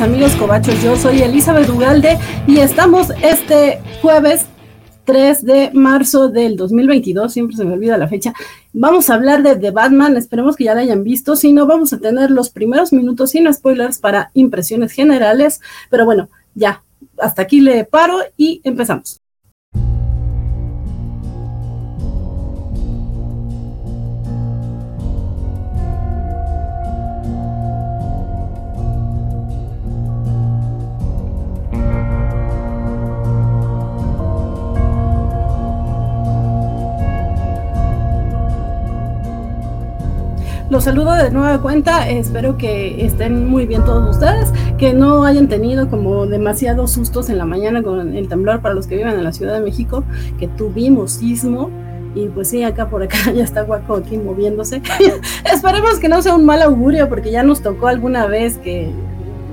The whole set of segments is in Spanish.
amigos cobachos, yo soy Elizabeth Ugalde y estamos este jueves 3 de marzo del 2022, siempre se me olvida la fecha. Vamos a hablar de The Batman, esperemos que ya la hayan visto, si no vamos a tener los primeros minutos sin spoilers para impresiones generales, pero bueno, ya, hasta aquí le paro y empezamos. Los saludo de nueva cuenta, espero que estén muy bien todos ustedes, que no hayan tenido como demasiados sustos en la mañana con el temblor para los que viven en la Ciudad de México, que tuvimos sismo. Y pues sí, acá por acá ya está Guaco aquí moviéndose. Esperemos que no sea un mal augurio, porque ya nos tocó alguna vez que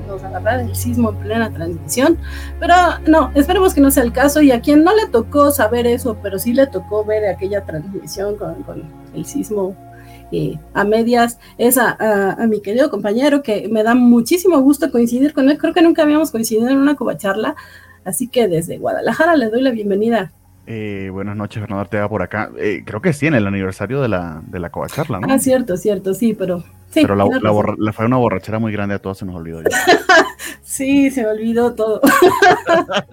nos agarrara el sismo en plena transmisión. Pero no, esperemos que no sea el caso. Y a quien no le tocó saber eso, pero sí le tocó ver aquella transmisión con, con el sismo a medias es a, mi querido compañero que me da muchísimo gusto coincidir con él. Creo que nunca habíamos coincidido en una covacharla, así que desde Guadalajara le doy la bienvenida. Eh, buenas noches, Fernando Ortega por acá. Eh, creo que sí, en el aniversario de la, de la covacharla, ¿no? Ah, cierto, cierto, sí, pero pero la, fue una borrachera muy grande, a todos se nos olvidó. sí, se me olvidó todo.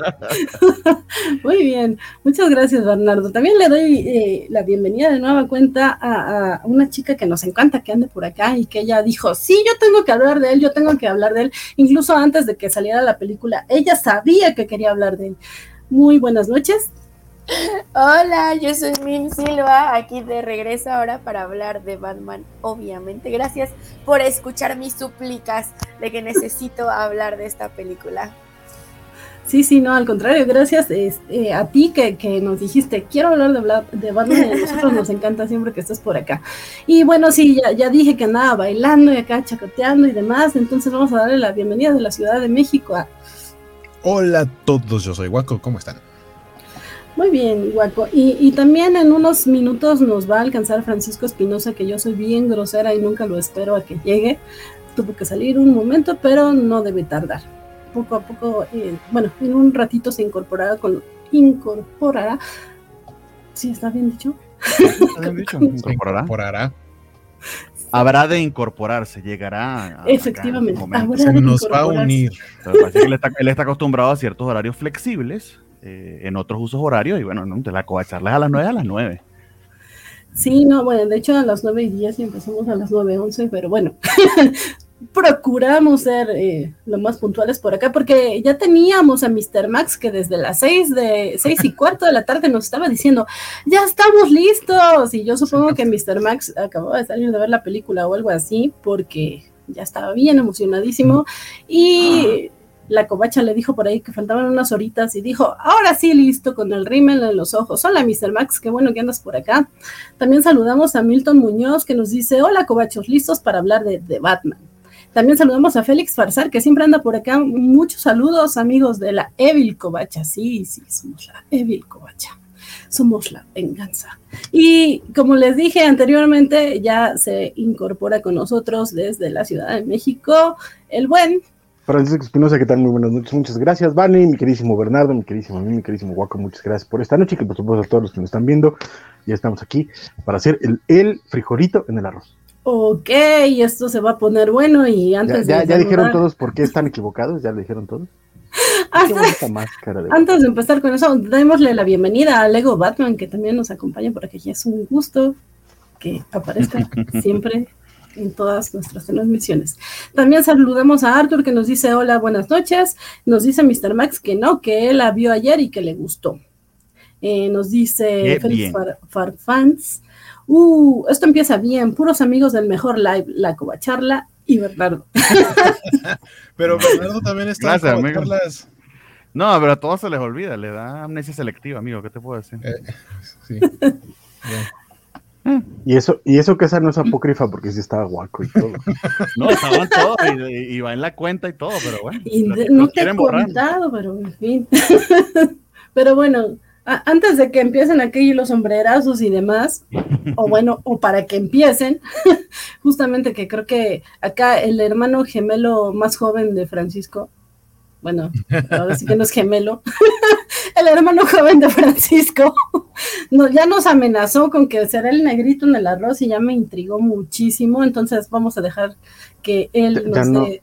muy bien, muchas gracias Bernardo. También le doy eh, la bienvenida de nueva cuenta a, una chica que nos encanta que ande por acá y que ella dijo, sí, yo tengo que hablar de él, yo tengo que hablar de él. Incluso antes de que saliera la película, ella sabía que quería hablar de él. Muy buenas noches. Hola, yo soy Mim Silva, aquí de regreso ahora para hablar de Batman, obviamente. Gracias por escuchar mis súplicas de que necesito hablar de esta película. Sí, sí, no, al contrario, gracias este, a ti que, nos dijiste, quiero hablar de, de Batman y a nosotros nos encanta siempre que estés por acá. Y bueno, sí, ya, ya dije que andaba bailando y acá chacoteando y demás, entonces vamos a darle la bienvenida de la Ciudad de México a... Hola a todos, yo soy Waco, ¿cómo están? Muy bien, Guaco. Y, también en unos minutos nos va a alcanzar Francisco Espinosa, que yo soy bien grosera y nunca lo espero a que llegue. Tuvo que salir un momento, pero no debe tardar. Poco a poco, eh, bueno, en un ratito se incorporará con incorporará. ¿Sí está bien dicho? Está bien dicho. incorporará. Habrá de incorporarse, llegará. Efectivamente. Se nos va a unir. él, está, él está acostumbrado a ciertos horarios flexibles eh, en otros usos horarios y bueno, ¿no? te la covacharla a las 9 a las 9. Sí, no, bueno, de hecho a las 9 y 10 y empezamos a las 9, 11, pero bueno, procuramos ser eh, lo más puntuales por acá, porque ya teníamos a Mr. Max que desde las 6 de 6 y cuarto de la tarde nos estaba diciendo, ya estamos listos, y yo supongo que Mr. Max acabó de salir de ver la película o algo así, porque ya estaba bien emocionadísimo, y la covacha le dijo por ahí que faltaban unas horitas y dijo, ahora sí, listo, con el rímel en los ojos. Hola, Mr. Max, qué bueno que andas por acá. También saludamos a Milton Muñoz, que nos dice, hola, covachos, listos para hablar de, Batman. También saludamos a Félix Farsar, que siempre anda por acá. Muchos saludos, amigos de la Evil Covacha. Sí, sí, somos la Evil Covacha. Somos la venganza. Y como les dije anteriormente, ya se incorpora con nosotros desde la Ciudad de México el buen Francisco Espinosa, ¿qué tal? Muy buenas noches, muchas gracias, Vani, mi queridísimo Bernardo, mi queridísimo a mí, mi queridísimo Guaco, muchas gracias por esta noche, y que por supuesto a todos los que nos están viendo, ya estamos aquí para hacer el, el frijolito en el arroz. Ok, esto se va a poner bueno y antes ya, de... Ya, dijeron todos por qué están equivocados, ya lo dijeron todos. Antes de empezar con eso, démosle la bienvenida a Lego Batman, que también nos acompaña por aquí. Es un gusto que aparezca siempre en todas nuestras transmisiones. También saludamos a Arthur que nos dice hola, buenas noches. Nos dice Mr. Max que no, que él la vio ayer y que le gustó. Eh, nos dice Félix Farfans. Uh, esto empieza bien, puros amigos del mejor live, la covacharla y Bernardo. pero Bernardo también está Gracias, No, pero a todos se les olvida, le da amnesia selectiva, amigo, ¿qué te puedo decir? Eh, sí. Y eso, y eso que esa no es apócrifa porque sí estaba guaco y todo. No, estaban todos y, va en la cuenta y todo, pero bueno. no te he contado, pero en fin. pero bueno, antes de que empiecen aquí los sombrerazos y demás, o bueno, o para que empiecen, justamente que creo que acá el hermano gemelo más joven de Francisco, bueno, ahora sí que no es gemelo, el hermano joven de Francisco, no, ya nos amenazó con que será el negrito en el arroz y ya me intrigó muchísimo, entonces vamos a dejar que él nos dé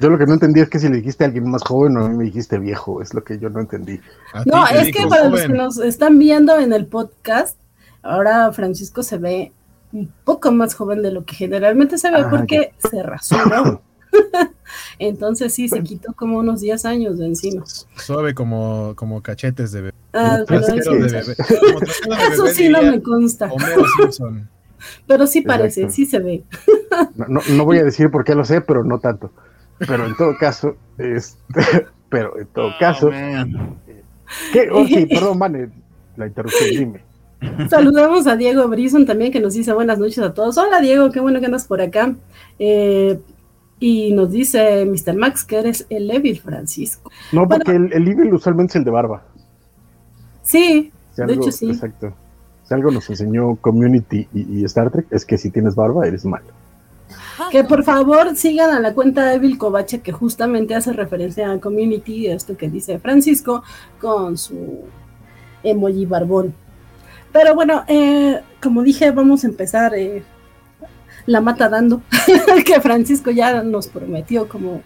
yo lo que no entendí es que si le dijiste a alguien más joven o a mí me dijiste viejo, es lo que yo no entendí. No, es que para los que nos están viendo en el podcast, ahora Francisco se ve un poco más joven de lo que generalmente se ve ah, porque se rasuró. Entonces sí, se quitó como unos 10 años de encima. Suave como, como cachetes de bebé. Ah, pero Eso sí no me consta. Pero sí parece, sí se ve. No, no, voy a decir por qué lo sé, pero no tanto. Pero en todo caso, este, pero en todo oh, caso, ¿qué? Oh, sí, perdón, Vane, la interrupción, dime. Saludamos a Diego Brison también que nos dice buenas noches a todos. Hola Diego, qué bueno que andas por acá. Eh, y nos dice Mr. Max que eres el Evil Francisco. No, porque el, el, Evil usualmente es el de barba. Sí, de hecho sí. Exacto. Si algo nos enseñó Community y Star Trek es que si tienes barba eres malo. Que por favor sigan a la cuenta de Bill Kovache, que justamente hace referencia a Community, esto que dice Francisco, con su emoji barbón. Pero bueno, eh, como dije, vamos a empezar eh, la mata dando, que Francisco ya nos prometió como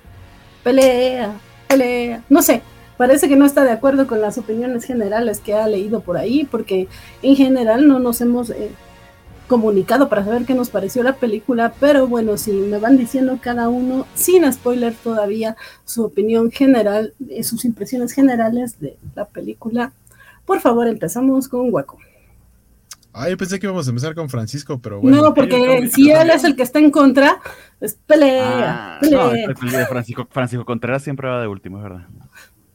pelea, pelea, no sé, parece que no está de acuerdo con las opiniones generales que ha leído por ahí, porque en general no nos hemos... Eh, comunicado para saber qué nos pareció la película, pero bueno, si me van diciendo cada uno, sin spoiler todavía, su opinión general, eh, sus impresiones generales de la película, por favor empezamos con Waco. Ah, yo pensé que íbamos a empezar con Francisco, pero bueno. No, porque si él es el que está en contra, pues pelea. Ah, No, Francisco, Francisco Contreras siempre va de último, es verdad.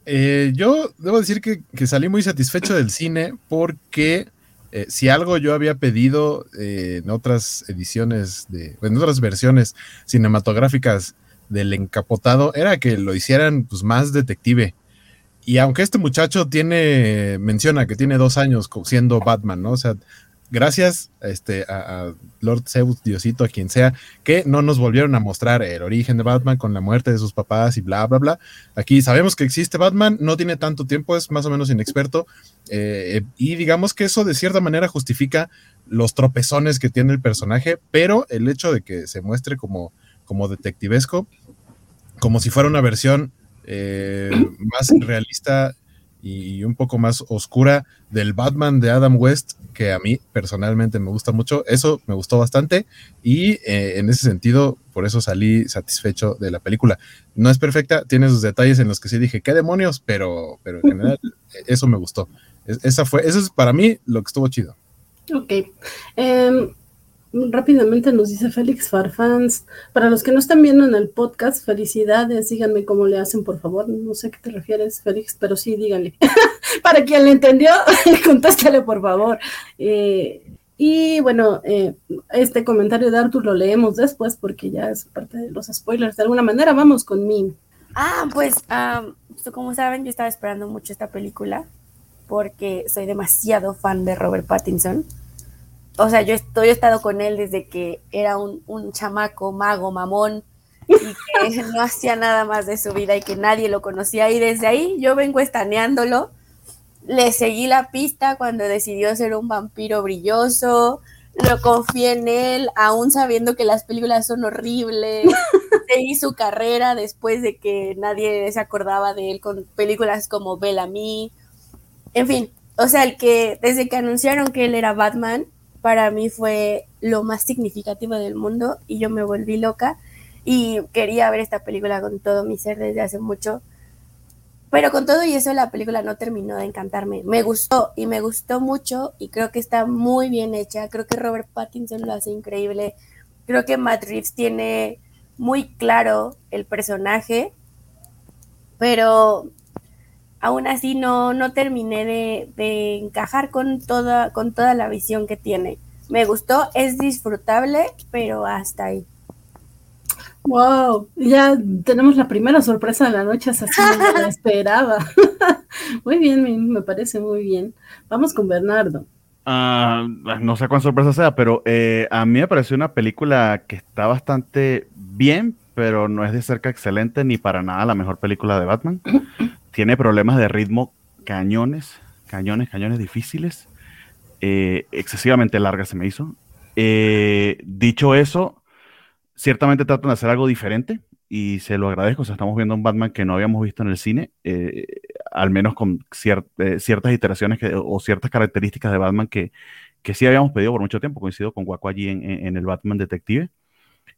Eh, yo debo decir que, que, salí muy satisfecho del cine porque eh, si algo yo había pedido eh, en otras ediciones, de, en otras versiones cinematográficas del encapotado, era que lo hicieran pues, más detective. Y aunque este muchacho tiene, menciona que tiene dos años siendo Batman, ¿no? O sea, gracias este, a, Lord Zeus, Diosito, a quien sea, que no nos volvieron a mostrar el origen de Batman con la muerte de sus papás y bla, bla, bla. Aquí sabemos que existe Batman, no tiene tanto tiempo, es más o menos inexperto, eh, y digamos que eso de cierta manera justifica los tropezones que tiene el personaje, pero el hecho de que se muestre como, como detectivesco, como si fuera una versión eh, más realista y un poco más oscura del Batman de Adam West, que a mí personalmente me gusta mucho. Eso me gustó bastante y eh, en ese sentido, por eso salí satisfecho de la película. No es perfecta, tiene sus detalles en los que sí dije, ¿qué demonios? Pero, pero en general, eso me gustó. esa fue, eso es para mí lo que estuvo chido. Ok. Em, rápidamente nos dice Félix Farfans. Para los que no están viendo en el podcast, felicidades. Díganme cómo le hacen, por favor. No sé a qué te refieres, Félix, pero sí, díganle. Para quien le entendió, contéstale, por favor. Eh, y bueno, eh, este comentario de Arthur lo leemos después porque ya es parte de los spoilers. De alguna manera, vamos con mi. Ah, pues, como saben, yo estaba esperando mucho esta película porque soy demasiado fan de Robert Pattinson o sea, yo, estoy, he estado con él desde que era un, un chamaco, mago, mamón, y que no hacía nada más de su vida y que nadie lo conocía. Y desde ahí yo vengo estaneándolo. Le seguí la pista cuando decidió ser un vampiro brilloso. Lo confié en él, aún sabiendo que las películas son horribles. Seguí su carrera después de que nadie se acordaba de él con películas como Bellamy. En fin, o sea, el que desde que anunciaron que él era Batman, para mí fue lo más significativo del mundo y yo me volví loca y quería ver esta película con todo mi ser desde hace mucho. Pero con todo y eso la película no terminó de encantarme. Me gustó y me gustó mucho y creo que está muy bien hecha. Creo que Robert Pattinson lo hace increíble. Creo que Matt Reeves tiene muy claro el personaje, pero aún así no, no terminé de, encajar con toda, con toda la visión que tiene. Me gustó, es disfrutable, pero hasta ahí. Wow, ya tenemos la primera sorpresa de la noche, así no la esperaba. Muy bien, me, parece muy bien. Vamos con Bernardo. Ah, no sé cuán sorpresa sea, pero eh, a mí me pareció una película que está bastante bien, pero no es de cerca excelente ni para nada la mejor película de Batman. Tiene problemas de ritmo cañones, cañones, cañones difíciles. Eh, excesivamente larga se me hizo. Eh, dicho eso, ciertamente tratan de hacer algo diferente y se lo agradezco. O estamos viendo un Batman que no habíamos visto en el cine, eh, al menos con cier- ciertas iteraciones o ciertas características de Batman que, que sí habíamos pedido por mucho tiempo. Coincido con Waco allí en el Batman Detective.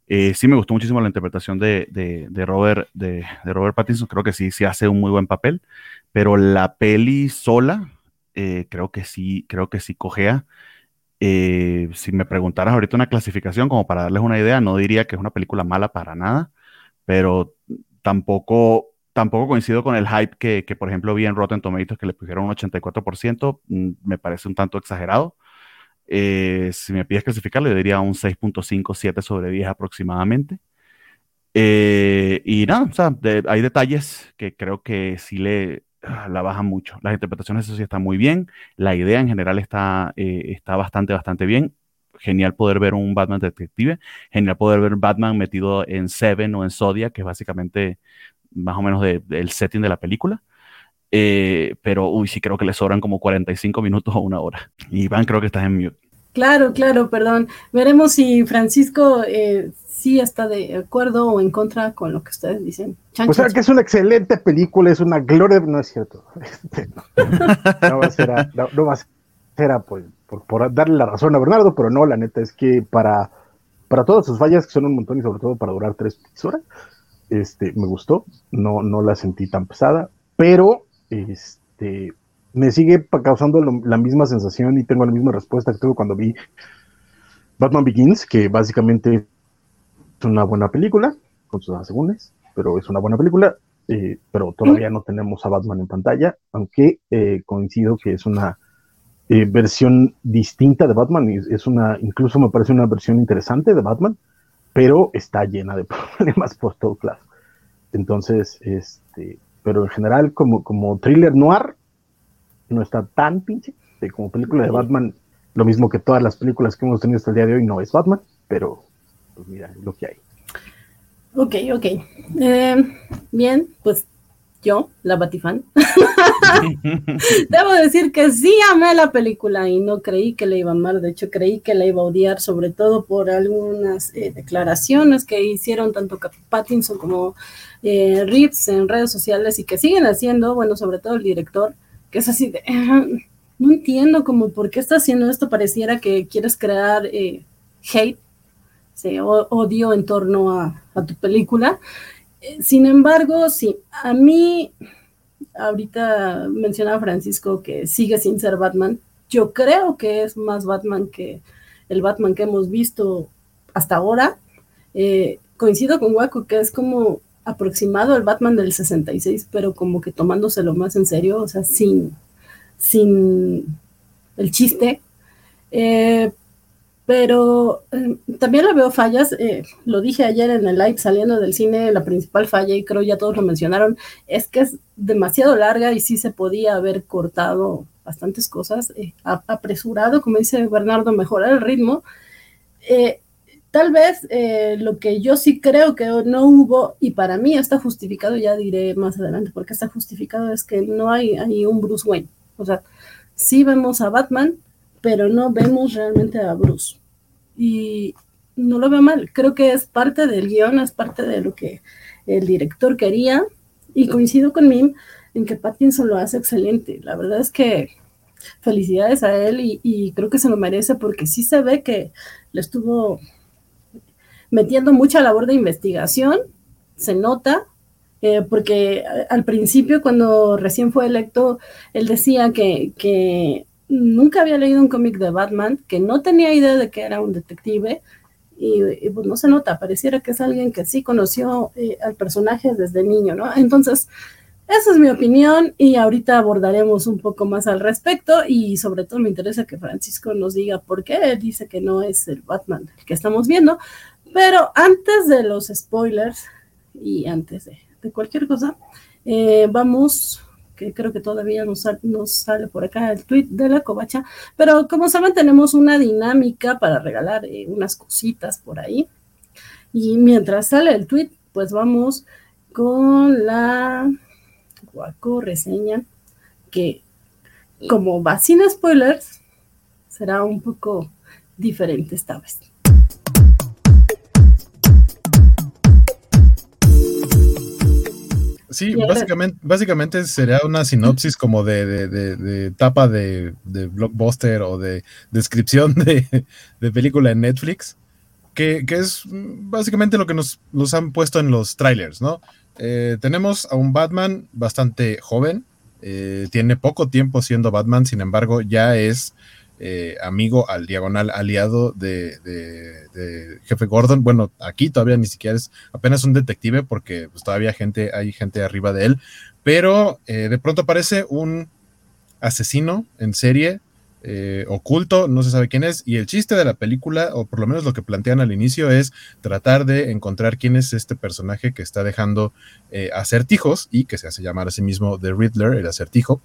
Eh, sí me gustó muchísimo la interpretación de, de- Robert, de Robert Pattinson. Creo que sí, sí hace un muy buen papel, pero la peli sola, eh, creo que sí, creo que sí cojea. Eh, si me preguntaras ahorita una clasificación, como para darles una idea, no diría que es una película mala para nada, pero tampoco, tampoco coincido con el hype que, que, por ejemplo, vi en Rotten Tomatoes que le pusieron un 84%, mm, me parece un tanto exagerado. Eh, si me pides clasificarlo, yo diría un 6.5, 7 sobre 10 aproximadamente. Eh, y nada, o sea, hay detalles que creo que sí le ah, la bajan mucho. Las interpretaciones, eso sí, están muy bien. La idea en general está, eh, está bastante, bastante bien. Genial poder ver un Batman detective. Genial poder ver Batman metido en Seven o en Zodiac, que es básicamente más o menos de- del setting de la película. Eh, pero, uy, sí creo que le sobran como 45 minutos o una hora. Iván, creo que estás en mute. Claro, claro, perdón. Veremos si Francisco eh, sí está de acuerdo o en contra con lo que ustedes dicen. Chan, O sea chan, que es una excelente película, es una gloria, no es cierto. Este, no, no va a ser, a, no, no va a ser a, pues, por, por darle la razón a Bernardo, pero no, la neta es que para, para todas sus fallas, que son un montón y sobre todo para durar tres horas, este, me gustó, no, no la sentí tan pesada, pero este, me sigue causando la misma sensación y tengo la misma respuesta que tuve cuando vi Batman Begins, que básicamente es una buena película, con sus asegúnes, pero es una buena película, eh, pero todavía no tenemos a Batman en pantalla, aunque eh, coincido que es una eh, versión distinta de Batman, y es una, incluso me parece una versión interesante de Batman, pero está llena de problemas por todos lados. Entonces, este, pero en general, como, como thriller noir, no está tan pinche, como película de Batman, lo mismo que todas las películas que hemos tenido hasta el día de hoy, no es Batman, pero pues mira, es lo que hay. Ok, ok. Eh, bien, pues yo, la Batifan, debo decir que sí amé la película y no creí que la iba a amar. De hecho, creí que la iba a odiar, sobre todo por algunas eh, declaraciones que hicieron tanto Pattinson como eh, Reeves en redes sociales y que siguen haciendo, bueno, sobre todo el director, que es así de. no entiendo como por qué está haciendo esto. Pareciera que quieres crear eh, hate sí, odio en torno a tu película. Sin embargo, sí, a mí, ahorita mencionaba Francisco que sigue sin ser Batman. Yo creo que es más Batman que el Batman que hemos visto hasta ahora. Eh, coincido con Waco que es como aproximado al Batman del 66, pero como que tomándoselo más en serio, o sea, sin, sin el chiste. Eh, pero eh, también le veo fallas. eh, lo dije ayer en el live saliendo del cine, la principal falla, y creo ya todos lo mencionaron, es que es demasiado larga y sí se podía haber cortado bastantes cosas, eh, apresurado, como dice Bernardo, mejorar el ritmo. Tal vez lo que yo sí creo que no hubo, y para mí está justificado, ya diré más adelante porque está justificado, es que no hay, hay un Bruce Wayne. O sea, sí vemos a Batman, pero no vemos realmente a Bruce. Y no lo veo mal, creo que es parte del guion, es parte de lo que el director quería, y coincido con Mim en que Pattinson lo hace excelente. La verdad es que felicidades a él y, creo que se lo merece porque sí se ve que le estuvo metiendo mucha labor de investigación, se nota, eh, porque al principio cuando recién fue electo, él decía que, que nunca había leído un cómic de Batman, que no tenía idea de que era un detective, y, pues no se nota, pareciera que es alguien que sí conoció eh, al personaje desde niño, ¿no? Entonces, esa es mi opinión y ahorita abordaremos un poco más al respecto y sobre todo me interesa que Francisco nos diga por qué dice que no es el Batman el que estamos viendo, pero antes de los spoilers y antes de, de cualquier cosa, eh, vamos que creo que todavía nos, sale por acá el tweet de la covacha, pero como saben tenemos una dinámica para regalar eh, unas cositas por ahí. Y mientras sale el tweet, pues vamos con la guaco reseña que como va sin spoilers, será un poco diferente esta vez. Sí, básicamente, básicamente sería una sinopsis como de, de, etapa de, blockbuster o de descripción de, película en Netflix, que, es básicamente lo que nos, han puesto en los trailers, ¿no? Eh, tenemos a un Batman bastante joven, eh, tiene poco tiempo siendo Batman, sin embargo ya es eh, amigo al diagonal aliado de, jefe Gordon. Bueno, aquí todavía ni siquiera es apenas un detective porque pues, todavía gente, hay gente arriba de él, pero eh, de pronto aparece un asesino en serie eh, oculto, no se sabe quién es, y el chiste de la película, o por lo menos lo que plantean al inicio, es tratar de encontrar quién es este personaje que está dejando acertijos y que se hace llamar a sí mismo The Riddler, el acertijo.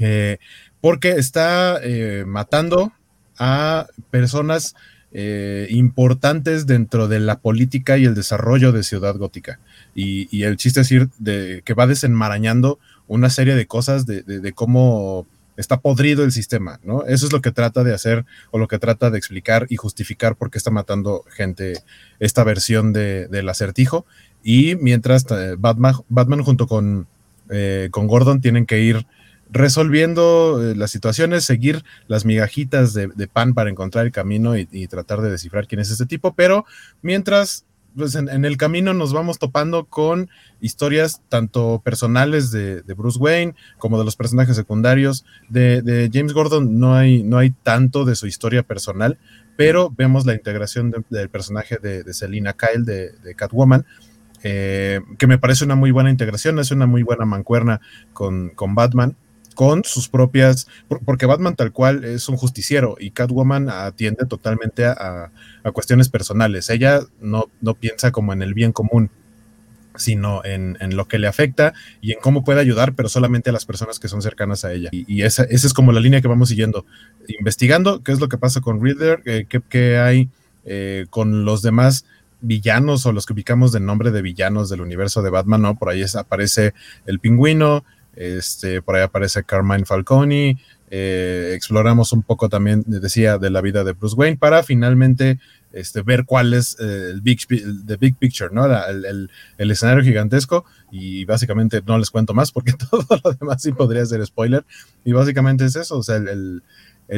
Eh, porque está eh, matando a personas eh, importantes dentro de la política y el desarrollo de Ciudad Gótica. Y, el chiste es ir de que va desenmarañando una serie de cosas de, cómo está podrido el sistema, ¿no? Eso es lo que trata de hacer o lo que trata de explicar y justificar por qué está matando gente esta versión del acertijo. Y mientras eh, Batman, Batman junto con, con Gordon tienen que ir resolviendo eh, las situaciones, seguir las migajitas de, pan para encontrar el camino y, tratar de descifrar quién es este tipo, pero mientras pues en, el camino nos vamos topando con historias tanto personales de, Bruce Wayne como de los personajes secundarios. De, James Gordon no hay, no hay tanto de su historia personal, pero vemos la integración del personaje de, Selina Kyle, de, Catwoman, eh, que me parece una muy buena integración, es una muy buena mancuerna con, con Batman con sus propias, porque Batman tal cual es un justiciero y Catwoman atiende totalmente a, cuestiones personales. Ella no, no, piensa como en el bien común, sino en, lo que le afecta y en cómo puede ayudar, pero solamente a las personas que son cercanas a ella. Y, esa, es como la línea que vamos siguiendo, investigando qué es lo que pasa con Reader, eh, qué, hay eh, con los demás villanos o los que ubicamos de nombre de villanos del universo de Batman, ¿no? Por ahí aparece el pingüino, este, por ahí aparece Carmine Falcone. Eh, exploramos un poco también, decía, de la vida de Bruce Wayne para finalmente este, ver cuál es eh, el big, big picture, ¿no? el, escenario gigantesco. Y básicamente no les cuento más porque todo lo demás sí podría ser spoiler. Y básicamente es eso. O sea, el,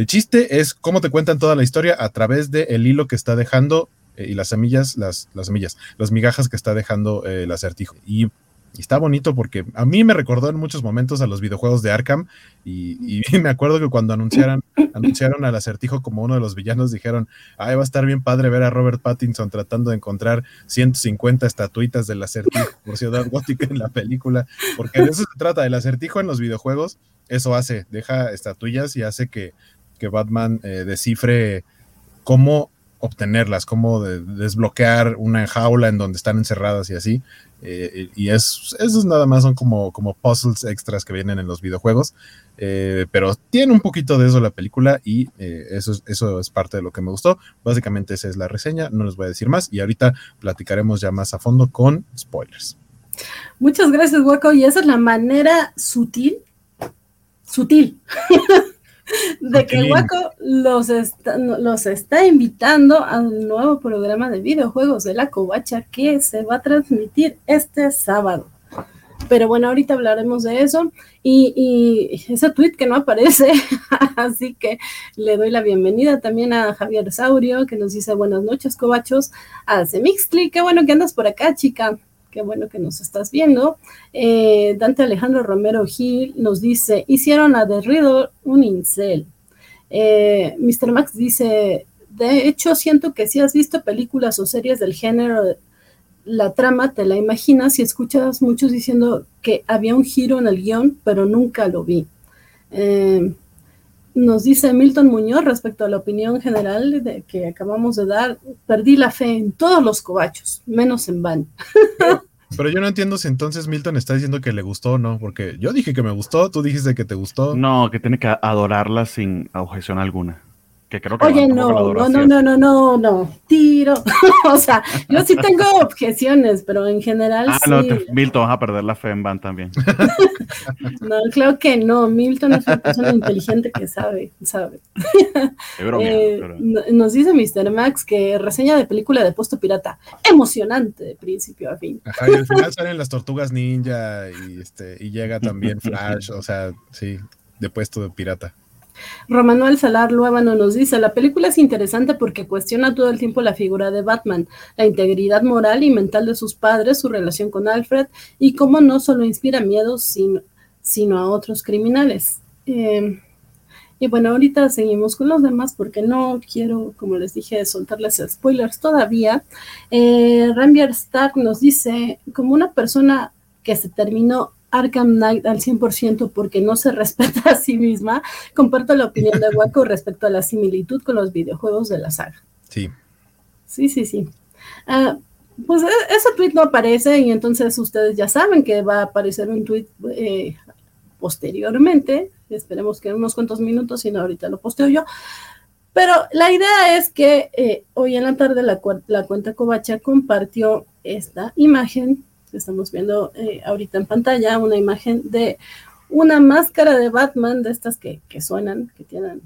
chiste es cómo te cuentan toda la historia a través del el hilo que está dejando eh, y las semillas, las, las semillas, las migajas que está dejando el acertijo. Y y está bonito porque a mí me recordó en muchos momentos a los videojuegos de Arkham y, me acuerdo que cuando anunciaron, anunciaron al acertijo como uno de los villanos dijeron, ay, va a estar bien padre ver a Robert Pattinson tratando de encontrar 150 estatuitas del acertijo por Ciudad Gótica en la película, porque de eso se trata, el acertijo en los videojuegos, eso hace, deja estatuillas y hace que, que Batman eh, descifre cómo obtenerlas, cómo desbloquear una jaula en donde están encerradas y así. Eh, y es, esos nada más son como, como puzzles extras que vienen en los videojuegos. Eh, pero tiene un poquito de eso la película y eh, eso, eso es parte de lo que me gustó. Básicamente esa es la reseña, no les voy a decir más y ahorita platicaremos ya más a fondo con spoilers. Muchas gracias, Waco. Y esa es la manera sutil, sutil, de que Waco los está, los está invitando a un nuevo programa de videojuegos de la Covacha que se va a transmitir este sábado. Pero bueno, ahorita hablaremos de eso. Y, ese tweet que no aparece, así que le doy la bienvenida también a Javier Saurio, que nos dice buenas noches, Covachos, a Semixtli, qué bueno que andas por acá, chica qué bueno que nos estás viendo. Eh, Dante Alejandro Romero Gil nos dice, hicieron a The Riddle un incel. Eh, Mr. Max dice, de hecho siento que si has visto películas o series del género, la trama te la imaginas y escuchas muchos diciendo que había un giro en el guion, pero nunca lo vi. Eh, nos dice Milton Muñoz respecto a la opinión general de que acabamos de dar, perdí la fe en todos los cobachos, menos en Van. Pero yo no entiendo si entonces Milton está diciendo que le gustó o no, porque yo dije que me gustó, tú dijiste que te gustó. No, que tiene que adorarla sin objeción alguna. Que creo que Oye, no, no, no, no, no, no, no, tiro. o sea, yo sí tengo objeciones, pero en general. Ah, no, Milton, vas a perder la fe en Van también. no, creo que no. Milton es una persona inteligente que sabe, sabe. eh, nos dice Mr. Max que reseña de película de puesto pirata. Emocionante de principio a fin. Ajá, y al final salen las tortugas ninja y, este, y llega también Flash, o sea, sí, de puesto de pirata. Romanuel Salar Luébano nos dice, la película es interesante porque cuestiona todo el tiempo la figura de Batman, la integridad moral y mental de sus padres, su relación con Alfred y cómo no solo inspira miedo, sino, sino a otros criminales. Eh, y bueno, ahorita seguimos con los demás porque no quiero, como les dije, soltarles spoilers todavía. Eh, Rambier Stark nos dice, como una persona que se terminó Arkham Knight al 100% porque no se respeta a sí misma, comparto la opinión de Waco respecto a la similitud con los videojuegos de la saga. Sí. Sí, sí, sí. Ah, pues e, ese tweet no aparece y entonces ustedes ya saben que va a aparecer un tweet eh, posteriormente. Esperemos que en unos cuantos minutos, si no ahorita lo posteo yo. Pero la idea es que eh, hoy en la tarde la, la cuenta Covacha compartió esta imagen estamos viendo eh, ahorita en pantalla, una imagen de una máscara de Batman, de estas que, suenan, que tienen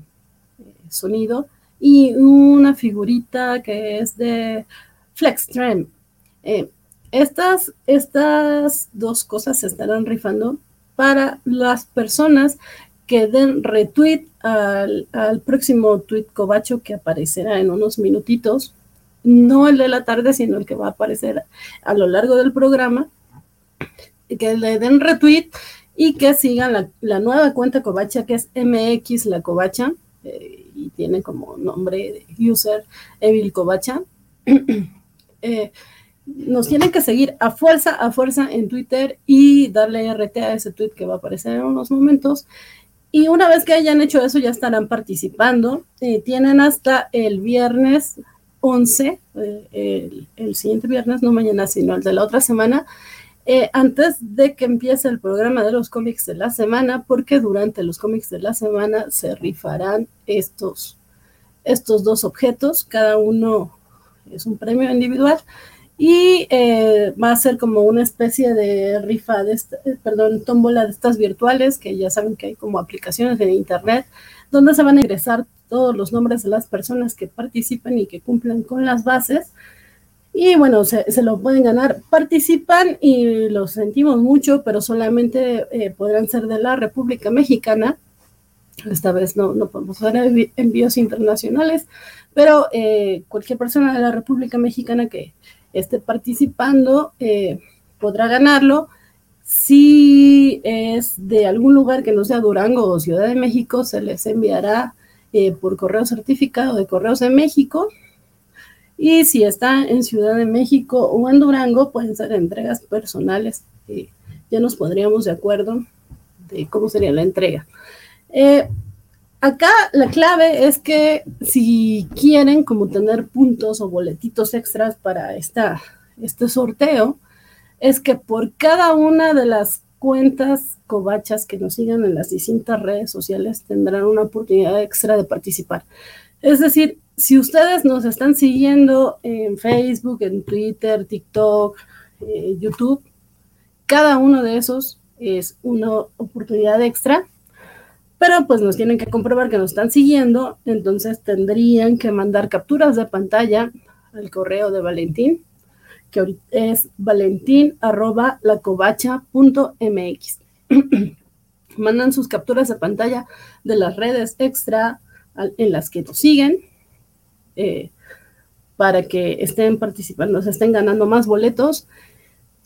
eh, sonido, y una figurita que es de Flextrem. Eh, estas, estas dos cosas se estarán rifando para las personas que den retweet al, al, próximo tweet cobacho que aparecerá en unos minutitos no el de la tarde, sino el que va a aparecer a lo largo del programa, que le den retweet y que sigan la, nueva cuenta Covacha, que es MX La Covacha, eh, y tiene como nombre user Evil Covacha. Eh, nos tienen que seguir a fuerza, a fuerza en Twitter y darle RT a ese tweet que va a aparecer en unos momentos. Y una vez que hayan hecho eso, ya estarán participando. Eh, tienen hasta el viernes 11, eh, el, siguiente viernes, no mañana, sino el de la otra semana, eh, antes de que empiece el programa de los cómics de la semana, porque durante los cómics de la semana se rifarán estos, estos dos objetos, cada uno es un premio individual. Y eh, va a ser como una especie de rifa, de perdón, tómbola de estas virtuales, que ya saben que hay como aplicaciones en internet, donde se van a ingresar todos los nombres de las personas que participan y que cumplen con las bases. Y bueno, se, lo pueden ganar. Participan y lo sentimos mucho, pero solamente eh, podrán ser de la República Mexicana. Esta vez no, no podemos hacer envíos internacionales, pero eh, cualquier persona de la República Mexicana que esté participando eh, podrá ganarlo. Si es de algún lugar que no sea Durango o Ciudad de México, se les enviará eh, por correo certificado de Correos de México. Y si está en Ciudad de México o en Durango, pueden ser entregas personales. ya nos pondríamos de acuerdo de cómo sería la entrega. Eh, acá la clave es que si quieren como tener puntos o boletitos extras para esta, este sorteo, es que por cada una de las cuentas covachas que nos sigan en las distintas redes sociales tendrán una oportunidad extra de participar. Es decir, si ustedes nos están siguiendo en Facebook, en Twitter, TikTok, eh, YouTube, cada uno de esos es una oportunidad extra, pero pues nos tienen que comprobar que nos están siguiendo, entonces tendrían que mandar capturas de pantalla al correo de Valentín que ahorita es valentín arroba Mandan sus capturas de pantalla de las redes extra en las que nos siguen eh, para que estén participando, se estén ganando más boletos.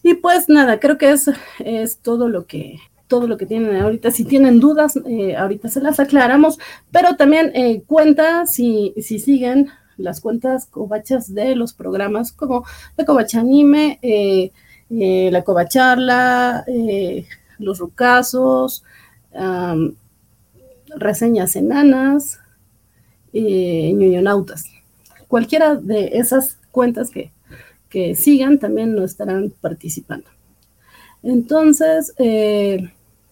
Y pues nada, creo que es, es todo lo que todo lo que tienen ahorita. Si tienen dudas, eh, ahorita se las aclaramos, pero también eh, cuenta si, si siguen las cuentas covachas de los programas como la Covacha Anime, eh, eh, la Covacharla, eh, los rucasos, reseñas enanas, eh, ñoñonautas. Cualquiera de esas cuentas que, que sigan también no estarán participando. Entonces,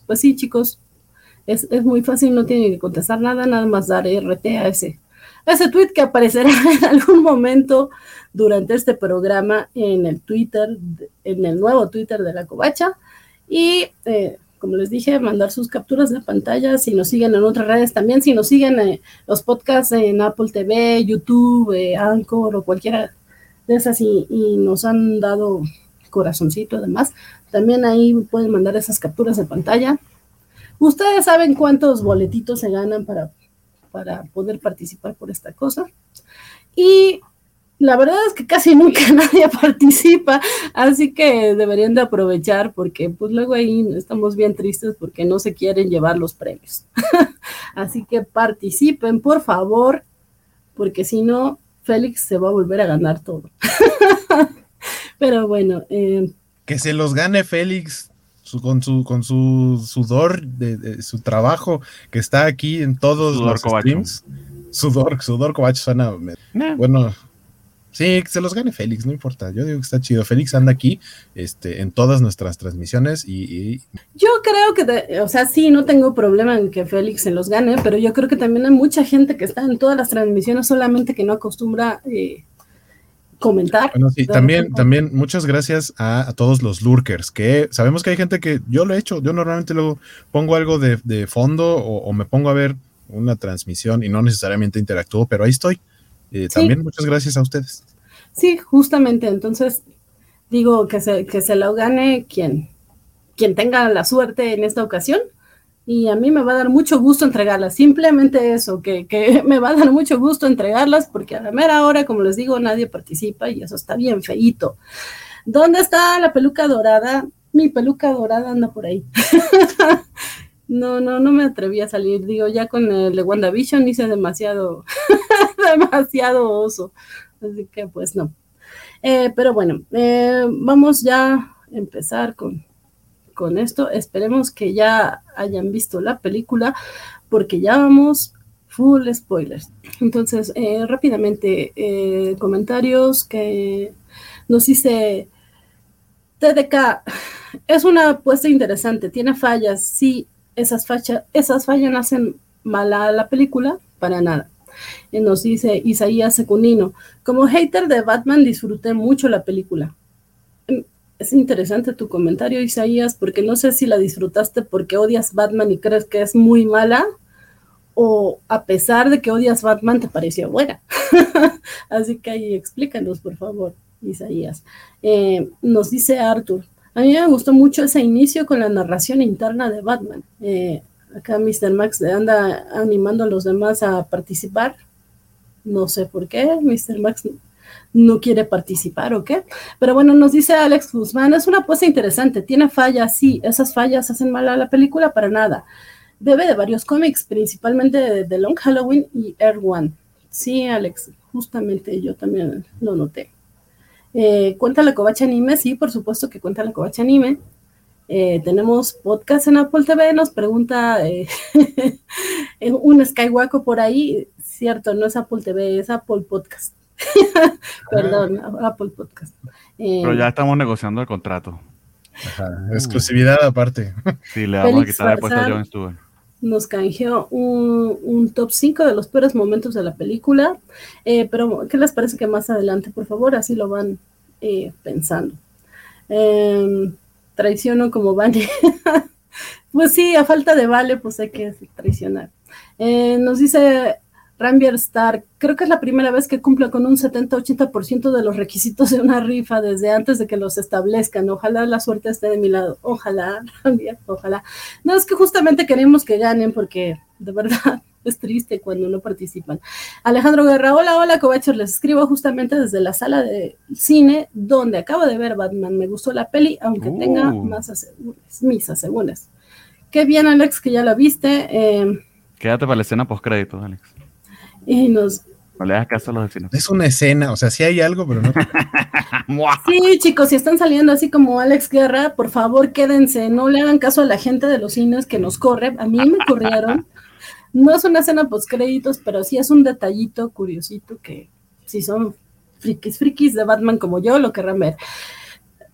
pues sí, chicos, es, muy fácil, no tienen que contestar nada, nada más dar RT ese tweet que aparecerá en algún momento durante este programa en el Twitter, en el nuevo Twitter de la Covacha. Y eh, como les dije, mandar sus capturas de pantalla, si nos siguen en otras redes también, si nos siguen eh, los podcasts en Apple TV, YouTube, eh, Anchor o cualquiera de esas y, nos han dado corazoncito además, también ahí pueden mandar esas capturas de pantalla. Ustedes saben cuántos boletitos se ganan para, para poder participar por esta cosa. Y la verdad es que casi nunca nadie participa, así que deberían de aprovechar porque pues luego ahí estamos bien tristes porque no se quieren llevar los premios. así que participen, por favor, porque si no, Félix se va a volver a ganar todo. Pero bueno. Eh, que se los gane Félix. Con su con su sudor de, su trabajo que está aquí en todos los streams. Sudor, sudor Covacho suena. Bueno, Sí, que se los gane Félix, no importa. Yo digo que está chido. Félix anda aquí este, en todas nuestras transmisiones y, Yo creo que, o sea, sí, no tengo problema en que Félix se los gane, pero yo creo que también hay mucha gente que está en todas las transmisiones, solamente que no acostumbra eh, comentar. Bueno, sí, también, también muchas gracias a, todos los lurkers, que sabemos que hay gente que yo lo he hecho, yo normalmente luego pongo algo de, fondo o me pongo a ver una transmisión y no necesariamente interactúo, pero ahí estoy. Eh, también muchas gracias a ustedes. Sí, justamente, entonces digo que se, que se lo gane quien, quien tenga la suerte en esta ocasión y a mí me va a dar mucho gusto entregarlas, simplemente eso, que, que, me va a dar mucho gusto entregarlas porque a la mera hora, como les digo, nadie participa y eso está bien feíto. ¿Dónde está la peluca dorada? Mi peluca dorada anda por ahí. no, no, no me atreví a salir, digo, ya con el de WandaVision hice demasiado demasiado oso. Así que pues no. Eh, pero bueno, eh, vamos ya a empezar con, con esto. Esperemos que ya hayan visto la película porque ya vamos full spoilers. Entonces, eh, rápidamente, comentarios que nos dice TDK. Es una apuesta interesante, tiene fallas. Sí, esas, fallas esas fallas hacen mala la película, para nada. Y nos dice Isaías Secunino, como hater de Batman disfruté mucho la película. Es interesante tu comentario, Isaías, porque no sé si la disfrutaste porque odias Batman y crees que es muy mala, o a pesar de que odias Batman te pareció buena. Así que ahí explícanos, por favor, Isaías. Eh, nos dice Arthur, a mí me gustó mucho ese inicio con la narración interna de Batman. Eh, Acá Mr. Max anda animando a los demás a participar. No sé por qué, Mr. Max no quiere participar o qué. Pero bueno, nos dice Alex Guzmán, es una apuesta interesante, tiene fallas, sí, esas fallas hacen mal a la película para nada. Bebe de varios cómics, principalmente de The Long Halloween y Air One. Sí, Alex, justamente yo también lo noté. Eh, ¿Cuenta la covacha anime? Sí, por supuesto que cuenta la covacha anime. Eh, tenemos podcast en Apple TV, nos pregunta eh, un Skywalker por ahí, cierto, no es Apple TV, es Apple Podcast. Perdón, ah. Apple Podcast. Pero ya estamos negociando el contrato. exclusividad aparte. Sí, le vamos a quitar el puesto a John Stewart. Nos canjeó un, top 5 de los peores momentos de la película. Eh, pero, ¿qué les parece que más adelante, por favor? Así lo van pensando. Eh, traiciono como Vale. pues sí, a falta de Vale, pues hay que traicionar. Eh, nos dice Rambier Star, creo que es la primera vez que cumple con un 70-80% de los requisitos de una rifa desde antes de que los establezcan. Ojalá la suerte esté de mi lado. Ojalá, Rambier, ojalá. No, es que justamente queremos que ganen porque de verdad es triste cuando no participan. Alejandro Guerra, hola, hola, Covachos, les escribo justamente desde la sala de cine donde acabo de ver Batman. Me gustó la peli, aunque tenga uh. más asegúnes, mis asegúnes. Qué bien, Alex, que ya la viste. Eh, Quédate para la escena post-crédito, Alex. Y nos... No le das caso a los vecinos. Es una escena, o sea, sí hay algo, pero no. sí, chicos, si están saliendo así como Alex Guerra, por favor, quédense. No le hagan caso a la gente de los cines que nos corre. A mí me corrieron. No es una escena post créditos, pero sí es un detallito curiosito que si son frikis, frikis de Batman como yo lo querrán ver.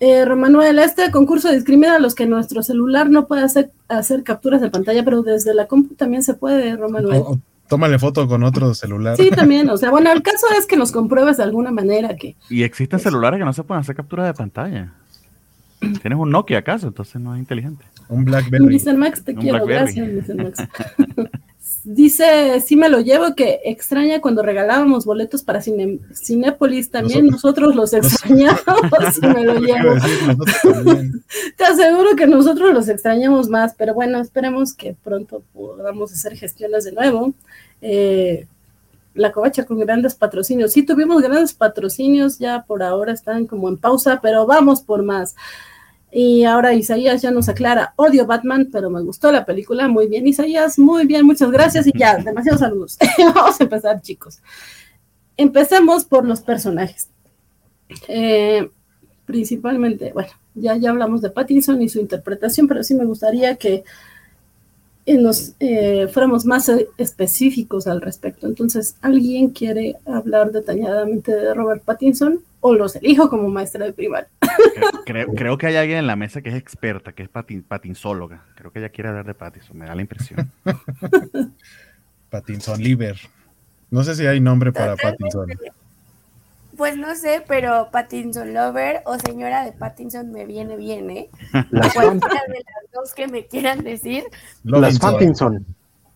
Eh, Romanuel, este concurso discrimina a los que nuestro celular no puede hacer, hacer capturas de pantalla, pero desde la compu también se puede, Romanuel. O tómale foto con otro celular. Sí, también, o sea, bueno, el caso es que nos compruebes de alguna manera que Y existen celulares que no se pueden hacer captura de pantalla. Tienes un Nokia acaso, entonces no es inteligente. Un Blackberry. Mr. Max, te Un quiero, Blackberry. gracias, Mr. Max. Dice, sí me lo llevo, que extraña cuando regalábamos boletos para Cine, Cinépolis, también nosotros los extrañamos, sí me lo llevo. decir. Te aseguro que nosotros los extrañamos más, pero bueno, esperemos que pronto podamos hacer gestiones de nuevo. Eh, la covacha con grandes patrocinios. Sí, tuvimos grandes patrocinios, ya por ahora están como en pausa, pero vamos por más. Y ahora Isaías ya nos aclara, odio Batman, pero me gustó la película. Muy bien, Isaías, muy bien, muchas gracias. Y ya, demasiados saludos. Vamos a empezar, chicos. Empecemos por los personajes. Eh, principalmente, bueno, ya, ya hablamos de Pattinson y su interpretación, pero sí me gustaría que nos eh, fuéramos más específicos al respecto. Entonces, ¿alguien quiere hablar detalladamente de Robert Pattinson? O los elijo como maestra de primaria. Creo, creo- que hay alguien en la mesa que es experta, que es patin, patinsóloga. Creo que ella quiere hablar de Pattinson, me da la impresión. Pattinson Liver. No sé si hay nombre para Pattinson. Pues no sé, pero Pattinson Lover o señora de Pattinson me viene bien, ¿eh? Las, Cualquiera de las dos que me quieran decir, las. Pattinson.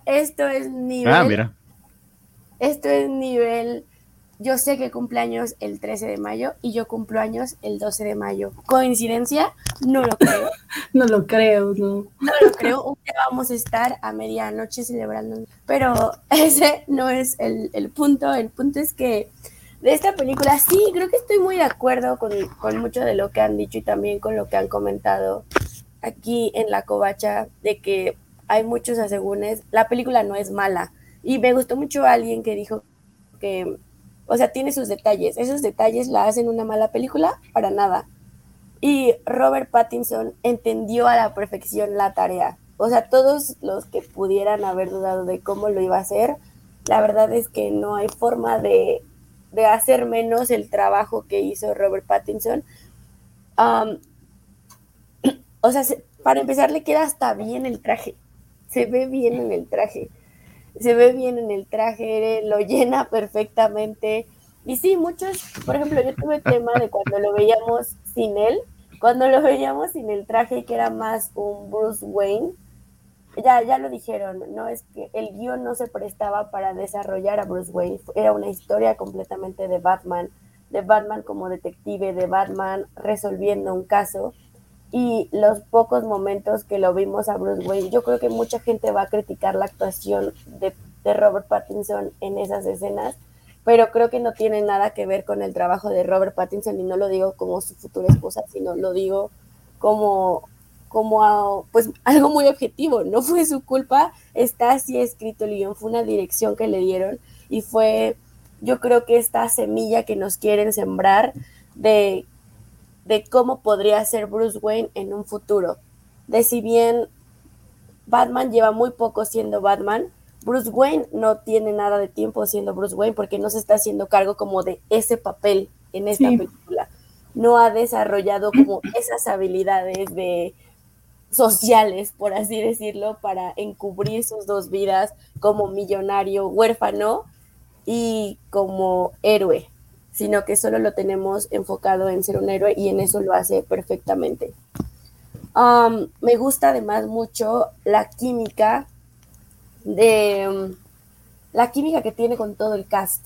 esto es nivel. Ah, mira. Esto es nivel. Yo sé que cumpleaños el 13 de mayo y yo cumplo años el 12 de mayo. ¿Coincidencia? No lo creo. No lo creo, no. No lo creo. Un día vamos a estar a medianoche celebrando. Pero ese no es el, el punto. El punto es que de esta película, sí, creo que estoy muy de acuerdo con, con mucho de lo que han dicho y también con lo que han comentado aquí en la covacha, de que hay muchos asegúnes. La película no es mala. Y me gustó mucho alguien que dijo que, o sea, tiene sus detalles. Esos detalles la hacen una mala película para nada. Y Robert Pattinson entendió a la perfección la tarea. O sea, todos los que pudieran haber dudado de cómo lo iba a hacer, la verdad es que no hay forma de, de hacer menos el trabajo que hizo Robert Pattinson. O sea, se- para empezar le queda hasta bien el traje. Se ve bien en el traje. Se ve bien en el traje, lo llena perfectamente. Y sí, muchos, por ejemplo, yo tuve tema de cuando lo veíamos sin él, cuando lo veíamos sin el traje que era más un Bruce Wayne, ya, ya lo dijeron, ¿no? Es que el guion no se prestaba para desarrollar a Bruce Wayne, era una historia completamente de Batman, de Batman como detective, de Batman resolviendo un caso. Y los pocos momentos que lo vimos a Bruce Wayne, yo creo que mucha gente va a criticar la actuación de, de Robert Pattinson en esas escenas, pero creo que no tiene nada que ver con el trabajo de Robert Pattinson y no lo digo como su futura esposa, sino lo digo como como a- pues algo muy objetivo, no fue su culpa, está así escrito el guion, fue una dirección que le dieron y fue yo creo que esta semilla que nos quieren sembrar de, de cómo podría ser Bruce Wayne en un futuro, de si bien Batman lleva muy poco siendo Batman, Bruce Wayne no tiene nada de tiempo siendo Bruce Wayne porque no se está haciendo cargo como de ese papel en esta Sí. película. No ha desarrollado como esas habilidades de sociales, por así decirlo, para encubrir sus dos vidas como millonario huérfano y como héroe, sino que solo lo tenemos enfocado en ser un héroe y en eso lo hace perfectamente. Um, me gusta además mucho la química de um, la química que tiene con todo el cast.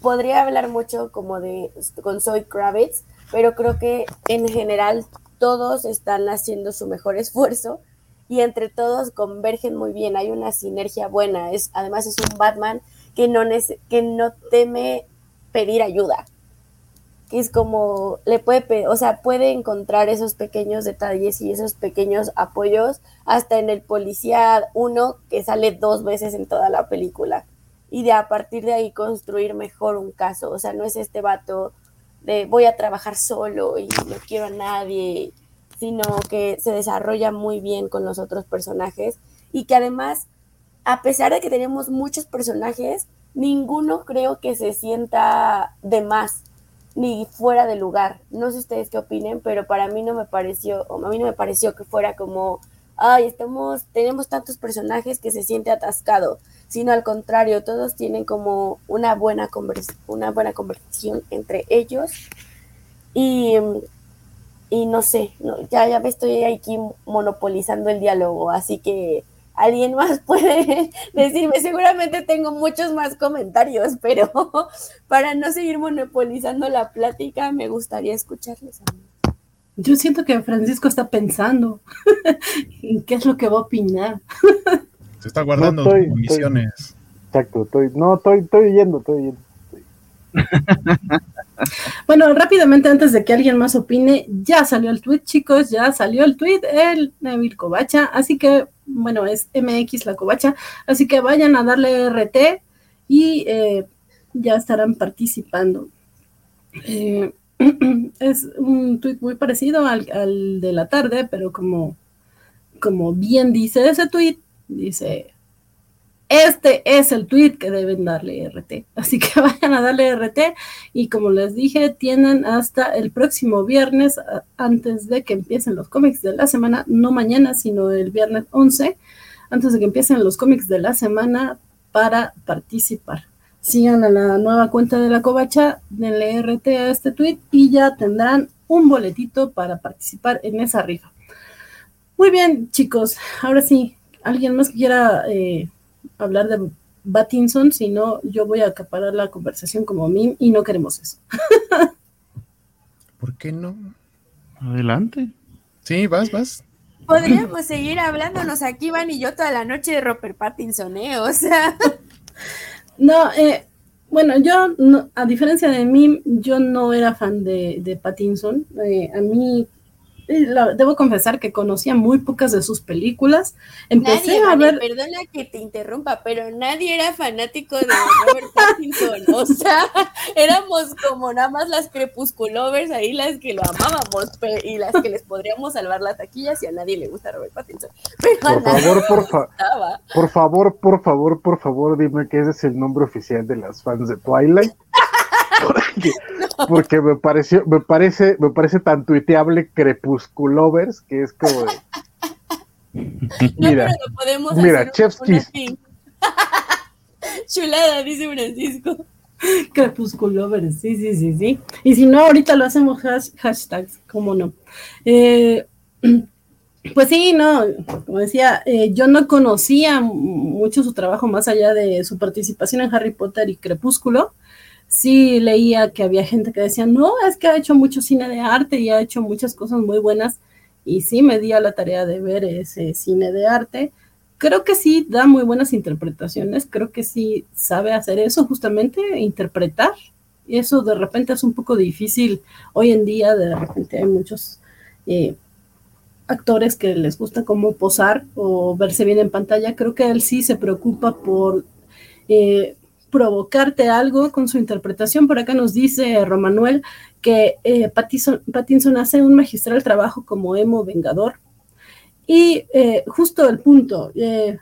Podría hablar mucho como de con Zoe Kravitz, pero creo que en general todos están haciendo su mejor esfuerzo y entre todos convergen muy bien. Hay una sinergia buena. Es además es un Batman que no que no teme pedir ayuda. Que es como le puede, o sea, puede encontrar esos pequeños detalles y esos pequeños apoyos hasta en el policía uno que sale dos veces en toda la película y de a partir de ahí construir mejor un caso. O sea, no es este vato de voy a trabajar solo y no quiero a nadie, sino que se desarrolla muy bien con los otros personajes y que además, a pesar de que tenemos muchos personajes, ninguno creo que se sienta de más. ni fuera de lugar. No sé ustedes qué opinen, pero para mí no me pareció, a mí no me pareció que fuera como, ay, estamos, tenemos tantos personajes que se siente atascado, sino al contrario, todos tienen como una buena, una buena conversación entre ellos y, y no sé, ya, ya me estoy aquí monopolizando el diálogo, así que alguien más puede decirme. Seguramente tengo muchos más comentarios, pero para no seguir monopolizando la plática, me gustaría escucharles. Yo siento que Francisco está pensando en qué es lo que va a opinar. Se está guardando municiones. exacto, estoy, no, estoy, estoy yendo, estoy yendo. Bueno, rápidamente antes de que alguien más opine, ya salió el tweet, chicos, ya salió el tweet, el Neville Covacha, así que, bueno, es MX la Covacha, así que vayan a darle RT y eh, ya estarán participando. Eh, es un tweet muy parecido al, al, de la tarde, pero como, como bien dice ese tweet, dice este es el tweet que deben darle RT. Así que vayan a darle RT y como les dije, tienen hasta el próximo viernes antes de que empiecen los cómics de la semana, no mañana, sino el viernes 11, antes de que empiecen los cómics de la semana para participar. Sigan a la nueva cuenta de la covacha, denle RT a este tweet y ya tendrán un boletito para participar en esa rifa. Muy bien, chicos, ahora sí, alguien más quiera eh, hablar de Batinson, sino yo voy a acaparar la conversación como mí y no queremos eso. ¿Por qué no? Adelante. Sí, vas, vas. Podríamos seguir hablándonos aquí, Van y yo, toda la noche de Robert Pattinson, ¿eh? O sea. No, eh, bueno, yo, a diferencia de mí, yo no era fan de, de Pattinson. Eh, a mí debo confesar que conocía muy pocas de sus películas. Empecé a ver. Perdona que te interrumpa, pero nadie era fanático de Robert Pattinson. o sea, éramos como nada más las crepusculovers ahí, las que lo amábamos y las que les podríamos salvar las taquillas y a nadie le gusta Robert Pattinson. por favor, por, por favor, por favor, por favor, dime que ese es el nombre oficial de las fans de Twilight. porque, me pareció, me parece, me parece tan tuiteable Crepusculovers que es como Mira, mira, Chef's Chulada, dice Francisco. Crepusculovers, sí, sí, sí, sí. Y si no, ahorita lo hacemos hashtags, cómo no. Eh, pues sí, no, como decía, eh, yo no conocía mucho su trabajo más allá de su participación en Harry Potter y Crepúsculo sí leía que había gente que decía, no, es que ha hecho mucho cine de arte y ha hecho muchas cosas muy buenas. Y sí me di a la tarea de ver ese cine de arte. Creo que sí da muy buenas interpretaciones, creo que sí sabe hacer eso, justamente interpretar. Y eso de repente es un poco difícil hoy en día, de repente hay muchos eh, actores que les gusta cómo posar o verse bien en pantalla. Creo que él sí se preocupa por eh, provocarte algo con su interpretación. Por acá nos dice Romanuel que eh, Pattinson, hace un magistral trabajo como emo vengador. Y eh, justo el punto, eh,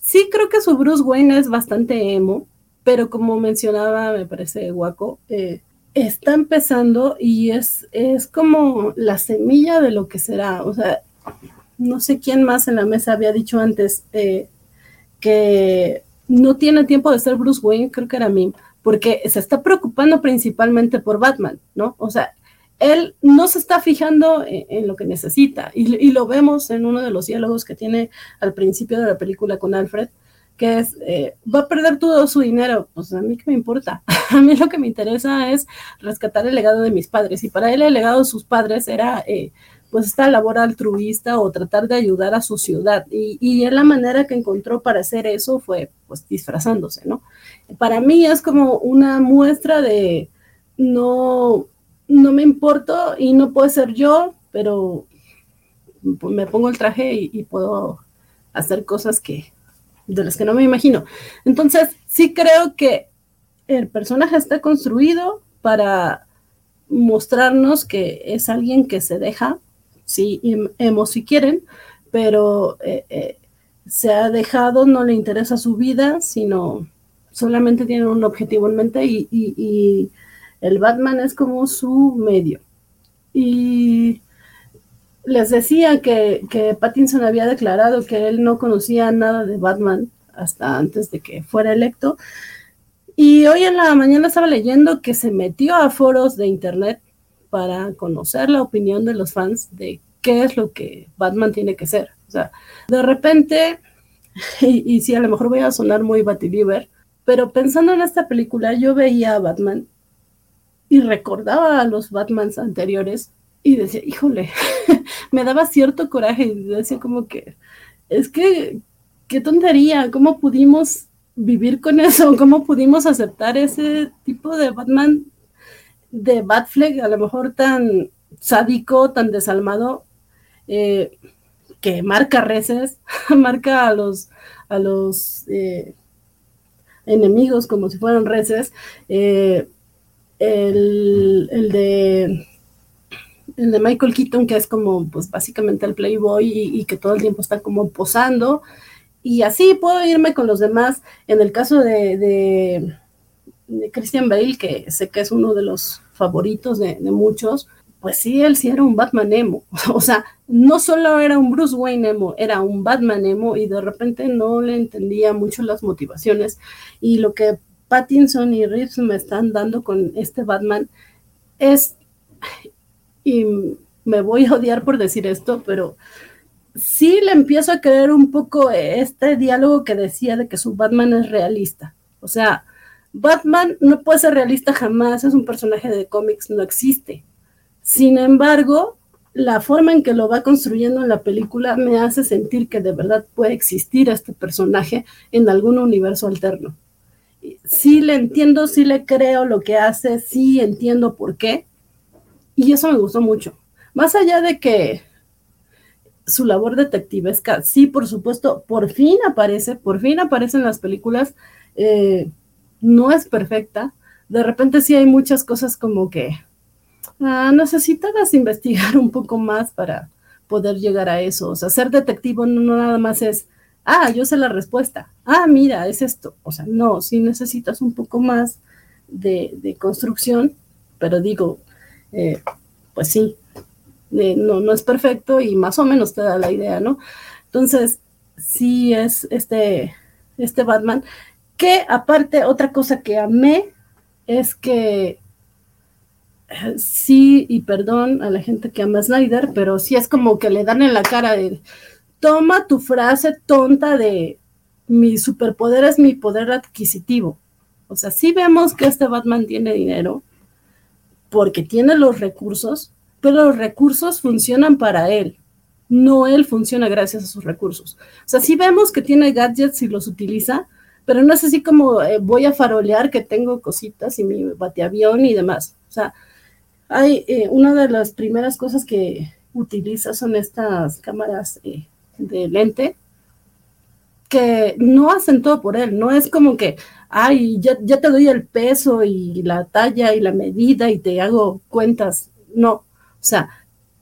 sí creo que su Bruce Wayne es bastante emo, pero como mencionaba, me parece guaco, está empezando y es, es como la semilla de lo que será. O sea, no sé quién más en la mesa había dicho antes que no tiene tiempo de ser Bruce Wayne, creo que era mí, porque se está preocupando principalmente por Batman, ¿no? O sea, él no se está fijando en, lo que necesita y, lo vemos en uno de los diálogos que tiene al principio de la película con Alfred, que es, eh, va a perder todo su dinero, pues a mí qué me importa, a mí lo que me interesa es rescatar el legado de mis padres y para él el legado de sus padres era eh, pues esta labor altruista o tratar de ayudar a su ciudad. Y, y la manera que encontró para hacer eso fue pues disfrazándose, ¿no? Para mí es como una muestra de no, no me importo y no puedo ser yo, pero me pongo el traje y, puedo hacer cosas que de las que no me imagino. Entonces, sí creo que el personaje está construido para mostrarnos que es alguien que se deja sí, hemos si quieren, pero eh, eh, se ha dejado, no le interesa su vida, sino solamente tiene un objetivo en mente y, el Batman es como su medio. Y les decía que, que Pattinson había declarado que él no conocía nada de Batman hasta antes de que fuera electo. Y hoy en la mañana estaba leyendo que se metió a foros de internet para conocer la opinión de los fans de qué es lo que Batman tiene que ser. O sea, de repente, y, sí, a lo mejor voy a sonar muy Batibieber, pero pensando en esta película, yo veía a Batman y recordaba a los Batmans anteriores y decía, híjole, me daba cierto coraje y decía como que, es que, qué tontería, ¿cómo pudimos vivir con eso? ¿Cómo pudimos aceptar ese tipo de Batman de Batfleck, a lo mejor tan sádico, tan desalmado, eh, que marca reces, marca a los, a los eh, enemigos como si fueran reces. Eh, el, el, de el de Michael Keaton, que es como pues básicamente el Playboy y, que todo el tiempo está como posando. Y así puedo irme con los demás. En el caso de, de, de Christian Bale, que sé que es uno de los favoritos de, muchos, pues sí, él sí era un Batman emo. O sea, no solo era un Bruce Wayne emo, era un Batman emo y de repente no le entendía mucho las motivaciones. Y lo que Pattinson y Reeves me están dando con este Batman es, y me voy a odiar por decir esto, pero sí le empiezo a creer un poco este diálogo que decía de que su Batman es realista. O sea, Batman no puede ser realista jamás, es un personaje de cómics, no existe. Sin embargo, la forma en que lo va construyendo en la película me hace sentir que de verdad puede existir este personaje en algún universo alterno. Sí le entiendo, sí le creo lo que hace, sí entiendo por qué. Y eso me gustó mucho. Más allá de que su labor detectivesca, sí, por supuesto, por fin aparece, por fin aparece en las películas, eh, no es perfecta. De repente sí hay muchas cosas como que ah, necesitabas investigar un poco más para poder llegar a eso. O sea, ser detective no, nada más es, ah, yo sé la respuesta, ah, mira, es esto. O sea, no, sí necesitas un poco más de, construcción, pero digo, eh, pues sí, no, no es perfecto y más o menos te da la idea, ¿no? Entonces, sí es este, este Batman, que aparte, otra cosa que amé es que sí, y perdón a la gente que ama a Snyder, pero sí es como que le dan en la cara de, toma tu frase tonta de mi superpoder es mi poder adquisitivo. O sea, sí vemos que este Batman tiene dinero porque tiene los recursos, pero los recursos funcionan para él. No él funciona gracias a sus recursos. O sea, sí vemos que tiene gadgets y los utiliza, pero no es así como eh, voy a farolear que tengo cositas y mi bateavión y demás. O sea, hay eh, una de las primeras cosas que utiliza son estas cámaras eh, de lente que no hacen todo por él, no es como que, ay, ya, ya te doy el peso y la talla y la medida y te hago cuentas, no, o sea,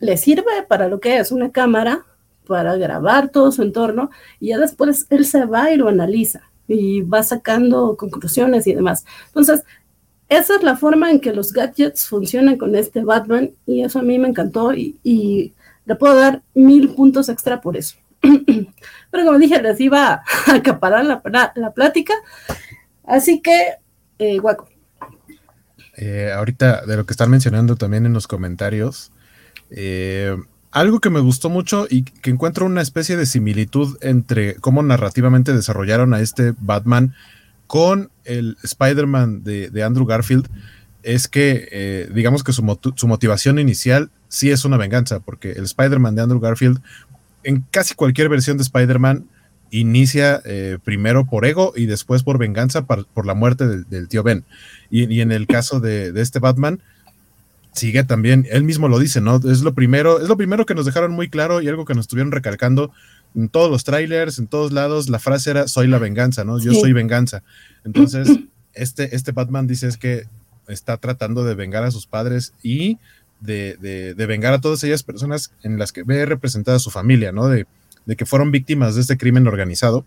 le sirve para lo que es una cámara, para grabar todo su entorno y ya después él se va y lo analiza y va sacando conclusiones y demás. Entonces, esa es la forma en que los gadgets funcionan con este Batman y eso a mí me encantó y, le puedo dar mil puntos extra por eso. Pero como dije, les iba a acaparar la, la plática. Así que, eh, guaco. Eh, ahorita de lo que están mencionando también en los comentarios, eh, algo que me gustó mucho y que encuentro una especie de similitud entre cómo narrativamente desarrollaron a este Batman con el Spider-Man de, Andrew Garfield es que, eh, digamos que su, motivación inicial sí es una venganza, porque el Spider-Man de Andrew Garfield, en casi cualquier versión de Spider-Man, inicia eh, primero por ego y después por venganza por la muerte del, tío Ben. Y, en el caso de, de, este Batman, sigue también, él mismo lo dice, ¿no? Es lo primero, es lo primero que nos dejaron muy claro y algo que nos estuvieron recalcando en todos los trailers, en todos lados, la frase era soy la venganza, ¿no? Yo soy venganza. Entonces, este, este Batman dice es que está tratando de vengar a sus padres y de, de, vengar a todas ellas personas en las que ve representada su familia, ¿no? De, de, que fueron víctimas de este crimen organizado.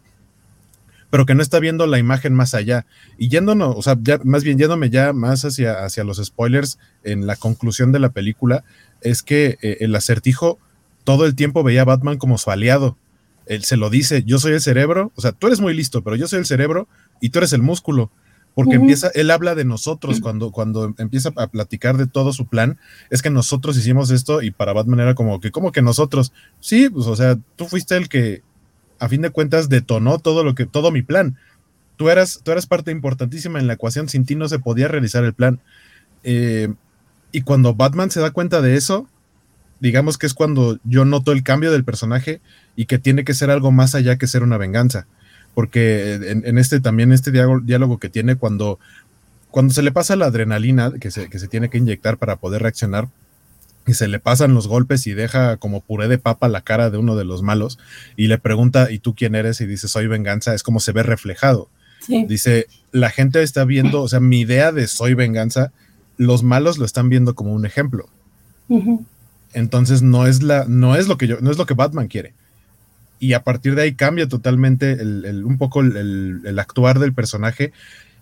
Pero que no está viendo la imagen más allá. Y yéndonos, o sea, ya, más bien yéndome ya más hacia, hacia los spoilers en la conclusión de la película, es que eh, el acertijo todo el tiempo veía a Batman como su aliado. Él se lo dice, yo soy el cerebro, o sea, tú eres muy listo, pero yo soy el cerebro y tú eres el músculo. Porque empieza, él habla de nosotros cuando, cuando empieza a platicar de todo su plan, es que nosotros hicimos esto y para Batman era como que, como que nosotros? Sí, pues o sea, tú fuiste el que a fin de cuentas detonó todo lo que, todo mi plan. Tú eras, tú eras parte importantísima en la ecuación, sin ti no se podía realizar el plan. Eh, y cuando Batman se da cuenta de eso, digamos que es cuando yo noto el cambio del personaje y que tiene que ser algo más allá que ser una venganza. Porque en, este también, este diálogo, que tiene cuando, cuando se le pasa la adrenalina que se, que se tiene que inyectar para poder reaccionar, y se le pasan los golpes y deja como puré de papa la cara de uno de los malos y le pregunta, ¿y tú quién eres? Y dice, soy venganza, es como se ve reflejado. Dice, la gente está viendo, o sea, mi idea de soy venganza, los malos lo están viendo como un ejemplo. Entonces no es la, no es lo que yo, no es lo que Batman quiere. Y a partir de ahí cambia totalmente el, un poco el, el, actuar del personaje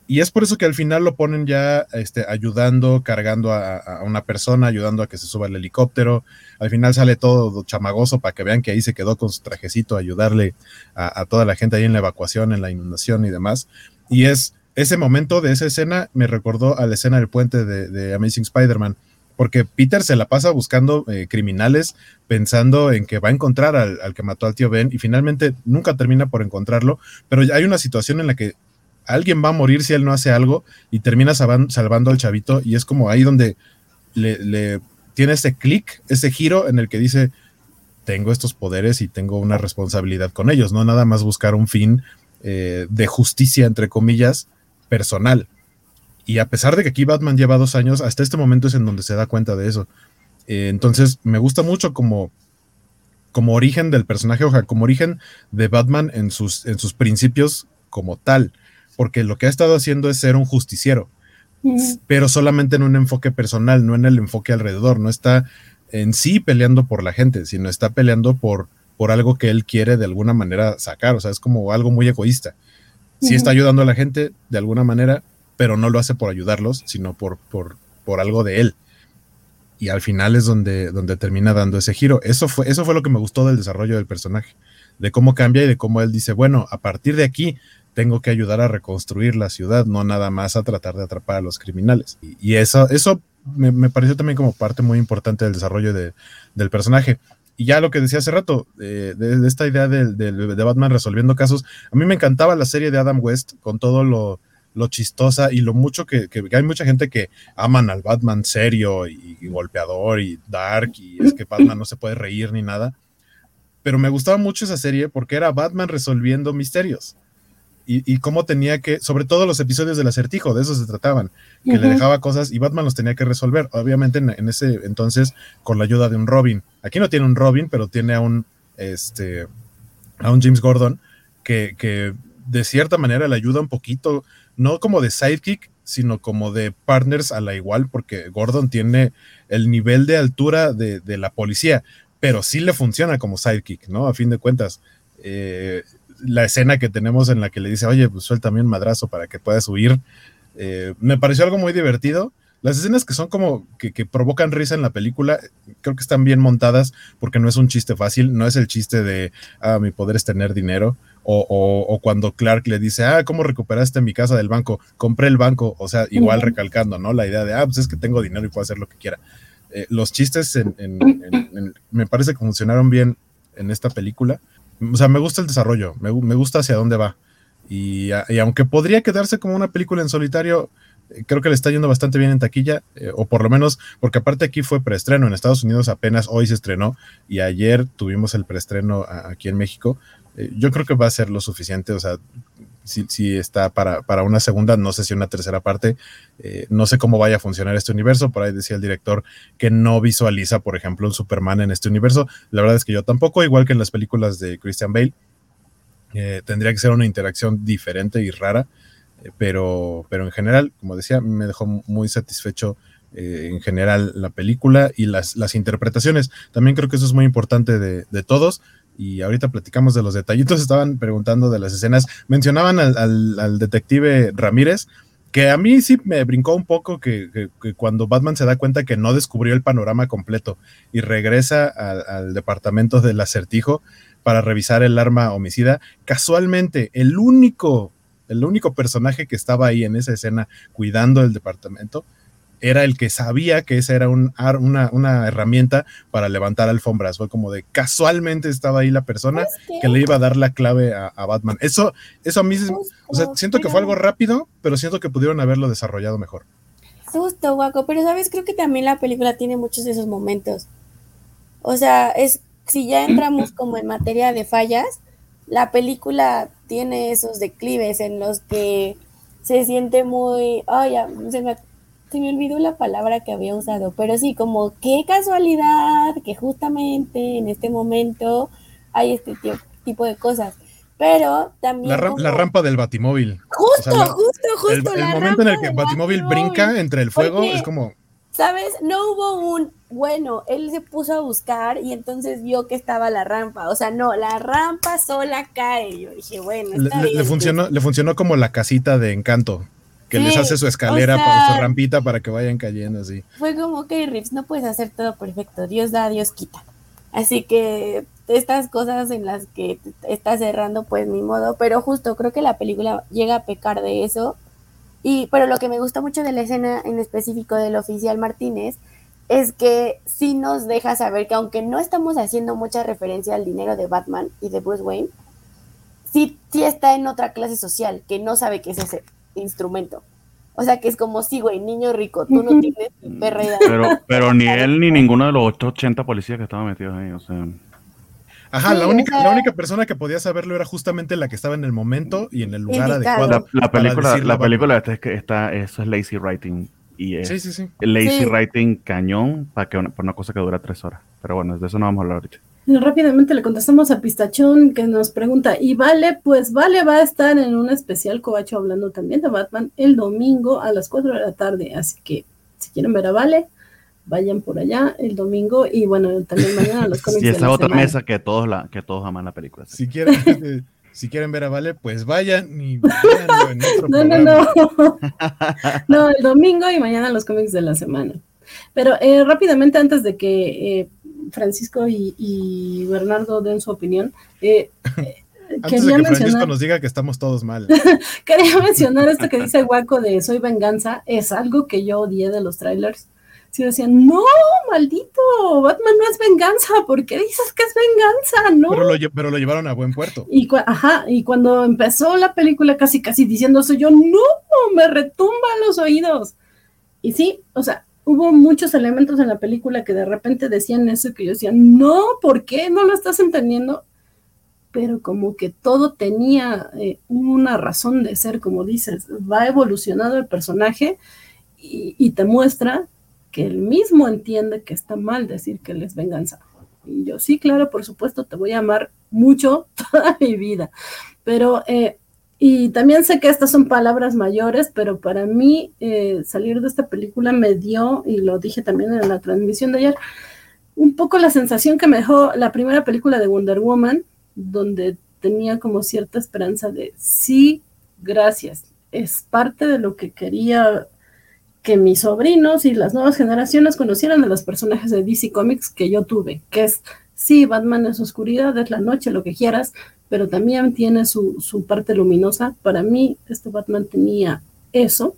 y es por eso que al final lo ponen ya este, ayudando, cargando a, una persona, ayudando a que se suba el helicóptero. Al final sale todo chamagoso para que vean que ahí se quedó con su trajecito ayudarle a, toda la gente ahí en la evacuación, en la inundación y demás. Y es ese momento de esa escena me recordó a la escena del puente de, Amazing Spider-Man, porque Peter se la pasa buscando eh, criminales pensando en que va a encontrar al, al, que mató al tío Ben y finalmente nunca termina por encontrarlo, pero hay una situación en la que alguien va a morir si él no hace algo y termina salvando al chavito y es como ahí donde le, tiene ese clic, ese giro en el que dice, tengo estos poderes y tengo una responsabilidad con ellos, no nada más buscar un fin eh, de justicia, entre comillas, personal. Y a pesar de que aquí Batman lleva dos años, hasta este momento es en donde se da cuenta de eso. Eh, entonces, me gusta mucho como, como origen del personaje, o sea, como origen de Batman en sus, en sus principios como tal porque lo que ha estado haciendo es ser un justiciero, pero solamente en un enfoque personal, no en el enfoque alrededor, no está en sí peleando por la gente, sino está peleando por, por algo que él quiere de alguna manera sacar, o sea, es como algo muy egoísta. Sí está ayudando a la gente de alguna manera, pero no lo hace por ayudarlos, sino por, por, por algo de él. Y al final es donde, donde termina dando ese giro. Eso fue, eso fue lo que me gustó del desarrollo del personaje, de cómo cambia y de cómo él dice, bueno, a partir de aquí tengo que ayudar a reconstruir la ciudad, no nada más a tratar de atrapar a los criminales. Y, eso, eso me, pareció también como parte muy importante del desarrollo del personaje. Y ya lo que decía hace rato, eh, de, esta idea de, Batman resolviendo casos, a mí me encantaba la serie de Adam West con todo lo, chistosa y lo mucho que, hay mucha gente que aman al Batman serio y, y, golpeador y dark y es que Batman no se puede reír ni nada. Pero me gustaba mucho esa serie porque era Batman resolviendo misterios y, cómo tenía que, sobre todo los episodios del acertijo, de eso se trataban, que le dejaba cosas y Batman los tenía que resolver, obviamente en, ese entonces con la ayuda de un Robin. Aquí no tiene un Robin, pero tiene a un, este, a un James Gordon que, que de cierta manera le ayuda un poquito, no como de sidekick, sino como de partners a la igual, porque Gordon tiene el nivel de altura de, de la policía, pero sí le funciona como sidekick, ¿no? A fin de cuentas. Eh, la escena que tenemos en la que le dice, oye, pues suéltame un madrazo para que puedas huir. Eh, me pareció algo muy divertido. Las escenas que son como que, provocan risa en la película, creo que están bien montadas porque no es un chiste fácil, no es el chiste de, ah, mi poder es tener dinero, o, cuando Clark le dice, ah, ¿cómo recuperaste mi casa del banco? Compré el banco, o sea, igual recalcando, ¿no? La idea de, ah, pues es que tengo dinero y puedo hacer lo que quiera. Eh, los chistes me parece que funcionaron bien en esta película o sea, me gusta el desarrollo, me, gusta hacia dónde va. Y, aunque podría quedarse como una película en solitario, eh, creo que le está yendo bastante bien en taquilla, eh, o por lo menos, porque aparte aquí fue preestreno, en Estados Unidos apenas hoy se estrenó y ayer tuvimos el preestreno aquí en México. Eh, yo creo que va a ser lo suficiente, o sea, si, está para, para, una segunda, no sé si una tercera parte, eh, no sé cómo vaya a funcionar este universo, por ahí decía el director que no visualiza, por ejemplo, un Superman en este universo, la verdad es que yo tampoco, igual que en las películas de Christian Bale, eh, tendría que ser una interacción diferente y rara, eh, pero, pero en general, como decía, me dejó muy satisfecho en general la película y las, las interpretaciones. También creo que eso es muy importante de, de todos y ahorita platicamos de los detallitos, estaban preguntando de las escenas, mencionaban al, al- detective Ramírez, que a mí sí me brincó un poco que cuando Batman se da cuenta que no descubrió el panorama completo y regresa al, al departamento del acertijo para revisar el arma homicida, casualmente el único, el único personaje que estaba ahí en esa escena cuidando el departamento era el que sabía que esa era un una, una herramienta para levantar alfombras. Fue como de casualmente estaba ahí la persona Es que- le iba a dar la clave a, a Batman. Eso, eso a mí, se- o sea, Justo, siento que fue algo rápido, pero siento que pudieron haberlo desarrollado mejor. Justo, guaco, pero sabes, creo que también la película tiene muchos de esos momentos. O sea, es si ya entramos como en materia de fallas, la película tiene esos declives en los que se siente muy, ay, ya, se me, se me olvidó la palabra que había usado, pero sí, como qué casualidad que justamente en este momento hay este ti- tipo de cosas. Pero también La, ram- como- la rampa del Batimóvil. justo, o sea, la- justo, El, justo el la momento en el rampa que del Batimóvil Batimóvil. brinca entre el fuego Porque- es como, ¿Sabes? No hubo un, bueno, él se puso a buscar y entonces vio que estaba la rampa. O sea, no, la rampa sola cae. Yo dije, bueno, le, está le- le bien, funcionó, le funcionó como la casita de encanto, que les hace su escalera, o sea- para su rampita para que vayan cayendo así. Fue como, ok, Rips, no puedes hacer todo perfecto. Dios da, Dios quita. Así que estas cosas en las que estás cerrando, pues ni modo. Pero justo creo que la película llega a pecar de eso. Y, pero lo que me gustó mucho de la escena en específico del oficial Martínez es que sí nos deja saber que aunque no estamos haciendo mucha referencia al dinero de Batman y de Bruce Wayne, sí, sí está en otra clase social que no sabe qué es ese instrumento. O sea que es como, sí, güey, niño rico, tú no tienes perra idea. Pero, pero ni él ni ninguno de los 880 policías que estaban metidos ahí. O sea, Ajá, Sí, la o única, sea- la única persona que podía saberlo era justamente la que estaba en el momento y en el lugar Indicado. adecuado. la, la película, la película esta es que está, eso es lazy writing. Y es Sí, sí, sí. lazy Sí. writing cañón para que una, para una cosa que dura tres horas. Pero bueno, de eso no vamos a hablar ahorita. Rápidamente le contestamos a Pistachón que nos pregunta, y Vale, pues Vale va a estar en un especial Covacho hablando también de Batman el domingo a las 4 de la tarde, así que si quieren ver a Vale, vayan por allá el domingo y bueno, también mañana a los cómics Y de esa otra semana. mesa que todos, la, que todos aman la película. Si quieren, si quieren ver a Vale, pues vayan y otro No, no, no. No, el domingo y mañana los cómics de la semana. Pero eh, rápidamente, antes de que eh, Francisco y, y Bernardo den su opinión, eh, eh, Antes de quería que Francisco mencionar, nos diga que estamos todos mal. quería mencionar esto que dice Guaco de Soy Venganza. Es algo que yo odié de los trailers. Si decían, no, maldito, Batman no es venganza, ¿por qué dices que es venganza? No. Pero lo, pero lo llevaron a buen puerto. Y, ajá, y cuando empezó la película casi casi diciendo eso, yo no, me retumban los oídos. Y sí, o sea, hubo muchos elementos en la película que de repente decían eso y que yo decía, no, ¿por qué? No lo estás entendiendo. Pero como que todo tenía eh, una razón de ser, como dices, va evolucionando el personaje y, y te muestra que él mismo entiende que está mal decir que él es venganza. Y yo, sí, claro, por supuesto, te voy a amar mucho toda mi vida. Pero, eh, y también sé que estas son palabras mayores, pero para mí eh, salir de esta película me dio, y lo dije también en la transmisión de ayer, un poco la sensación que me dejó la primera película de Wonder Woman, donde tenía como cierta esperanza de, sí, gracias, es parte de lo que quería que mis sobrinos y las nuevas generaciones conocieran a los personajes de DC Comics que yo tuve, que es, sí, Batman es oscuridad, es la noche, lo que quieras, pero también tiene su, su parte luminosa. Para mí, este Batman tenía eso.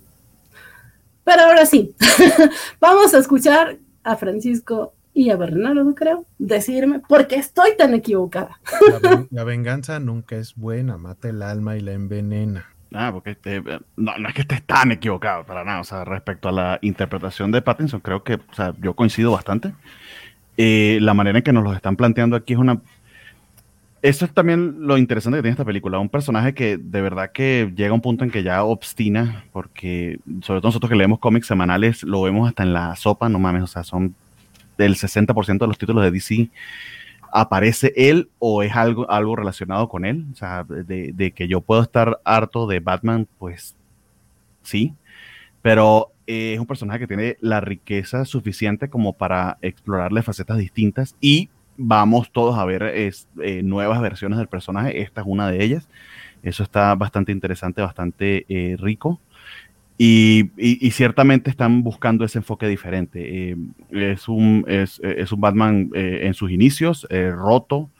Pero ahora sí, vamos a escuchar a Francisco y a Bernardo, creo, decirme por qué estoy tan equivocada. La, ven- la venganza nunca es buena, mata el alma y la envenena. Ah, porque este, no, no es que estés tan equivocado para nada. O sea, respecto a la interpretación de Pattinson, creo que o sea, yo coincido bastante. Eh, la manera en que nos lo están planteando aquí es una. Eso es también lo interesante que tiene esta película. Un personaje que de verdad que llega a un punto en que ya obstina, porque sobre todo nosotros que leemos cómics semanales, lo vemos hasta en la sopa, no mames, o sea, son del 60% de los títulos de DC aparece él o es algo, algo relacionado con él. O sea, de, de que yo puedo estar harto de Batman, pues sí. Pero eh, es un personaje que tiene la riqueza suficiente como para explorarle facetas distintas y vamos todos a ver eh, nuevas versiones del personaje. Esta es una de ellas. Eso está bastante interesante, bastante eh, rico. Y, ciertamente están buscando ese enfoque diferente. Es, un, es, es, un Batman en sus inicios, roto,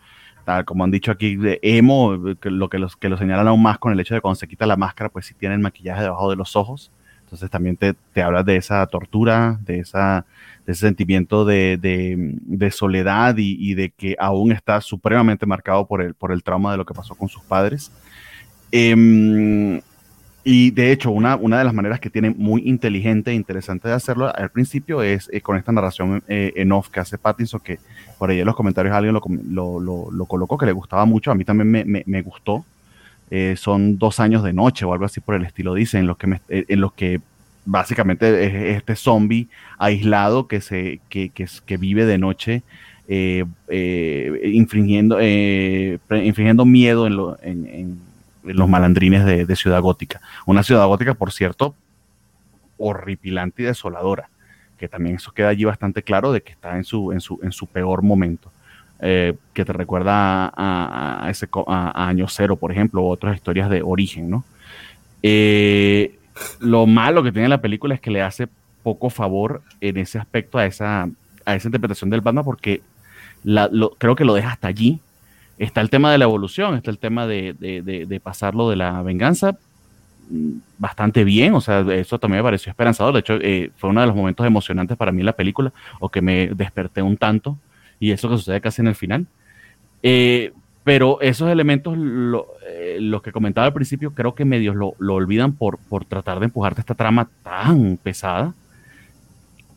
tal como han dicho aquí, de emo, que lo que, los, que lo señalan aún más con el hecho de cuando se quita la máscara, pues si tiene el maquillaje debajo de los ojos. Entonces también te, te hablas de esa tortura, de, esa, de ese sentimiento de, soledad y, de que aún está supremamente marcado por el, trauma de lo que pasó con sus padres. Eh, y de hecho, una, de las maneras que tiene muy inteligente e interesante de hacerlo al principio es eh, con esta narración eh, en off que hace Pattinson, que por ahí en los comentarios alguien lo, lo, lo, lo colocó, que le gustaba mucho, a mí también me gustó. Eh, son dos años de noche o algo así por el estilo, dice, en los que, me, en los que básicamente es este zombie aislado que, se, que, que, que vive de noche eh, eh, infringiendo, infringiendo miedo en, lo, en, en, los malandrines de, de, Ciudad Gótica. Una Ciudad Gótica, por cierto, horripilante y desoladora, que también eso queda allí bastante claro de que está en su, en su, en su peor momento eh, que te recuerda a, a ese, a, a, Año Cero, por ejemplo, u otras historias de origen, ¿no? Eh, lo malo que tiene la película es que le hace poco favor en ese aspecto a esa, a esa interpretación del Batman porque la, lo, creo que lo deja hasta allí. Está el tema de la evolución, está el tema de, de, de, de pasarlo de la venganza mm, bastante bien, o sea, eso también me pareció esperanzador, de hecho eh, fue uno de los momentos emocionantes para mí en la película, o que me desperté un tanto, y eso que sucede casi en el final. Eh, pero esos elementos, eh, los que comentaba al principio, creo que medios lo, lo, olvidan por, por tratar de empujarte esta trama tan pesada,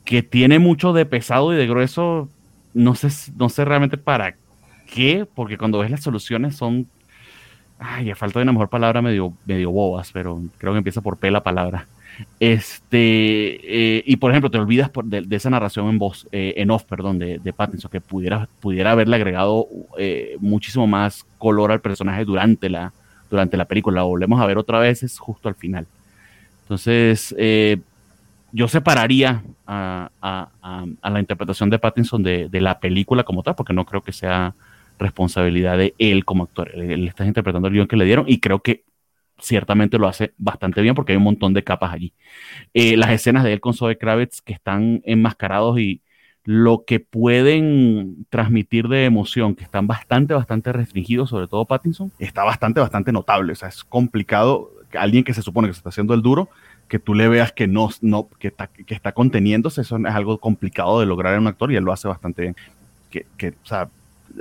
que tiene mucho de pesado y de grueso, no sé, no sé realmente para qué, porque cuando ves las soluciones son, ay, a falta de una mejor palabra, medio, medio bobas, pero creo que empieza por P la palabra. Este, eh, y por ejemplo, te olvidas por, de, de, esa narración en voz, eh, en off, perdón, de, de, Pattinson, que pudiera, pudiera haberle agregado eh, muchísimo más color al personaje durante la, durante la película. Lo volvemos a ver otra vez, es justo al final. Entonces, eh, yo separaría a, a, a, a, la interpretación de Pattinson de, de, la película como tal, porque no creo que sea responsabilidad de él como actor. Él, él está interpretando el guion que le dieron y creo que ciertamente lo hace bastante bien porque hay un montón de capas allí. Eh, las escenas de él con Zoe Kravitz que están enmascarados y lo que pueden transmitir de emoción, que están bastante, bastante restringidos, sobre todo Pattinson, está bastante, bastante notable. O sea, es complicado alguien que se supone que se está haciendo el duro, que tú le veas que no, no que, está, que está conteniéndose, eso es algo complicado de lograr en un actor y él lo hace bastante bien. Que, que o sea,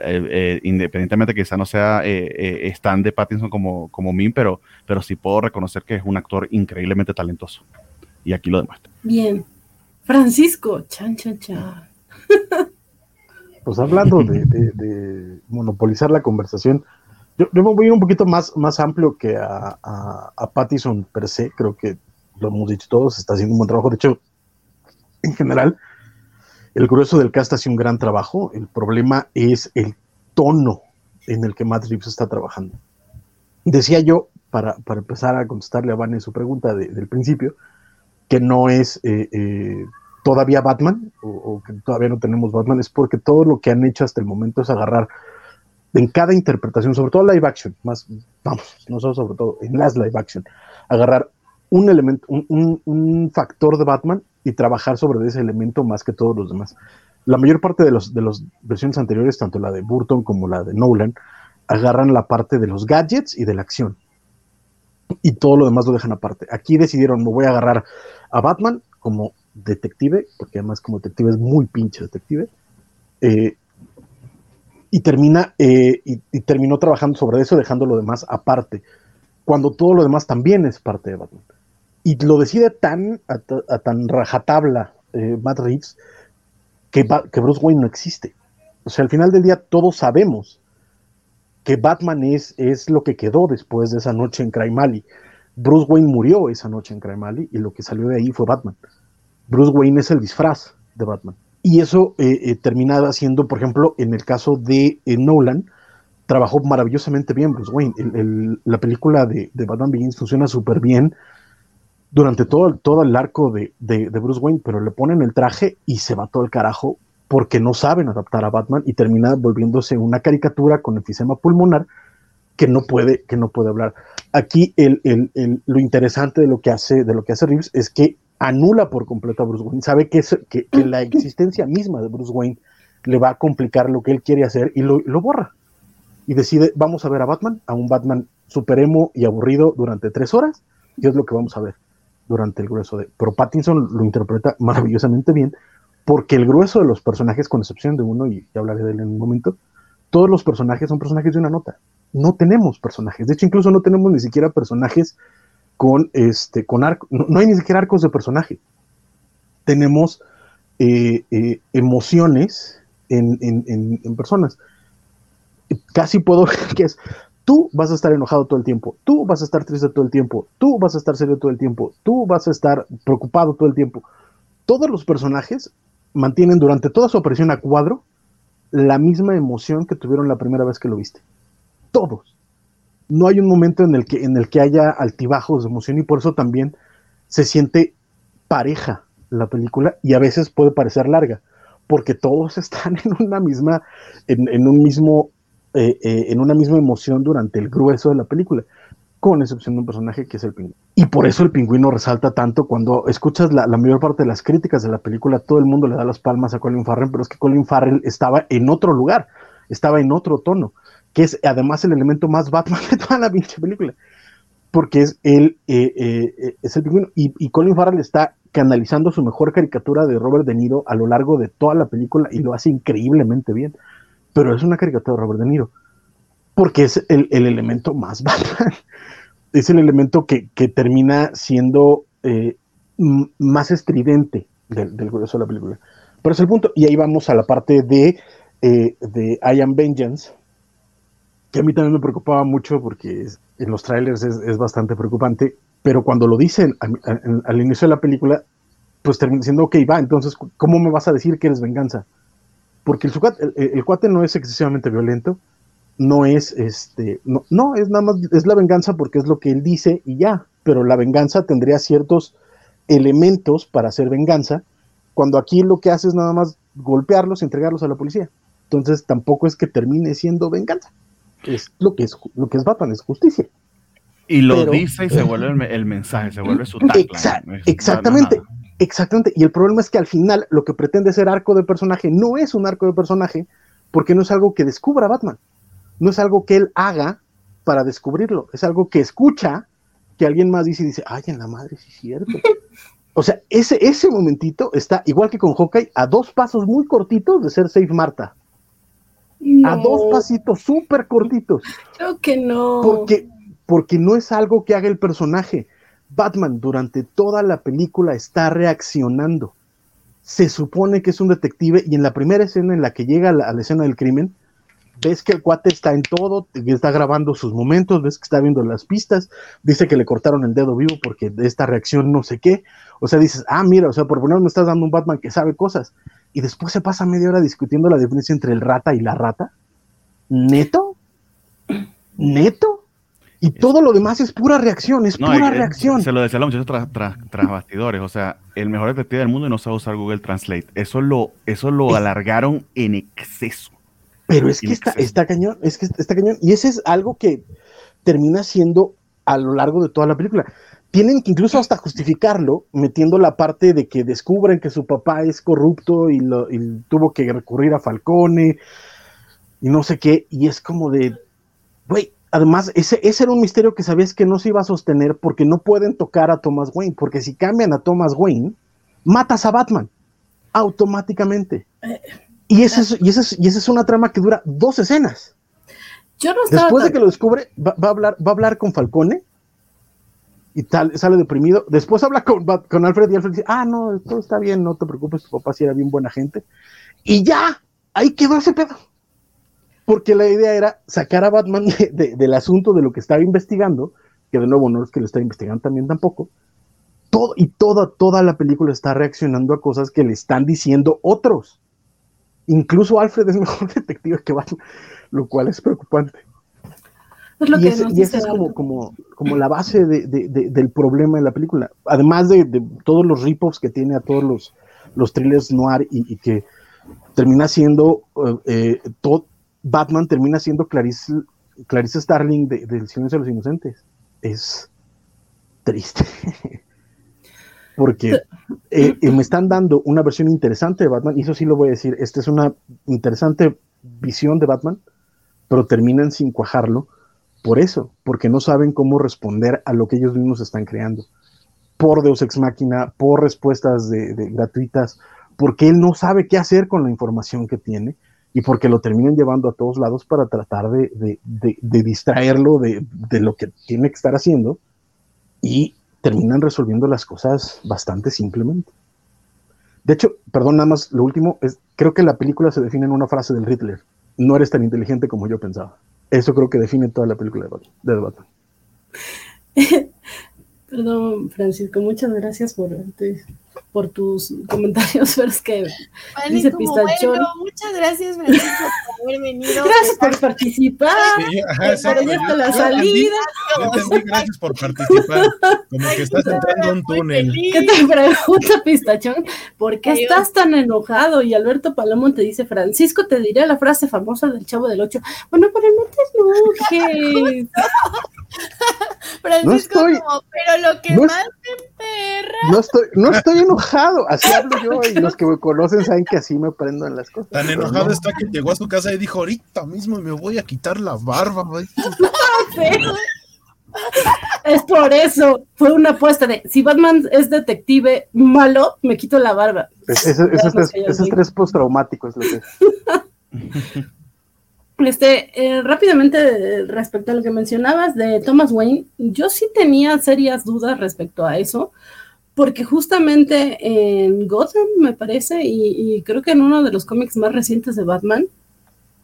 eh, eh, independientemente que quizá no sea eh, Stan de Pattinson como, como Min, pero, pero sí puedo reconocer que es un actor increíblemente talentoso. Y aquí lo demuestra. Bien. Francisco, chan, chan, chan. pues hablando de, de, de, monopolizar la conversación, yo, yo, me voy a ir un poquito más, más amplio que a, a, a Pattinson per se, creo que lo hemos dicho todos, está haciendo un buen trabajo, de hecho, en general, el grueso del cast hace un gran trabajo. El problema es el tono en el que Matt Reeves está trabajando. Decía yo, para, para empezar a contestarle a Van su pregunta de, del principio, que no es eh, eh, todavía Batman, o, o, que todavía no tenemos Batman, es porque todo lo que han hecho hasta el momento es agarrar en cada interpretación, sobre todo live action, más, vamos, no solo sobre todo, en las live action, agarrar un elemento, un, un, un factor de Batman y trabajar sobre ese elemento más que todos los demás. La mayor parte de las de los versiones anteriores, tanto la de Burton como la de Nolan, agarran la parte de los gadgets y de la acción. Y todo lo demás lo dejan aparte. Aquí decidieron, me voy a agarrar a Batman como detective, porque además como detective es muy pinche detective, eh, y termina eh, y, y, terminó trabajando sobre eso, dejando lo demás aparte, cuando todo lo demás también es parte de Batman y lo decide tan a, a tan rajatabla eh, Matt Reeves que, que, Bruce Wayne no existe. O sea, al final del día todos sabemos que Batman es, es lo que quedó después de esa noche en Crime Alley. Bruce Wayne murió esa noche en Crime Alley y lo que salió de ahí fue Batman. Bruce Wayne es el disfraz de Batman. Y eso eh, eh, terminaba siendo, por ejemplo, en el caso de eh, Nolan, trabajó maravillosamente bien Bruce Wayne. La película de, de Batman Begins funciona súper bien durante todo, todo el arco de, de, Bruce Wayne, pero le ponen el traje y se va todo el carajo porque no saben adaptar a Batman y termina volviéndose una caricatura con enfisema pulmonar que no puede, que no puede hablar. Aquí el, el, el, lo interesante de lo que hace, de lo que hace Reeves es que anula por completo a Bruce Wayne. Sabe que, es, que, que la existencia misma de Bruce Wayne le va a complicar lo que él quiere hacer y lo, lo borra. Y decide, vamos a ver a Batman, a un Batman superemo y aburrido durante tres horas, y es lo que vamos a ver durante el grueso de... Pero Pattinson lo interpreta maravillosamente bien, porque el grueso de los personajes, con excepción de uno, y ya hablaré de él en un momento, todos los personajes son personajes de una nota. No tenemos personajes. De hecho, incluso no tenemos ni siquiera personajes con este, con arco. No, hay ni siquiera arcos de personaje. Tenemos eh, eh, emociones en, en, en, personas. Casi puedo que es, tú vas a estar enojado todo el tiempo, tú vas a estar triste todo el tiempo, tú vas a estar serio todo el tiempo, tú vas a estar preocupado todo el tiempo. Todos los personajes mantienen durante toda su aparición a cuadro la misma emoción que tuvieron la primera vez que lo viste. Todos. No hay un momento en el que, en el que haya altibajos de emoción y por eso también se siente pareja la película y a veces puede parecer larga, porque todos están en una misma, en, en un mismo, eh, eh, en una misma emoción durante el grueso de la película con excepción de un personaje que es el pingüino. Y por eso el pingüino resalta tanto cuando escuchas la, la, mayor parte de las críticas de la película, todo el mundo le da las palmas a Colin Farrell, pero es que Colin Farrell estaba en otro lugar, estaba en otro tono, que es además el elemento más Batman de toda la pinche película, porque es él, eh, el pingüino, y Colin Farrell está canalizando su mejor caricatura de Robert De Niro a lo largo de toda la película y lo hace increíblemente bien, pero es una caricatura de Robert De Niro porque es el, el elemento más Batman. es el elemento que, que termina siendo eh, más estridente del, grueso de la película. Pero es el punto. Y ahí vamos a la parte de, eh, de I Am Vengeance, que a mí también me preocupaba mucho porque en los trailers es, es, bastante preocupante. Pero cuando lo dicen al inicio de la película, pues termina diciendo, ok, va, entonces, ¿cómo me vas a decir que eres venganza? Porque el, el, el cuate no es excesivamente violento, no es este, no, no, es nada más, es la venganza porque es lo que él dice y ya, pero la venganza tendría ciertos elementos para hacer venganza, cuando aquí lo que hace es nada más golpearlos y entregarlos a la policía. Entonces tampoco es que termine siendo venganza. Es lo que es lo que es Batman, es justicia. Y lo pero, dice y se vuelve el, el, mensaje, se vuelve su tagline. Exa exactamente. No exactamente. Y el problema es que al final lo que pretende ser arco de personaje no es un arco de personaje porque no es algo que descubra Batman no es algo que él haga para descubrirlo, es algo que escucha que alguien más dice y dice, ay, en la madre, sí es cierto. o sea, ese, ese momentito está, igual que con Hawkeye, a dos pasos muy cortitos de ser Safe Marta. No. A dos pasitos súper cortitos. Creo que no. Porque, porque no es algo que haga el personaje. Batman durante toda la película está reaccionando. Se supone que es un detective y en la primera escena en la que llega a la, escena del crimen, ves que el cuate está en todo, está grabando sus momentos, ves que está viendo las pistas, dice que le cortaron el dedo vivo porque de esta reacción no sé qué, o sea, dices, ah, mira, o sea, por poner me estás dando un Batman que sabe cosas, y después se pasa media hora discutiendo la diferencia entre el rata y la rata, neto, neto, y todo lo demás es pura reacción, es no, pura es, reacción. Se lo decía a los muchachos tras, tras, tras bastidores, o sea, el mejor detective del mundo y no sabe usar Google Translate, eso lo, eso lo alargaron en exceso. Pero es que está, está cañón, es que está cañón. Y ese es algo que termina siendo a lo largo de toda la película. Tienen que incluso hasta justificarlo, metiendo la parte de que descubren que su papá es corrupto y, lo, y tuvo que recurrir a Falcone y no sé qué. Y es como de, güey, además, ese, ese era un misterio que sabías que no se iba a sostener porque no pueden tocar a Thomas Wayne, porque si cambian a Thomas Wayne, matas a Batman automáticamente. Y esa, es, y, esa es, y esa es una trama que dura dos escenas. Yo no Después de que lo descubre, va, va, a hablar, va a hablar con Falcone y tal, sale deprimido. Después habla con, con Alfred y Alfred dice, ah, no, todo está bien, no te preocupes, tu papá sí era bien buena gente. Y ya, ahí quedó ese pedo. Porque la idea era sacar a Batman de, de, del asunto de lo que estaba investigando, que de nuevo no es que lo está investigando también tampoco. Todo, y toda, toda la película está reaccionando a cosas que le están diciendo otros. Incluso Alfred es mejor detective que Batman, lo cual es preocupante. Es lo y, que ese, y esa es como, como, como, la base de, de, de, del problema de la película. Además de, todos los rip-offs que tiene a todos los, los thrillers noir y, y, que termina siendo, eh, eh, todo, Batman termina siendo Clarice, Clarice Starling de- del Silencio de los Inocentes. Es triste. Porque eh, eh, me están dando una versión interesante de Batman, y eso sí lo voy a decir, esta es una interesante visión de Batman, pero terminan sin cuajarlo por eso, porque no saben cómo responder a lo que ellos mismos están creando. Por Deus Ex Máquina, por respuestas de, de gratuitas, porque él no sabe qué hacer con la información que tiene y porque lo terminan llevando a todos lados para tratar de, de- de- distraerlo de, lo que tiene que estar haciendo y terminan resolviendo las cosas bastante simplemente. De hecho, perdón, nada más lo último, es, creo que la película se define en una frase del Riddler. No eres tan inteligente como yo pensaba. Eso creo que define toda la película de Batman. Batman. Perdón, Francisco, muchas gracias por, por tus comentarios, pero es que Vale, Dice Pistachón. bueno, muchas gracias, Francisco, por haber venido. gracias por participar, Sí, ajá, exacto. Yo- la salida. entendí, gracias por participar. Como que estás entrando a un túnel. ¿Qué te pregunta, Pistachón? ¿Por qué Adiós. estás tan enojado? Y Alberto Palomo te dice, Francisco, te diré la frase famosa del Chavo del Ocho. Bueno, pero no te enojes. Francisco, No estoy- como, pero lo que no es- más me perra. No estoy, no estoy enojado, así hablo yo y los que me conocen saben que así me prendo en las cosas. Tan enojado no. está que llegó a su casa y dijo, ahorita mismo me voy a quitar la barba. güey". Es por eso. Fue una apuesta de, si Batman es detective malo, me quito la barba. Es- Ese ese Ya estrés, nos cayó ese bien. estrés postraumático es lo que es. Este, eh, rápidamente respecto a lo que mencionabas de Thomas Wayne, yo sí tenía serias dudas respecto a eso, porque justamente en Gotham, me parece, y, y creo que en uno de los cómics más recientes de Batman,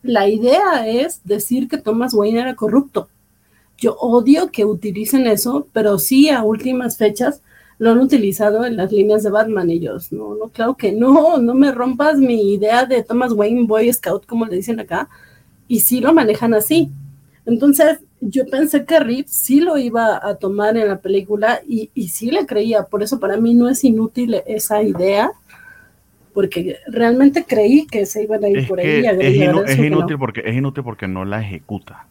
la idea es decir que Thomas Wayne era corrupto. Yo odio que utilicen eso, pero sí a últimas fechas lo han utilizado en las líneas de Batman ellos. No, no, claro que no, no me rompas mi idea de Thomas Wayne Boy Scout, como le dicen acá y sí lo manejan así. Entonces, yo pensé que Reeves sí lo iba a tomar en la película y, y sí le creía, por eso para mí no es inútil esa idea, porque realmente creí que se iban a ir Es por que ahí. y es, inu- no. inútil porque es inútil porque no la ejecuta.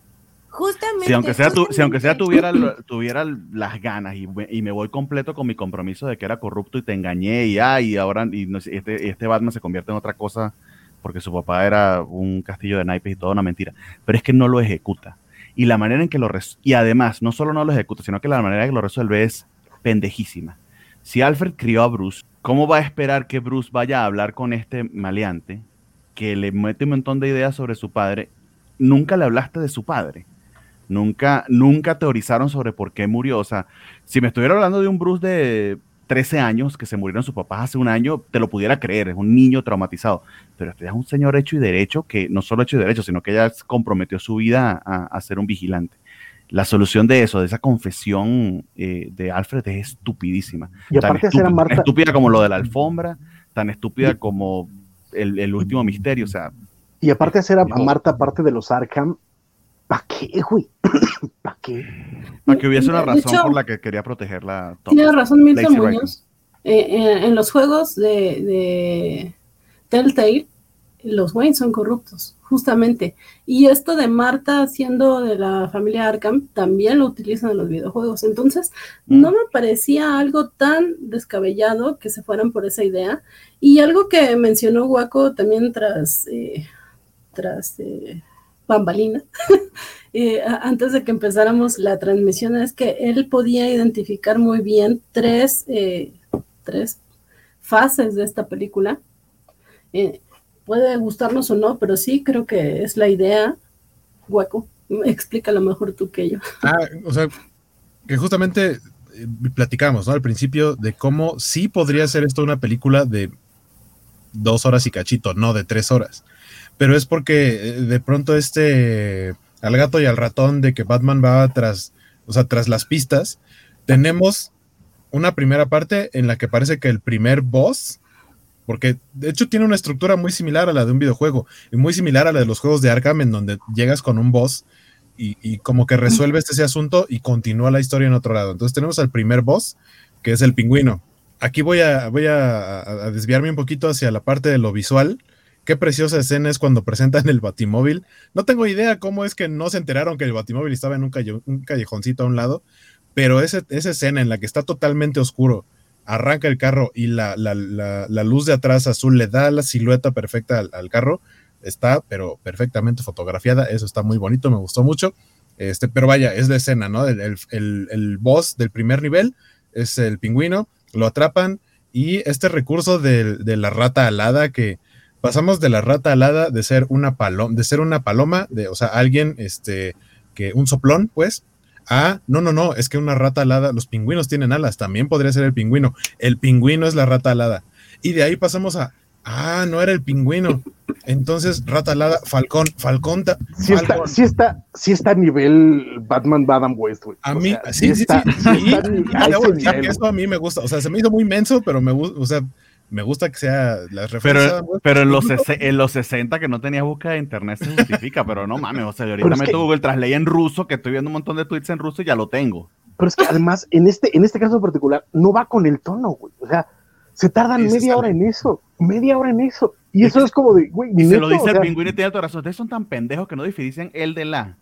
Justamente. Si aunque sea tu- si aunque sea tuviera tuviera las ganas y, me- y me voy completo con mi compromiso de que era corrupto y te engañé y ah, y ahora y no sé, este este Batman se convierte en otra cosa porque su papá era un castillo de naipes y toda una mentira, pero es que no lo ejecuta. Y la manera en que lo y además no solo no lo ejecuta, sino que la manera en que lo resuelve es pendejísima. Si Alfred crió a Bruce, ¿cómo va a esperar que Bruce vaya a hablar con este maleante que le mete un montón de ideas sobre su padre? Nunca le hablaste de su padre. Nunca, nunca teorizaron sobre por qué murió. O sea, si me estuviera hablando de un Bruce de 13 años que se murieron sus papás hace un año, te lo pudiera creer, es un niño traumatizado. Pero este es un señor hecho y derecho que no solo hecho y derecho, sino que ya comprometió su vida a, a ser un vigilante. La solución de eso, de esa confesión eh, de Alfred es estupidísima. Y Tan aparte estúpida, Marta, estúpida como lo de la alfombra, tan estúpida como el, el último misterio. O sea, y aparte hacer a, a Marta parte de los Arkham, ¿para qué, güey? ¿Para qué? para que hubiese una razón hecho, por la que quería protegerla. Tienes razón, Milton Muñoz. Eh, en, en los juegos de, de Telltale, los Wayne son corruptos, justamente. Y esto de Marta siendo de la familia Arkham también lo utilizan en los videojuegos. Entonces, Mm. no me parecía algo tan descabellado que se fueran por esa idea. Y algo que mencionó Waco también tras, eh, tras eh, bambalina, eh, antes de que empezáramos la transmisión, es que él podía identificar muy bien tres, eh, tres fases de esta película. Eh, puede gustarnos o no, pero sí creo que es la idea. Waco, explícalo mejor tú que yo. Ah, o sea, que justamente platicamos, ¿no? Al principio de cómo sí podría ser esto una película de dos horas y cachito, no de tres horas. Pero es porque eh, de pronto este al gato y al ratón de que Batman va tras, o sea, tras las pistas, tenemos una primera parte en la que parece que el primer boss, porque de hecho tiene una estructura muy similar a la de un videojuego y muy similar a la de los juegos de Arkham, en donde llegas con un boss y, como que resuelves ese asunto y continúa la historia en otro lado. Entonces tenemos al primer boss, que es el pingüino. Aquí voy a desviarme un poquito hacia la parte de lo visual qué preciosa escena es cuando presentan el Batimóvil. No tengo idea cómo es que no se enteraron que el Batimóvil estaba en un, un callejoncito a un lado, pero esa escena en la que está totalmente oscuro, arranca el carro y la, luz de atrás azul le da la silueta perfecta al, carro, está pero perfectamente fotografiada, eso está muy bonito, me gustó mucho. Este, pero vaya, es la escena, ¿no? El, boss del primer nivel es el pingüino, lo atrapan y este recurso de, la rata alada que pasamos de la rata alada de ser una paloma, de ser una paloma, de, o sea, alguien, este, que un soplón, pues, Ah, no, no, no, es que una rata alada, los pingüinos tienen alas, también podría ser el pingüino. El pingüino es la rata alada. Y de ahí pasamos a, ah, no era el pingüino. Entonces, rata alada, Falcón, Falcón. Sí está, sí está, sí está a nivel Batman Badam West, A mí, sí, sí, sí, sí, eso a mí me gusta. O sea, se me hizo muy menso, pero me gusta, o sea, me gusta que sea la referencia. Pero, en, los en los 60 que no tenía búsqueda de internet se justifica, pero no mames, o sea, ahorita meto Google Translate en ruso, que estoy viendo un montón de tweets en ruso y ya lo tengo. Pero es que además, en este, en este caso particular, no va con el tono, güey. O sea, se tardan media hora en eso, media hora en eso. Y eso es, como de, güey, Se lo dice el pingüino y tiene toda razón. Ustedes son tan pendejos que no diferencian el de la.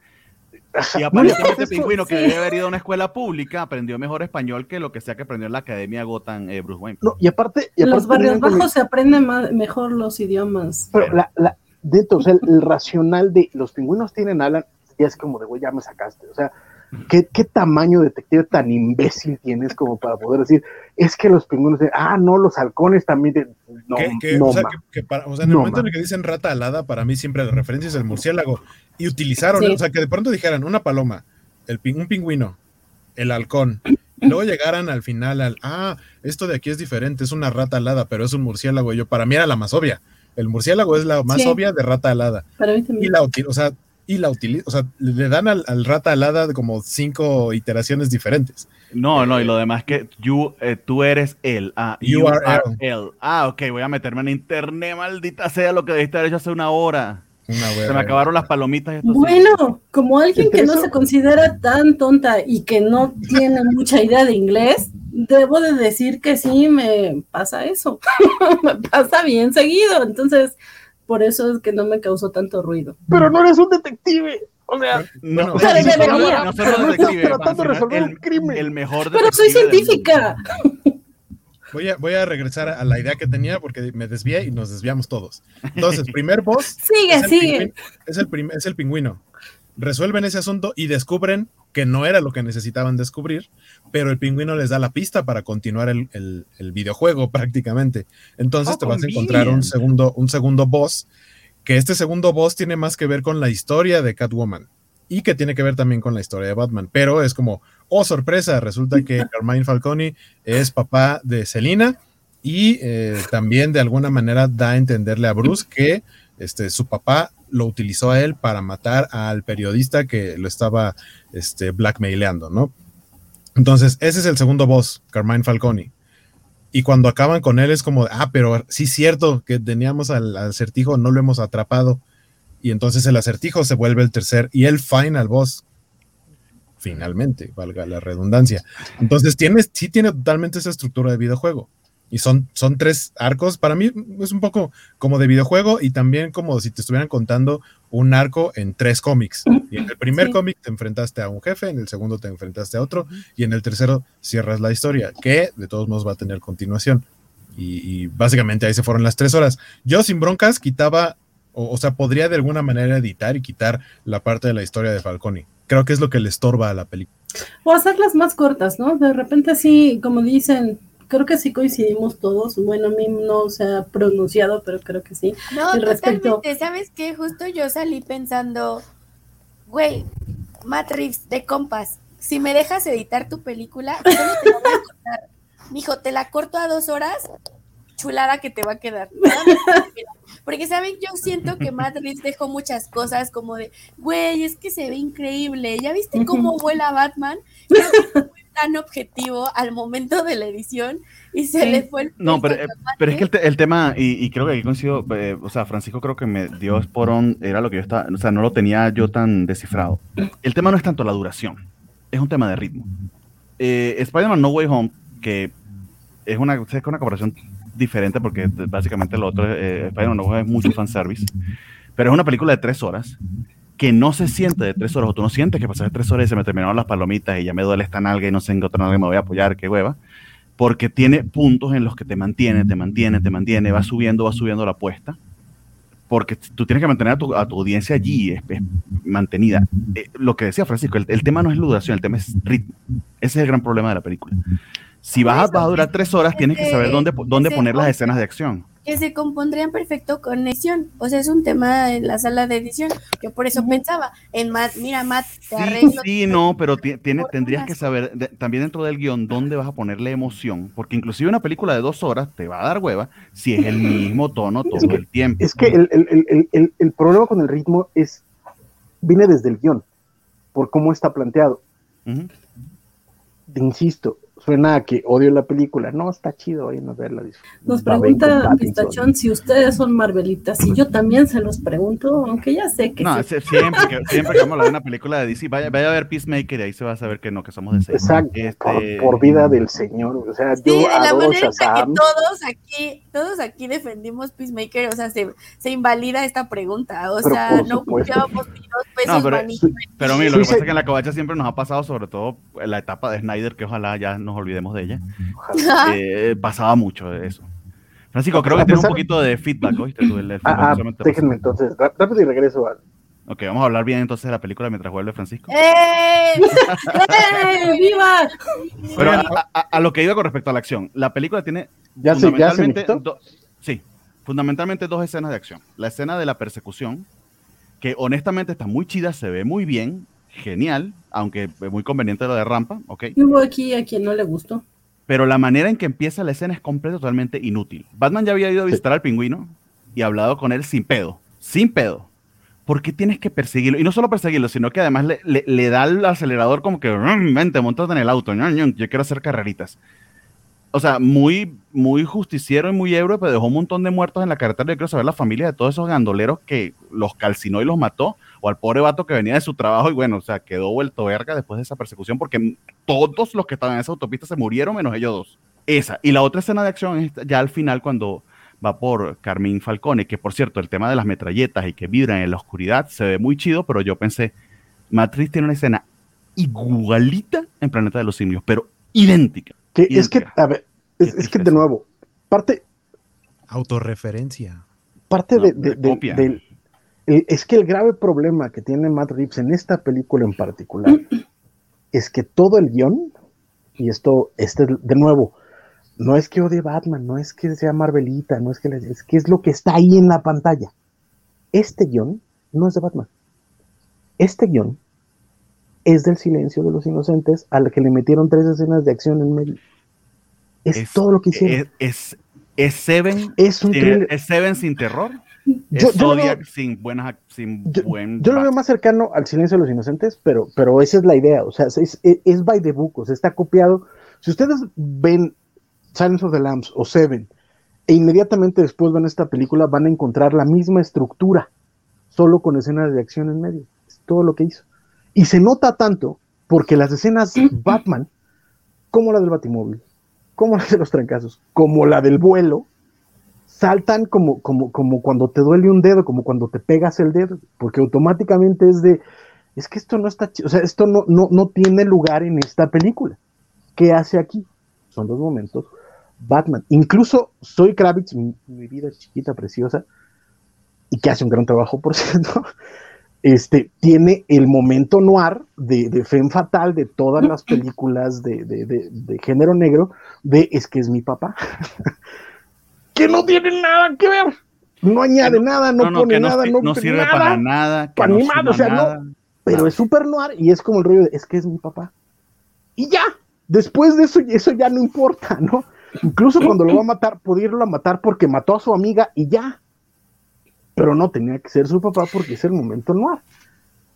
Y aparentemente este Pingüino, que debe haber ido a una escuela pública, aprendió mejor español que lo que sea que aprendió en la Academia Gotham eh, Bruce Wayne. No, y aparte... en los barrios bajos se aprenden mejor los idiomas. Pero la, la, dentro, o sea, el, racional de los pingüinos tienen Alan, ya es como de, güey, ya me sacaste. O sea, ¿Qué, ¿qué, tamaño detective tan imbécil tienes como para poder decir, es que los pingüinos, ah, no, los halcones también, no, no, o sea, que, para, o sea, en el momento en el que dicen rata alada, para mí siempre la referencia es el murciélago, y utilizaron, o sea, que de pronto dijeran una paloma, el, un pingüino, el halcón, y luego llegaran al final al, ah, esto de aquí es diferente, es una rata alada, pero es un murciélago, y yo, para mí era la más obvia, el murciélago es la más obvia de rata alada. Para mí también. Y la, o sea, y la utiliza, o sea, le dan al, rata alada como cinco iteraciones diferentes. No, no, y lo demás que you, eh, tú eres él. Ah, you, are, él. Ah, ok, voy a meterme en internet, maldita sea lo que debiste haber hecho hace una hora. Se me acabaron las palomitas. bueno, como alguien que no se considera tan tonta y que no tiene mucha idea de inglés, debo de decir que sí me pasa eso. me pasa bien seguido. Entonces, por eso es que no me causó tanto ruido. Pero no eres un detective. O sea, no, no, no, no, pero no científica. Voy a, voy a regresar a la idea que tenía porque me desvié y nos desviamos todos. Entonces, primer boss. Sigue, es sigue. es, el es el pingüino. Resuelven ese asunto y descubren que no era lo que necesitaban descubrir, pero el pingüino les da la pista para continuar el, el, videojuego prácticamente. Entonces oh, te vas a encontrar un segundo, un segundo boss, que este segundo boss tiene más que ver con la historia de Catwoman y que tiene que ver también con la historia de Batman, pero es como, oh sorpresa, resulta que Carmine Falcone es papá de Selina y eh, también de alguna manera da a entenderle a Bruce que este, su papá lo utilizó a él para matar al periodista que lo estaba este, blackmaileando, ¿no? Entonces, ese es el segundo boss, Carmine Falcone. Y cuando acaban con él es como, ah, pero sí cierto que teníamos al, acertijo, no lo hemos atrapado. Y entonces el acertijo se vuelve el tercer y el final boss. Finalmente, valga la redundancia. Entonces, tiene, sí tiene totalmente esa estructura de videojuego. Y son, son tres arcos. Para mí es un poco como de videojuego y también como si te estuvieran contando un arco en tres cómics. Y en el primer cómic te enfrentaste a un jefe, en el segundo te enfrentaste a otro y en el tercero cierras la historia, que de todos modos va a tener continuación. Y, básicamente ahí se fueron las tres horas. Yo sin broncas quitaba, o, o, sea, podría de alguna manera editar y quitar la parte de la historia de Falcone. Creo que es lo que le estorba a la película. O hacerlas más cortas, ¿no? De repente así, como dicen, creo que sí coincidimos todos. Bueno, a mí no se ha pronunciado, pero creo que sí. No, totalmente. ¿Sabes qué? Justo yo salí pensando, güey, Matt Reeves de compas, si me dejas editar tu película, solo te la voy a cortar. Mijo, te la corto a dos horas, chulada que te va a quedar. Porque, ¿saben? Yo siento que Matt Reeves dejó muchas cosas como de, güey, es que se ve increíble. ¿Ya viste cómo vuela Batman? tan objetivo al momento de la edición y se le fue el... No, pero, eh, pero es que el, tema, y, creo que aquí coincido, eh, o sea, Francisco creo que me dio esporón, era lo que yo estaba, o sea, no lo tenía yo tan descifrado. El tema no es tanto la duración, es un tema de ritmo. Eh, Spider-Man No Way Home, que es una, es una comparación diferente porque básicamente lo otro, eh, Spider-Man No es mucho fanservice, pero es una película de tres horas que no se siente de tres horas, o tú no sientes que pasaste tres horas y se me terminaron las palomitas y ya me duele esta nalga y no sé en qué otra nalga me voy a apoyar, qué hueva, porque tiene puntos en los que te mantiene, te mantiene, te mantiene, va subiendo, va subiendo la apuesta, porque tú tienes que mantener a tu, a tu audiencia allí, es- es mantenida. Eh, lo que decía Francisco, el, el tema no es la duración, el tema es ritmo. Ese es el gran problema de la película. Si vas a, vas a durar tres horas, tienes que saber dónde, dónde poner las escenas de acción. que se compondrían perfecto con edición. O sea, es un tema en la sala de edición. Yo por eso pensaba en Matt, mira, Matt, te Sí, arreglo. sí, no, pero ti- tiene, tendrías que saber de- también dentro del guion dónde vas a ponerle emoción, porque inclusive una película de dos horas te va a dar hueva si es el mismo tono todo el tiempo. Es que el, el- el- el- problema con el ritmo es, viene desde el guion, por cómo está planteado. Insisto, suena a que odio la película. No, está chido, vayan a verla. Nos ver pregunta. Pistachón si ustedes son Marvelitas y yo también se los pregunto, aunque ya sé que No, sí. siempre que, siempre que vamos a hablar de una película de DC, vaya, vaya a ver Peacemaker y ahí se va a saber que no, que somos de DC. Exacto, Este, por, por vida del Señor. O sea, Sí, yo de la manera en la que Shazam. todos aquí, todos aquí defendimos Peacemaker, o sea, se, se invalida esta pregunta. O Pero sea, no confiábamos ni dos pesos, No, pero- manito. Pero mira, lo Sí, que sí. pasa es que en la covacha siempre nos ha pasado, sobre todo en la etapa de Snyder, que ojalá ya nos olvidemos de ella. Ojalá. eh, pasaba mucho de eso. Francisco, creo que tienes un poquito de feedback, ¿oíste? Tú, el- el feedback Ah, ah, solamente pasa. déjenme entonces, rá- rápido y regreso a... Ok, vamos a hablar bien entonces de la película mientras vuelve Francisco. ¡Eh! ¡Eh, ¡Viva! Pero a, Oigan, a- a lo que iba con respecto a la acción, la película tiene ¿Ya se, ya se fundamentalmente do- sí, fundamentalmente dos escenas de acción. La escena de la persecución, que honestamente está muy chida, se ve muy bien, genial, aunque es muy conveniente lo de rampa, ok. Hubo aquí a quien no le gustó. Pero la manera en que empieza la escena es completamente totalmente inútil. Batman ya había ido a visitar al pingüino y hablado con él sin pedo, sin pedo. ¿Por qué tienes que perseguirlo? Y no solo perseguirlo, sino que además le, le- le da al acelerador como que, "Mm, vente, montate en el auto, yo quiero hacer carreritas. O sea, muy, muy justiciero y muy héroe, pero dejó un montón de muertos en la carretera. Yo quiero saber la familia de todos esos gandoleros que los calcinó y los mató, o al pobre vato que venía de su trabajo y bueno, o sea, quedó vuelto verga después de esa persecución porque todos los que estaban en esa autopista se murieron menos ellos dos. Esa. Y la otra escena de acción es ya al final cuando va por Carmín Falcone, que por cierto, el tema de las metralletas y que vibran en la oscuridad se ve muy chido, pero yo pensé, Matrix tiene una escena igualita en Planeta de los Simios, pero idéntica. Que es que, a ver, es, que de nuevo, parte, Autorreferencia. parte No, de, de de- es que el grave problema que tiene Matt Reeves en esta película en particular es que todo el guion, y esto, este, de nuevo, no es que odie Batman, no es que sea Marvelita, no es que, le- es que es lo que está ahí en la pantalla. Este guion no es de Batman. Este guion es del silencio de los inocentes al que le metieron tres escenas de acción en medio. Es, todo lo que hicieron. Es, es, es Seven, Es, un thriller. es Seven sin terror. Yo- es yo lo Zodiac veo- sin, buenas, sin Yo, buen. yo lo veo back. más cercano al silencio de los inocentes, pero, pero esa es la idea. O sea, es, es, es by the book, o sea, está copiado. Si ustedes ven Silence of the Lambs o Seven, e inmediatamente después ven esta película, van a encontrar la misma estructura, solo con escenas de acción en medio. Es todo lo que hizo. Y se nota tanto porque las escenas Batman, como la del Batimóvil, como la de los trancazos, como la del vuelo, saltan como, como, como cuando te duele un dedo, como cuando te pegas el dedo, porque automáticamente es de, es que esto no está, o sea, esto no, no, no tiene lugar en esta película. ¿Qué hace aquí? Son los momentos Batman. Incluso Soy Kravitz, mi, mi vida chiquita, preciosa, y que hace un gran trabajo, por cierto, este, tiene el momento noir de, de Femme Fatal de todas las películas de- de- de género negro, de es que es mi papá, que no tiene nada que ver, no añade nada, no, No, no, pone no, nada, no, sirve nada, para nada. para no ni suma o sea, no- nada. pero es súper noir y es como el rollo de, es que es mi papá. Y ya, después de eso, eso ya no importa, ¿no? Incluso cuando lo va a matar, a matar porque mató a su amiga y ya. Pero no tenía que ser su papá porque es el momento noir.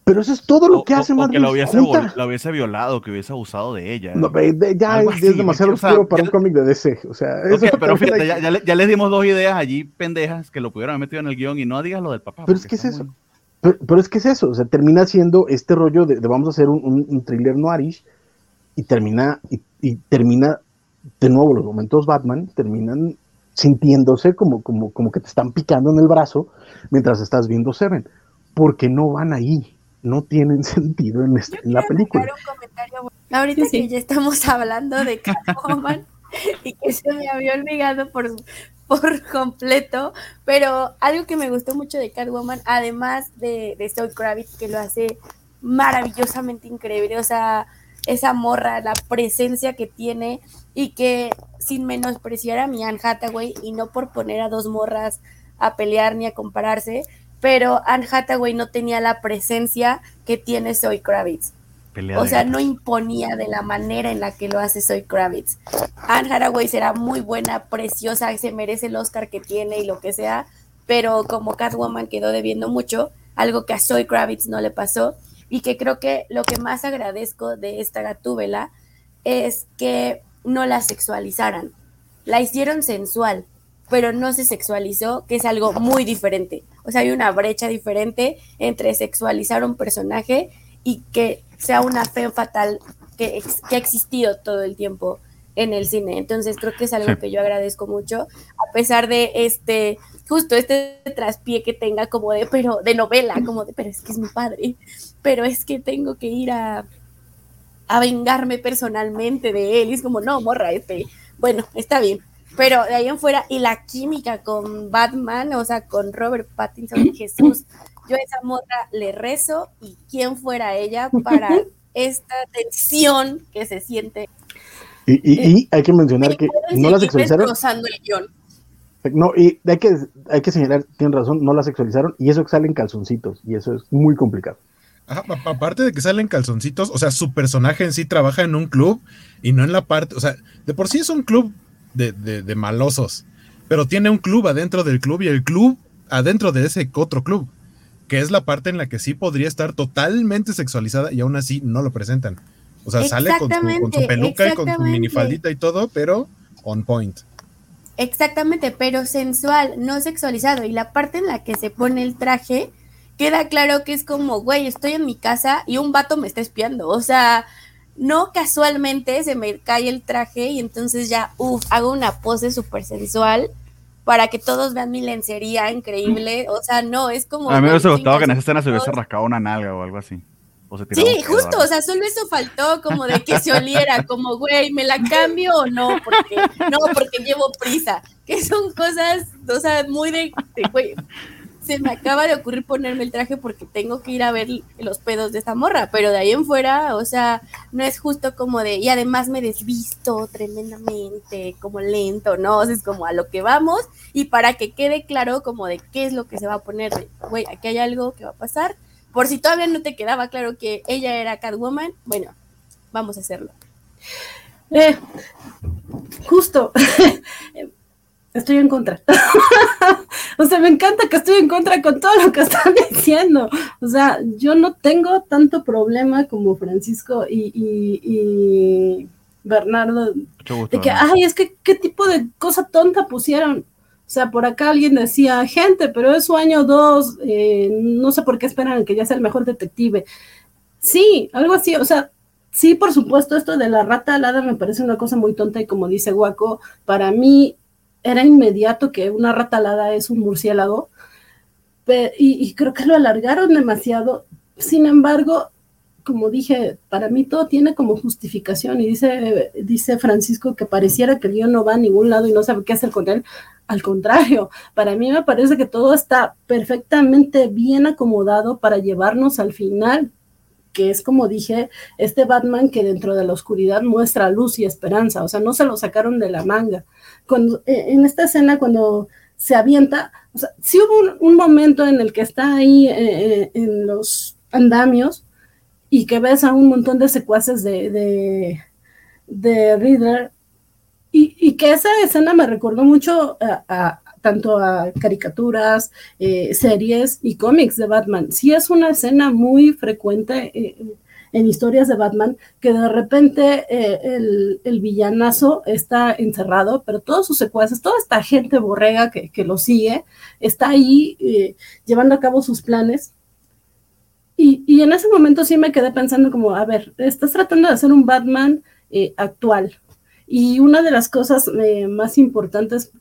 Pero eso es todo lo que o- hace o Matt que lo Reeves, vol- la hubiese violado, que hubiese abusado de ella. No, ya Algo es, así, es demasiado sea, oscuro para ya- un cómic de DC. O sea, eso pero también fíjate, ya, que- ya le- ya les dimos dos ideas allí pendejas que lo pudieron haber metido en el guion y no digas lo del papá. Pero es que es eso. muy- Pero, pero es que es eso, o sea, termina siendo este rollo de, de vamos a hacer un, un, un thriller noirish y termina, y, y termina, de nuevo, los momentos Batman terminan sintiéndose como, como, como que te están picando en el brazo mientras estás viendo Seven, porque no van ahí, no tienen sentido en, este, en la película. Ahorita que ya estamos hablando de Catwoman y que se me había olvidado por, por completo, pero algo que me gustó mucho de Catwoman, además de, de Zoe Kravitz, que lo hace maravillosamente increíble, o sea, esa morra, la presencia que tiene y que sin menospreciar a mi Anne Hathaway y no por poner a dos morras a pelear ni a compararse, pero Anne Hathaway no tenía la presencia que tiene Zoe Kravitz. o sea, no imponía de la manera en la que lo hace Zoe Kravitz. Anne Hathaway será muy buena, preciosa, se merece el Oscar que tiene y lo que sea, pero como Catwoman quedó debiendo mucho, algo que a Zoe Kravitz no le pasó y que creo que lo que más agradezco de esta gatúbela es que no la sexualizaran. La hicieron sensual, pero no se sexualizó, que es algo muy diferente. O sea, hay una brecha diferente entre sexualizar un personaje y que sea una fe fatal que, que ha existido todo el tiempo en el cine. Entonces creo que es algo que yo agradezco mucho, a pesar de este, justo este traspié que tenga como de, pero de novela, como de, pero es que es mi padre, pero es que tengo que ir a, a vengarme personalmente de él. Y es como, no, morra, este, bueno, está bien. Pero de ahí en fuera, y la química con Batman, o sea, con Robert Pattinson y Jesús, yo a esa morra le rezo y quién fuera ella para esta tensión que se siente. Y, y, hay que mencionar que no la sexualizaron. No, y hay que, hay que señalar, tienen razón, no la sexualizaron y eso que salen calzoncitos y eso es muy complicado aparte de que salen calzoncitos, o sea, su personaje en sí trabaja en un club y no en la parte, o sea, de por sí es un club de, de, malosos, pero tiene un club adentro del club y el club adentro de ese otro club, que es la parte en la que sí podría estar totalmente sexualizada y aún así no lo presentan. O sea, sale con su, peluca y con su minifaldita y todo, pero on point. Exactamente, pero sensual, no sexualizado. Y la parte en la que se pone el traje, queda claro que es como, güey, estoy en mi casa y un vato me está espiando. O sea, no casualmente se me cae el traje y entonces ya, uff, hago una pose súper sensual para que todos vean mi lencería increíble. O sea, no, es como. A mí me hubiese gustado que en esa escena se hubiese rascado una nalga o algo así. sí, justo, o sea, solo eso faltó, como de que se oliera, como, güey, ¿me la cambio o no? Porque, no, porque llevo prisa, que son cosas, o sea, muy de güey, se me acaba de ocurrir ponerme el traje porque tengo que ir a ver los pedos de esta morra, pero de ahí en fuera, o sea, no es justo como de, y además me desvisto tremendamente, como lento, ¿no? O sea, es como a lo que vamos y para que quede claro como de qué es lo que se va a poner, güey, aquí hay algo que va a pasar, por si todavía no te quedaba claro que ella era Catwoman, bueno, vamos a hacerlo. Eh, justo, estoy en contra. o sea, me encanta que estoy en contra con todo lo que están diciendo. O sea, yo no tengo tanto problema como Francisco y, Bernardo de que, ay, es que qué tipo de cosa tonta pusieron. O sea, por acá alguien decía, gente, pero es su año dos, eh, no sé por qué esperan que ya sea el mejor detective. Sí, algo así, o sea, sí, por supuesto, esto de la rata alada me parece una cosa muy tonta y como dice Guaco, para mí era inmediato que una ratalada es un murciélago, y, creo que lo alargaron demasiado. Sin embargo, como dije, para mí todo tiene como justificación y dice, dice Francisco que pareciera que el guion no va a ningún lado y no sabe qué hacer con él. Al contrario, para mí me parece que todo está perfectamente bien acomodado para llevarnos al final, que es como dije, este Batman que dentro de la oscuridad muestra luz y esperanza, o sea, no se lo sacaron de la manga. Cuando, eh, en esta escena cuando se avienta, o sea, sí hubo un, momento en el que está ahí eh, eh, en los andamios y que ves a un montón de secuaces de, de, de Reader y, que esa escena me recordó mucho a, tanto a caricaturas, series y cómics de Batman. Sí es una escena muy frecuente en historias de Batman, que de repente eh, el, villanazo está encerrado, pero todos sus secuaces, toda esta gente borrega que, lo sigue, está ahí eh, llevando a cabo sus planes. Y, en ese momento sí me quedé pensando como, a ver, estás tratando de hacer un Batman eh, actual. Y una de las cosas más importantes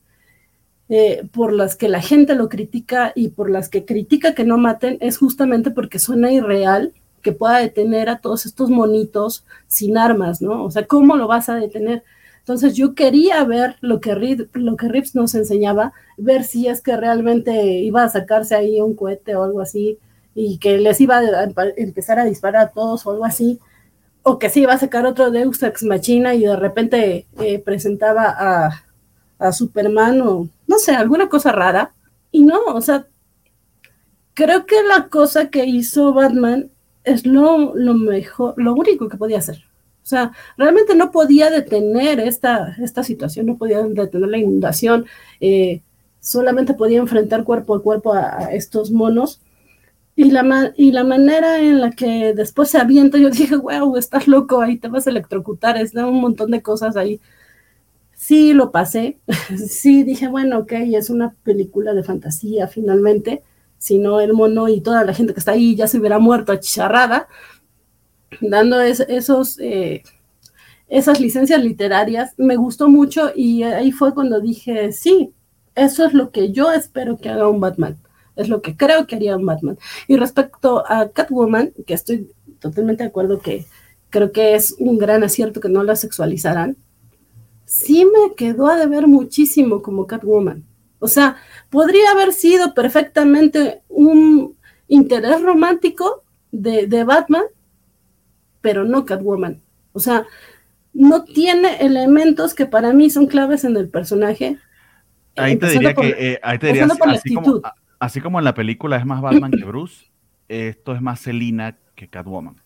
eh, por las que la gente lo critica y por las que critica que no maten es justamente porque suena irreal que pueda detener a todos estos monitos sin armas, ¿no? O sea, ¿cómo lo vas a detener? Entonces yo quería ver lo que, lo que Rips nos enseñaba, ver si es que realmente iba a sacarse ahí un cohete o algo así y que les iba a empezar a disparar a todos o algo así, o que sí iba a sacar otro Deus Ex Machina y de repente eh, presentaba a, a Superman o no sé, alguna cosa rara. Y no, o sea, creo que la cosa que hizo Batman es lo, lo mejor, lo único que podía hacer. O sea, realmente no podía detener esta, esta situación, no podía detener la inundación, eh, solamente podía enfrentar cuerpo a cuerpo a, estos monos. Y la, y la manera en la que después se avienta, yo dije, wow, estás loco, ahí te vas a electrocutar, es un montón de cosas ahí sí lo pasé, sí dije, bueno, ok, es una película de fantasía finalmente, si no el mono y toda la gente que está ahí ya se hubiera muerto achicharrada, dando esos, eh, esas licencias literarias, me gustó mucho y ahí fue cuando dije, sí, eso es lo que yo espero que haga un Batman, es lo que creo que haría un Batman. Y respecto a Catwoman, que estoy totalmente de acuerdo que creo que es un gran acierto que no la sexualizarán, sí me quedó a deber muchísimo como Catwoman. O sea, podría haber sido perfectamente un interés romántico de, Batman, pero no Catwoman. O sea, no tiene elementos que para mí son claves en el personaje. Ahí te diría que, eh, ahí te diría, así, como, así como en la película es más Batman que Bruce, esto es más Selina que Catwoman.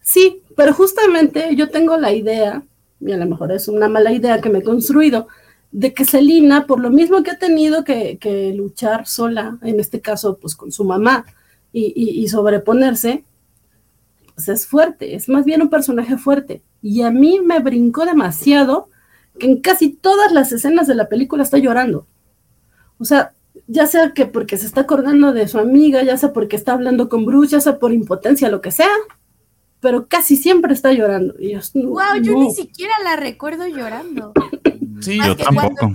Sí, pero justamente yo tengo la idea y a lo mejor es una mala idea que me he construido, de que Selina, por lo mismo que ha tenido que, luchar sola, en este caso, pues con su mamá, y, sobreponerse, pues es fuerte, es más bien un personaje fuerte. Y a mí me brincó demasiado que en casi todas las escenas de la película está llorando. O sea, ya sea que porque se está acordando de su amiga, ya sea porque está hablando con Bruce, ya sea por impotencia, lo que sea, pero casi siempre está llorando. Y yo, wow, yo ni siquiera la recuerdo llorando. Sí, yo tampoco.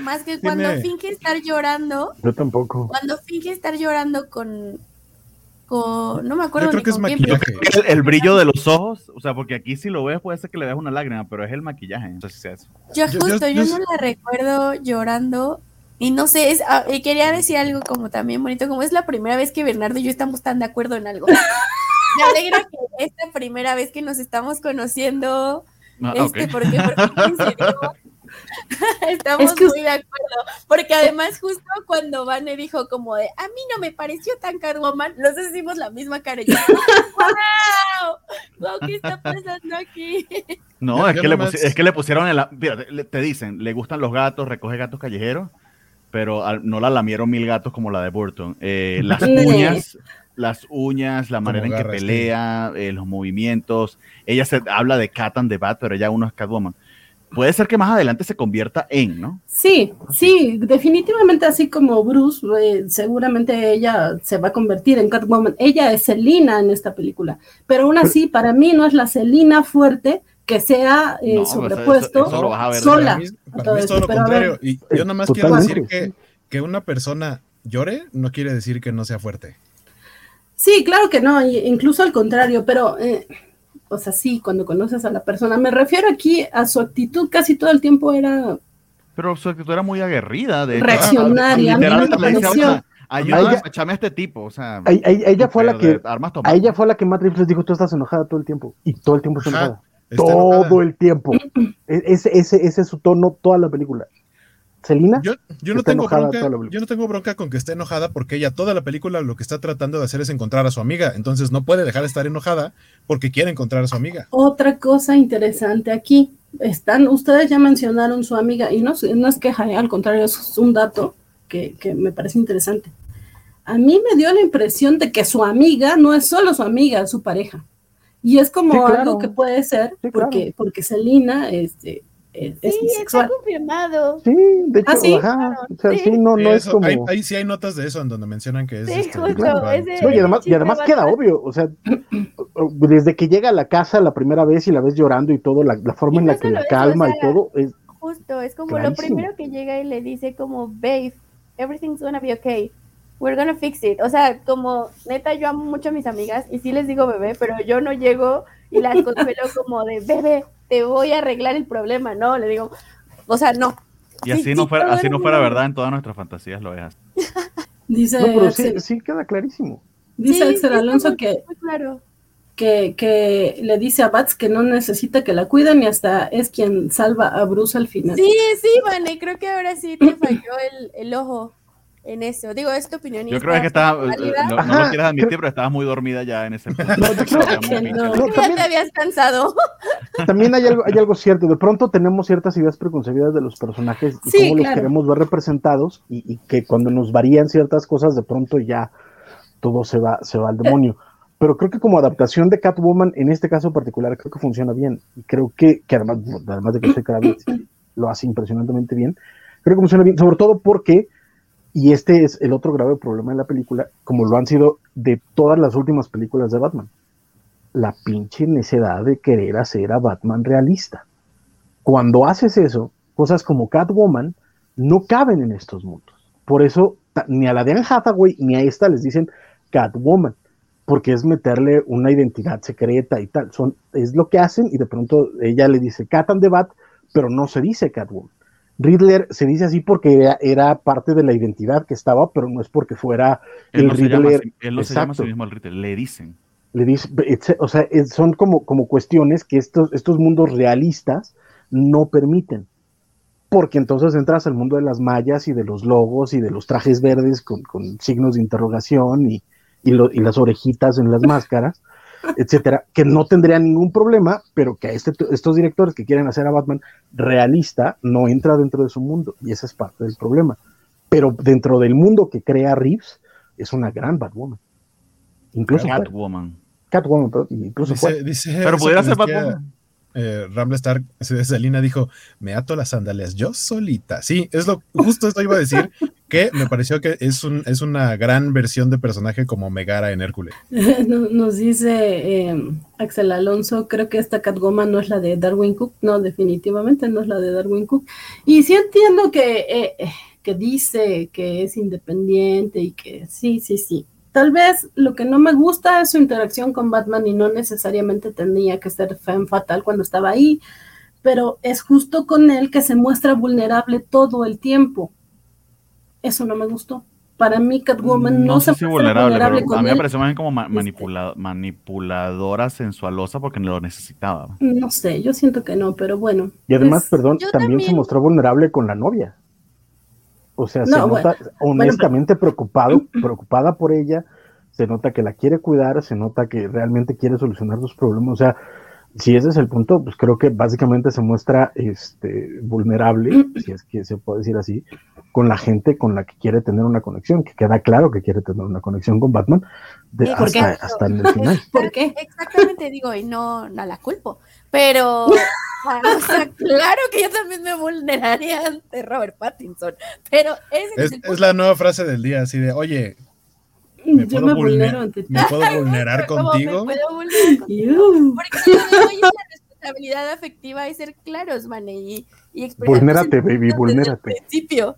Más que cuando finge estar llorando. Yo tampoco. Cuando finge estar llorando con. con no me acuerdo. Yo creo que es maquillaje. El, brillo de los ojos, o sea, porque aquí si lo ves puede ser que le veas una lágrima, pero es el maquillaje. Entonces, eso. Yo justo, yo, no la recuerdo llorando. Y no sé, es, ah, quería decir algo como también bonito, como es la primera vez que Bernardo y yo estamos tan de acuerdo en algo. Me alegra que esta primera vez que nos estamos conociendo, ah, este, porque, estamos muy de acuerdo, porque además justo cuando Vane dijo como de, a mí no me pareció tan Catwoman, los decimos la misma cara. ¡Wow! ¿Qué está pasando aquí? No, es que, le es que, le pusieron, el, te dicen, le gustan los gatos, recoge gatos callejeros, pero no la lamieron mil gatos como la de Burton. Eh, las uñas, las uñas, la manera en que pelea, eh, los movimientos. Ella se habla de Cat and the Bat, pero ya uno es Catwoman. Puede ser que más adelante se convierta en, ¿no? Sí, sí, definitivamente así como Bruce, eh, seguramente ella se va a convertir en Catwoman. Ella es Selina en esta película, pero aún así para mí no es la Selina fuerte que sea eh, pues, sobrepuesto sola. Para mí, todo lo contrario. Y yo nada más quiero decir que, que una persona llore no quiere decir que no sea fuerte. Sí, claro que no, incluso al contrario, pero, eh, o sea, sí, cuando conoces a la persona, me refiero aquí a su actitud, casi todo el tiempo era... Pero su actitud era muy aguerrida, de reaccionaria. Ayuda, a este tipo, o sea. A, ella fue la que. A ella fue la que Matt les dijo: Tú estás enojada todo el tiempo. Y todo el tiempo está enojada. todo el tiempo. E, ese, ese, ese es su tono toda la película. Celina. Yo, no tengo bronca, yo no tengo bronca con que esté enojada porque ella toda la película lo que está tratando de hacer es encontrar a su amiga. Entonces no puede dejar de estar enojada porque quiere encontrar a su amiga. Otra cosa interesante aquí. Están, ustedes ya mencionaron su amiga y no, no es queja, al contrario, es un dato que, me parece interesante. A mí me dio la impresión de que su amiga no es solo su amiga, es su pareja. Y es como algo que puede ser, porque, porque Celina, este, sí, está confirmado. Sí, de hecho, ¿Ah, ajá, o sea, sí, no, no es como... Ahí, sí hay notas de eso en donde mencionan que es... Sí, este, justo, y además, y además queda obvio, o sea, desde que llega a la casa la primera vez y la ves llorando y todo, la, la forma en la que la calma y todo, es, justo, es como Clarísimo. lo primero que llega y le dice como, babe, everything's gonna be okay. We're gonna fix it. O sea, como neta, yo amo mucho a mis amigas y sí les digo bebé, pero yo no llego y las consuelo como de bebé, te voy a arreglar el problema. No, le digo, o sea, no. Y así Sí, no fuera, así no fuera verdad en todas nuestras fantasías lo es. así. Dice, No, pero sí, sí queda clarísimo. dice Sí, Axel Alonso claro. que, que le dice a Bats que no necesita que la cuiden y hasta es quien salva a Bruce al final. Sí, sí, Vane, creo que ahora sí te falló el, el ojo en eso. Digo, es tu opinión. Yo creo que estaba, válida. no, lo quieres admitir, pero estabas muy dormida ya en ese punto. No, yo creo que no. No, Ya también, te habías cansado. también hay algo, hay algo cierto. De pronto tenemos ciertas ideas preconcebidas de los personajes y Sí, cómo los queremos ver representados y, y que cuando nos varían ciertas cosas, de pronto ya todo se va, se va al demonio. Pero creo que como adaptación de Catwoman, en este caso particular, creo que funciona bien. Y creo que, que además, además de que soy Kravitz, lo hace impresionantemente bien, creo que funciona bien, sobre todo porque, y este es el otro grave problema de la película, como lo han sido de todas las últimas películas de Batman, la pinche necedad de querer hacer a Batman realista. Cuando haces eso, cosas como Catwoman no caben en estos mundos. Por eso, ni a la de Anne Hathaway ni a esta les dicen Catwoman, porque es meterle una identidad secreta y tal. Son, es lo que hacen y de pronto ella le dice Cat and the Bat, pero no se dice Catwoman. Riddler se dice así porque era, era parte de la identidad que estaba, pero no es porque fuera Él el no, se llama, Riddler. él no se llama a sí Exacto. mismo el Riddler, le dicen. Le dice, o sea, son como, como cuestiones que estos, estos mundos realistas no permiten. Porque entonces entras al mundo de las mallas y de los logos y de los trajes verdes con, con signos de interrogación y, y, lo- y las orejitas en las máscaras, etcétera, que no tendría ningún problema, pero que a este, estos directores que quieren hacer a Batman realista no entra dentro de su mundo y esa es parte del problema. Pero dentro del mundo que crea Reeves, es una gran Batwoman. Incluso. Catwoman. Catwoman, pero incluso. Dice, dice Pero pudiera ser Batwoman. eh, Ramble Stark, Selina dijo, me ato las sandalias yo solita. Sí, es lo justo esto iba a decir, me pareció que es, un, es una gran versión de personaje como Megara en Hércules. No- Nos dice eh, Axel Alonso, creo que esta Catwoman no es la de Darwin Cook, no, definitivamente no es la de Darwin Cook. Y sí entiendo que, eh, que dice que es independiente y que sí, sí, sí. Tal vez lo que no me gusta es su interacción con Batman y no necesariamente tenía que ser fan fatal cuando estaba ahí, pero es justo con él que se muestra vulnerable todo el tiempo. Eso no me gustó. Para mí Catwoman no, no se si vulnerable, pero vulnerable con a mí me pareció más bien como ma- Este- manipula- manipuladora sensualosa porque lo necesitaba. No sé, yo siento que no, pero bueno. Y además, perdón, también, se mostró vulnerable con la novia. O sea, se No, nota honestamente preocupado, preocupada por ella, se nota que la quiere cuidar, se nota que realmente quiere solucionar sus problemas. O sea, si ese es el punto, pues creo que básicamente se muestra este vulnerable, si es que se puede decir así, con la gente con la que quiere tener una conexión, que queda claro que quiere tener una conexión con Batman de- hasta, hasta en el final. ¿Por qué? Exactamente, digo, y no, no la culpo. Pero, ah, o sea, claro que yo también me vulneraría ante Robert Pattinson. Pero ese Es, es el es la nueva frase del día, así de, oye, ¿me Yo puedo, me vulne- vulnero ante ti. ¿me puedo vulnerar ¿Cómo me contigo? puedo vulnerar contigo? Porque hoy es la responsabilidad afectiva y ser claros, mane, y, y Vulnérate, baby, sentimientos desde el vulnérate. principio.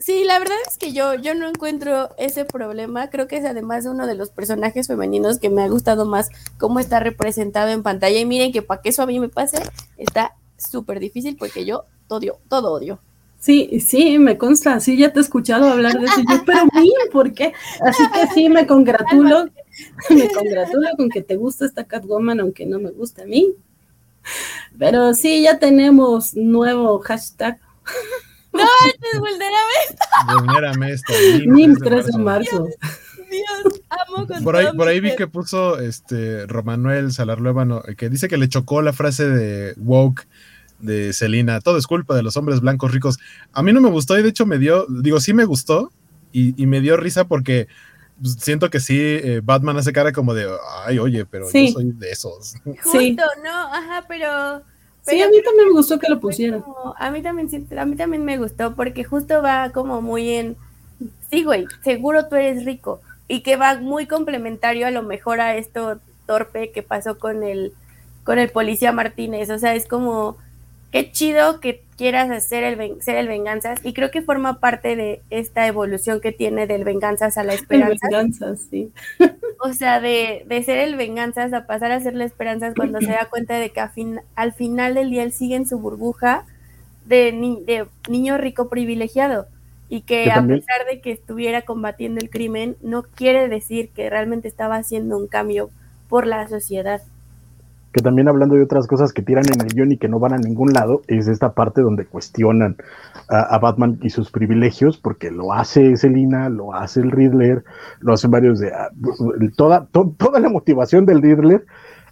Sí, la verdad es que yo, yo no encuentro ese problema. Creo que es además uno de los personajes femeninos que me ha gustado más cómo está representado en pantalla. Y miren que para que eso a mí me pase, está súper difícil porque yo odio, todo odio. Sí, sí, me consta, sí, ya te he escuchado hablar de eso. Yo, pero bien, ¿por qué? Así que sí, me congratulo, me congratulo con que te gusta esta Catwoman, aunque no me guste a mí. Pero sí, ya tenemos nuevo hashtag, Es vulnerable, Vulnérame esto. NIM 3 de marzo. Dios, amo con Por ahí, todo por ahí vi que puso este Romanuel Salarluévano, que dice que le chocó la frase de woke de Celina, todo es culpa de los hombres blancos ricos. A mí no me gustó y de hecho me dio, digo, sí me gustó y, y me dio risa porque pues, siento que sí, eh, Batman hace cara como de, ay, oye, pero Sí. yo soy de esos. Justo, Sí. no, ajá, pero... Sí, a mí también me gustó que lo pusieran. a mí también sí, a mí también me gustó porque justo va como muy en sí güey seguro tú eres rico y que va muy complementario a lo mejor a esto torpe que pasó con el con el policía Martínez o sea es como qué chido que quieras hacer el, ven- ser el venganzas y creo que forma parte de esta evolución que tiene del venganzas a la El esperanza. venganza, sí. O sea, de, de ser el venganzas a pasar a ser la esperanza cuando se da cuenta de que a fin- al final del día él sigue en su burbuja de, ni- de niño rico privilegiado y que a también- pesar de que estuviera combatiendo el crimen, no quiere decir que realmente estaba haciendo un cambio por la sociedad. Que también hablando de otras cosas que tiran en el guion y que no van a ningún lado, es esta parte donde cuestionan a, a Batman y sus privilegios, porque lo hace Selina, lo hace el Riddler, lo hacen varios de... ah, toda, to- toda la motivación del Riddler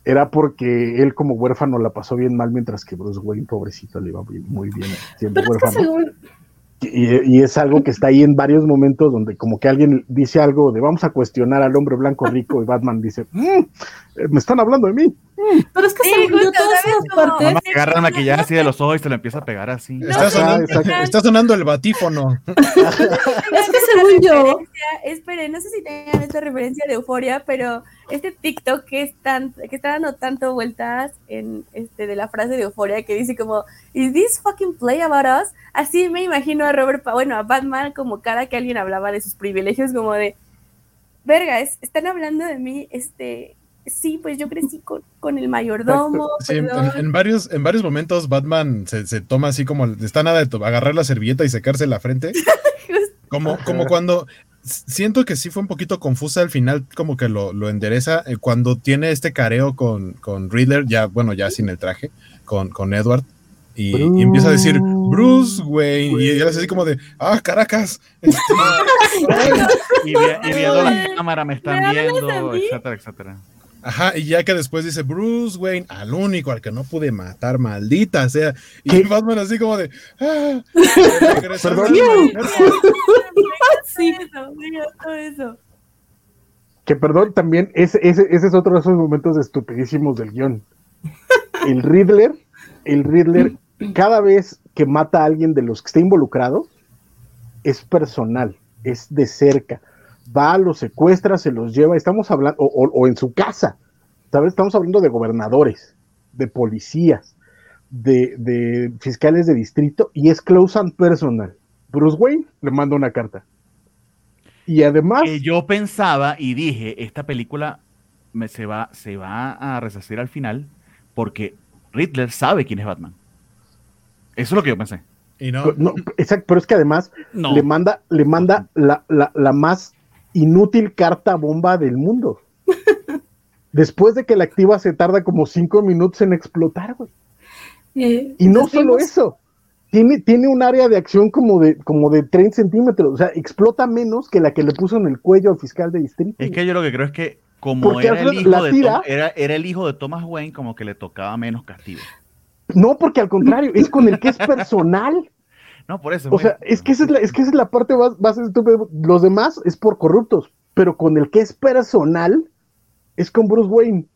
era porque él como huérfano la pasó bien mal, mientras que Bruce Wayne, pobrecito, le iba muy, muy bien siendo Pero es que huérfano. según, Y, y es algo que está ahí en varios momentos donde como que alguien dice algo de vamos a cuestionar al hombre blanco rico y Batman dice, "Mm, eh, me están hablando de mí. Pero es que Sí, yo, justo, todas ¿sabes esas cómo? partes, Mamá agarra el maquillaje así de los ojos y se lo empieza a pegar así. No, Está, sonando, exacto. está sonando el batífono. es que según yo, esperen, no sé si tengan esta referencia de euforia, pero este TikTok que es tan, que está dando tanto vueltas en este de la frase de euforia que dice como ¿Is this fucking play about us? Así me imagino a Robert, Pa- bueno, a Batman como cada que alguien hablaba de sus privilegios, como de verga, es- están hablando de mí, este sí, pues yo crecí con, con el mayordomo, Sí, en, varios, en varios momentos Batman se, se toma así como, está nada de to- agarrar la servilleta y secarse la frente. Como, como cuando, siento que sí fue un poquito confusa al final, como que lo, lo endereza eh, cuando tiene este careo con, con Riddler, ya, bueno, ya sin el traje, con, con Edward. Y, y empieza a decir Bruce Wayne, y él hace así como de, ah, Caracas. Este, Y, vi- y viendo la cámara me están ¿Me hablas viendo, etcétera, etcétera. Ajá, y ya que después dice Bruce Wayne, al único al que no pude matar, maldita sea. Y ¿Qué? Batman así como de, ah, Perdón. Sí, eso, mira, todo eso. Que perdón, también ese, ese, ese es otro de esos momentos estupidísimos del guion. El Riddler, el Riddler, cada vez que mata a alguien de los que está involucrado, es personal, es de cerca. Va, los secuestra, se los lleva, estamos hablando, o, o- o en su casa, ¿sabes? Estamos hablando de gobernadores, de policías, de, de fiscales de distrito, y es close and personal. Bruce Wayne le manda una carta. Y además, Que yo pensaba y dije, esta película me, se, va, se va a resacir al final porque Riddler sabe quién es Batman. Eso es lo que yo pensé. Y no, no, exacto, pero es que además No. le manda, le manda la, la- la más inútil carta bomba del mundo. Después de que la activa se tarda como cinco minutos en explotar, güey. eh, Y no nos solo vimos- eso, tiene, tiene un área de acción como de, como de 30 centímetros, o sea, explota menos que la que le puso en el cuello al fiscal de distrito. Es que yo lo que creo es que como era el, hijo la de tira- Tom- era, era el hijo de Thomas Wayne, como que le tocaba menos castigo. No, porque al contrario, es con el que es personal. No, por eso. O sea, es que esa es la, es que esa es la parte más, más estúpida. Los demás es por corruptos, pero con el que es personal es con Bruce Wayne.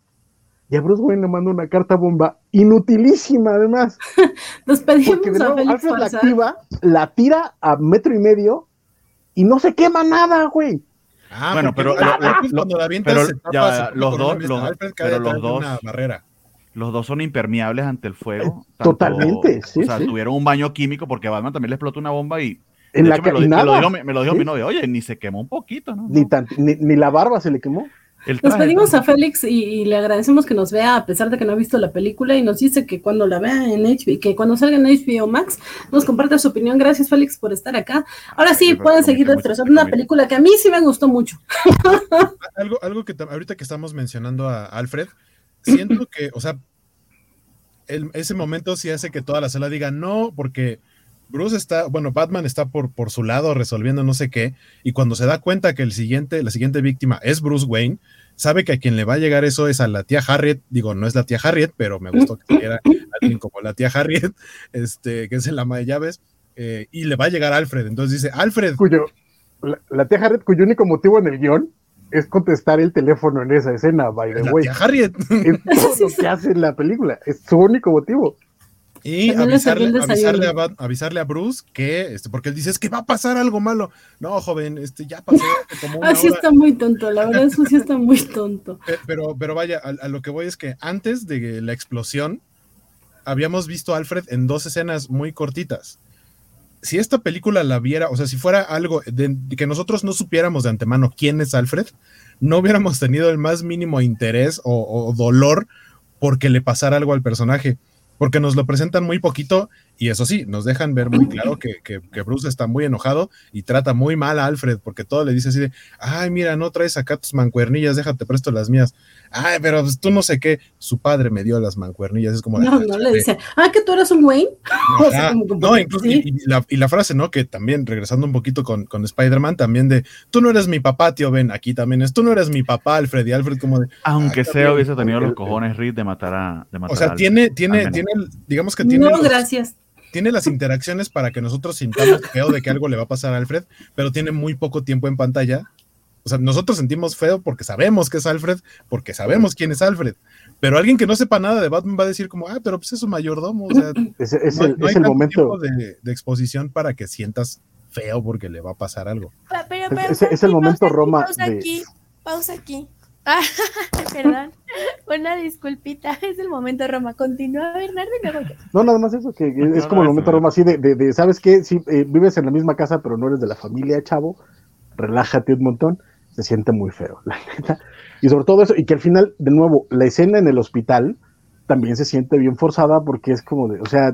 Y a Bruce Wayne le manda una carta bomba inutilísima, además. Nos pedimos Porque de a nuevo, Félix Alfred la activa, la tira a metro y medio y no se quema nada, güey. Ah, Bueno, pero- Alfred lo- cuando la avientas pero ya, los dos- los- pero los dos- una barrera. Los dos son impermeables ante el fuego. Totalmente, sí, O sea, sí. tuvieron un baño químico porque a Batman también le explotó una bomba y. En la hecho, me, lo, me lo dijo, mi- me lo dijo Sí. mi novia. Oye, ni se quemó un poquito, ¿no? Ni, tan- ni, ni la barba se le quemó. Nos pedimos a Félix y, y le agradecemos que nos vea a pesar de que no ha visto la película y nos dice que cuando la vea en HBO, que cuando salga en HBO Max nos comparte su opinión. Gracias Félix por estar acá. Ahora sí, Sí, pueden seguir destrozando una película que a mí sí me gustó mucho. Algo, algo que ahorita que estamos mencionando a Alfred, siento que, o sea, ese momento sí hace que toda la sala diga no, porque Bruce está, bueno, Batman está por, por su lado resolviendo no sé qué, y cuando se da cuenta que el siguiente, la siguiente víctima es Bruce Wayne, sabe que a quien le va a llegar eso es a la tía Harriet, digo, no es la tía Harriet, pero me gustó que era alguien como la tía Harriet, este, que es el ama de llaves, eh, y le va a llegar Alfred, entonces dice, Alfred, Cuyo, la tía Harriet, cuyo único motivo en el guion es contestar el teléfono en esa escena, by the la way. tía Harriet. Es todo lo que hace en la película. Es su único motivo. Y avisarle, a, Bat- avisarle a Bruce que, este, porque él dice, es que va a pasar algo malo. No, joven, este, ya pasó como una Ah, sí hora. está muy tonto, la verdad eso sí está muy tonto. Pe- Pero, pero vaya, a, a lo que voy es que antes de la explosión, habíamos visto a Alfred en dos escenas muy cortitas. Si esta película la viera, o sea, si fuera algo de, que nosotros no supiéramos de antemano quién es Alfred, no hubiéramos tenido el más mínimo interés o, o dolor porque le pasara algo al personaje porque nos lo presentan muy poquito y eso sí, nos dejan ver muy claro que, que, Bruce está muy enojado y trata muy mal a Alfred, porque todo le dice así de, ay, mira, no traes acá tus mancuernillas, déjate presto las mías. Ay, pero pues, tú no sé qué, su padre me dio las mancuernillas, es como... No, no le dice, ah, que tú eres un Wayne. no, incluso, y, la, y, la, frase, ¿no? Que también, regresando un poquito con, con Spider-Man, también de, tú no eres mi papá, tío Ben, aquí también es, tú no eres mi papá, Alfred, y Alfred como de... Aunque sea hubiese tenido los cojones Reed de matar a... De matar o sea, tiene, tiene, tiene digamos que tiene. No, gracias. Tiene las interacciones para que nosotros sintamos feo de que algo le va a pasar a Alfred, pero tiene muy poco tiempo en pantalla. O sea, nosotros sentimos feo porque sabemos que es Alfred, porque sabemos quién es Alfred. Pero alguien que no sepa nada de Batman va a decir como, ah, pero pues es un mayordomo. O sea, es, el, es el momento de, de, exposición para que sientas feo porque le va a pasar algo. Pero, pero, es, el momento Roma. Pausa aquí, pausa aquí. Ah, perdón, una disculpita, es el momento Roma. Continúa, Bernardo. No, nada más eso, que es como el momento Roma, así de, de, ¿sabes qué? Si eh, vives en la misma casa, pero no eres de la familia, chavo, relájate un montón, se siente muy feo, la neta. Y sobre todo eso, y que al final, de nuevo, la escena en el hospital también se siente bien forzada porque es como de, o sea,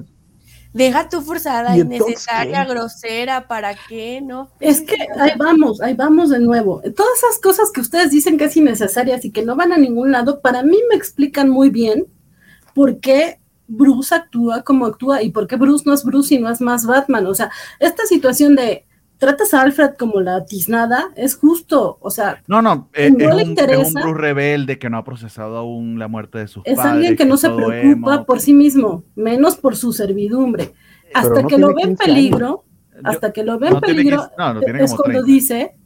Deja tu forzada, innecesaria, grosera, ¿para qué? No. Es que ahí vamos, ahí vamos de nuevo. Todas esas cosas que ustedes dicen que es innecesarias y que no van a ningún lado, para mí me explican muy bien por qué Bruce actúa como actúa y por qué Bruce no es Bruce y no es más Batman. O sea, esta situación de tratas a Alfred como la tiznada, es justo, o sea, no, no, eh, es, un, es, un, Bruce rebelde que no ha procesado aún la muerte de sus es padres. Es alguien que, no se preocupa por sí mismo, menos por su servidumbre. Hasta no que lo ve en peligro, hasta que lo ve en peligro, que, es cuando 30. dice,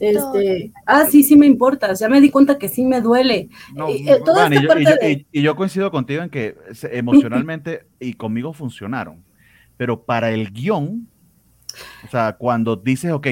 este, ah, sí, sí me importa, ya me di cuenta que sí me duele. No, y, eh, toda man, esta y, parte yo, de... y, yo, coincido contigo en que emocionalmente y conmigo funcionaron, pero para el guion o sea, cuando dices, ok,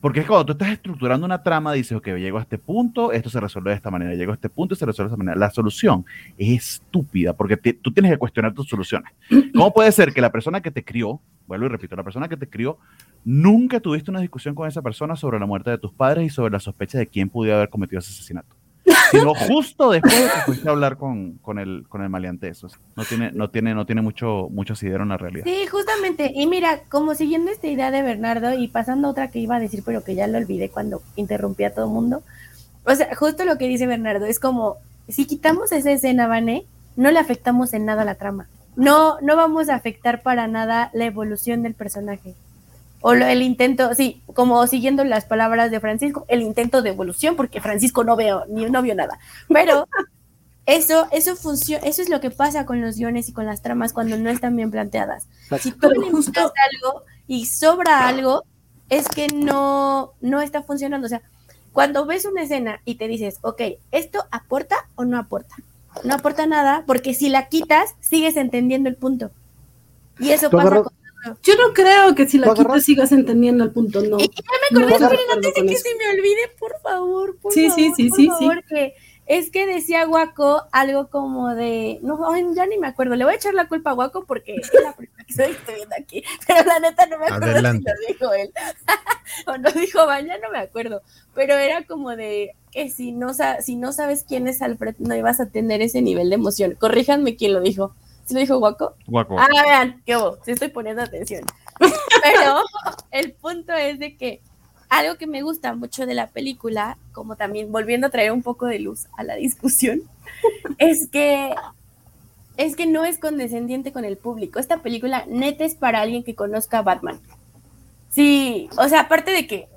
porque es cuando tú estás estructurando una trama, dices, ok, llego a este punto, esto se resuelve de esta manera, llego a este punto y se resuelve de esta manera. La solución es estúpida porque tú tienes que cuestionar tus soluciones. ¿Cómo puede ser que la persona que te crió, vuelvo y repito, la persona que te crió, nunca tuviste una discusión con esa persona sobre la muerte de tus padres y sobre la sospecha de quién pudiera haber cometido ese asesinato? Sino justo después de que fuiste a hablar con, con, el, con el maleante. Eso. No tiene, no tiene, no tiene mucho, mucho asidero en la realidad. Sí, justamente. Y mira, como siguiendo esta idea de Bernardo y pasando otra que iba a decir, pero que ya lo olvidé cuando interrumpí a todo el mundo. O sea, justo lo que dice Bernardo es como, si quitamos esa escena, Vané, no le afectamos en nada la trama. No, no vamos a afectar para nada la evolución del personaje o el intento, sí, como siguiendo las palabras de Francisco, el intento de evolución, porque Francisco no veo, ni no vio nada. Pero eso, eso funciona, eso es lo que pasa con los guiones y con las tramas cuando no están bien planteadas. Si tú justo algo y sobra algo, es que no, no está funcionando. O sea, cuando ves una escena y te dices, ok, ¿esto aporta o no aporta? No aporta nada, porque si la quitas, sigues entendiendo el punto. Y eso pasa con yo no creo que si la quitas sigas entendiendo el punto, no. Y, ya me acordé, no, pero antes de que se me olvide, por favor, por sí, favor, sí, sí, por sí, favor, sí. que es que decía Guaco algo como de, no, ya ni me acuerdo, le voy a echar la culpa a Guaco porque es la primera que estoy viendo aquí, pero la neta no me acuerdo Adelante. si lo dijo él, o no dijo Vaya, no me acuerdo, pero era como de que si no, si no sabes quién es Alfred, no ibas a tener ese nivel de emoción, corríjanme quién lo dijo. ¿Sí lo dijo Guaco? Guaco. Ah, vean, qué hubo, sí estoy poniendo atención. Pero el punto es de que algo que me gusta mucho de la película, como también volviendo a traer un poco de luz a la discusión, es que es que no es condescendiente con el público. Esta película neta es para alguien que conozca a Batman. Sí, o sea, aparte de que,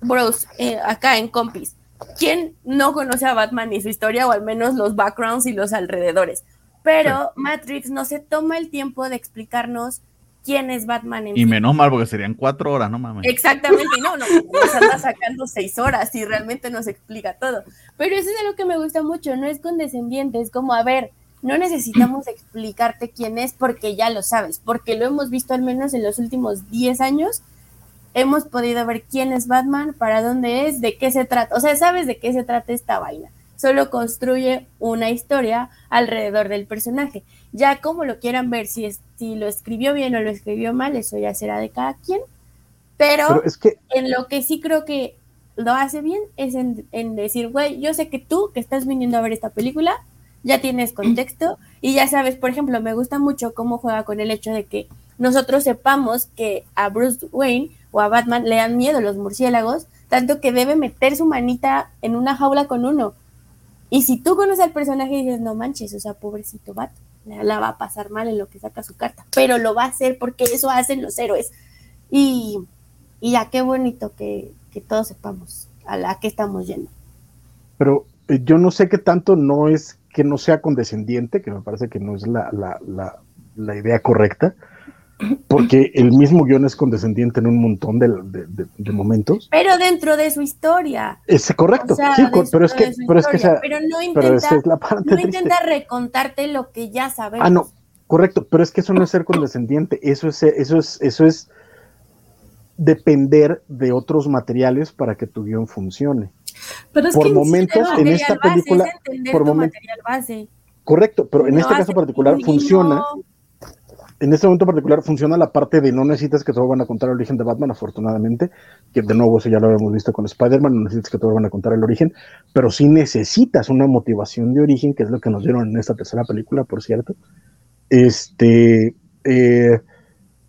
bros, eh, acá en Compis, ¿quién no conoce a Batman y su historia, o al menos los backgrounds y los alrededores? Pero Matrix no se toma el tiempo de explicarnos quién es Batman en Y menos mal, porque serían cuatro horas, no mames. Exactamente, y no, no, nos anda sacando seis horas y realmente nos explica todo. Pero eso es algo que me gusta mucho, no es condescendiente, es como, a ver, no necesitamos explicarte quién es porque ya lo sabes, porque lo hemos visto al menos en los últimos 10 años, hemos podido ver quién es Batman, para dónde es, de qué se trata, o sea, sabes de qué se trata esta vaina solo construye una historia alrededor del personaje. Ya como lo quieran ver, si, es, si lo escribió bien o lo escribió mal, eso ya será de cada quien. Pero, Pero es que en lo que sí creo que lo hace bien es en, en decir, güey, yo sé que tú que estás viniendo a ver esta película, ya tienes contexto y ya sabes, por ejemplo, me gusta mucho cómo juega con el hecho de que nosotros sepamos que a Bruce Wayne o a Batman le dan miedo los murciélagos, tanto que debe meter su manita en una jaula con uno. Y si tú conoces al personaje y dices, no manches, o sea, pobrecito Bat, la, va a pasar mal en lo que saca su carta, pero lo va a hacer porque eso hacen los héroes. Y, y ya qué bonito que, que todos sepamos a la que estamos yendo. pero eh, yo no sé qué tanto no es que no sea condescendiente, que me parece que no es la, la, la idea correcta, porque el mismo guion es condescendiente en un montón de, de- de- de momentos. Pero dentro de su historia. Es correcto, O sea, sí, pero es que, pero es que esa- pero no pero intenta, esa es la parte no triste. intenta recontarte lo que ya sabemos. Ah, no, correcto, pero es que eso no es ser condescendiente, eso es, eso es, eso es depender de otros materiales para que tu guion funcione. Pero es Por que momentos, en esta base película, es entender por tu momentos, material base. correcto, pero en No este caso particular funciona, en este momento particular funciona la parte de no necesitas que te vuelvan a contar el origen de Batman, afortunadamente, que de nuevo eso ya lo habíamos visto con Spider-Man, no necesitas que te vuelvan a contar el origen, pero sí necesitas una motivación de origen, que es lo que nos dieron en esta tercera película, por cierto. Este, eh,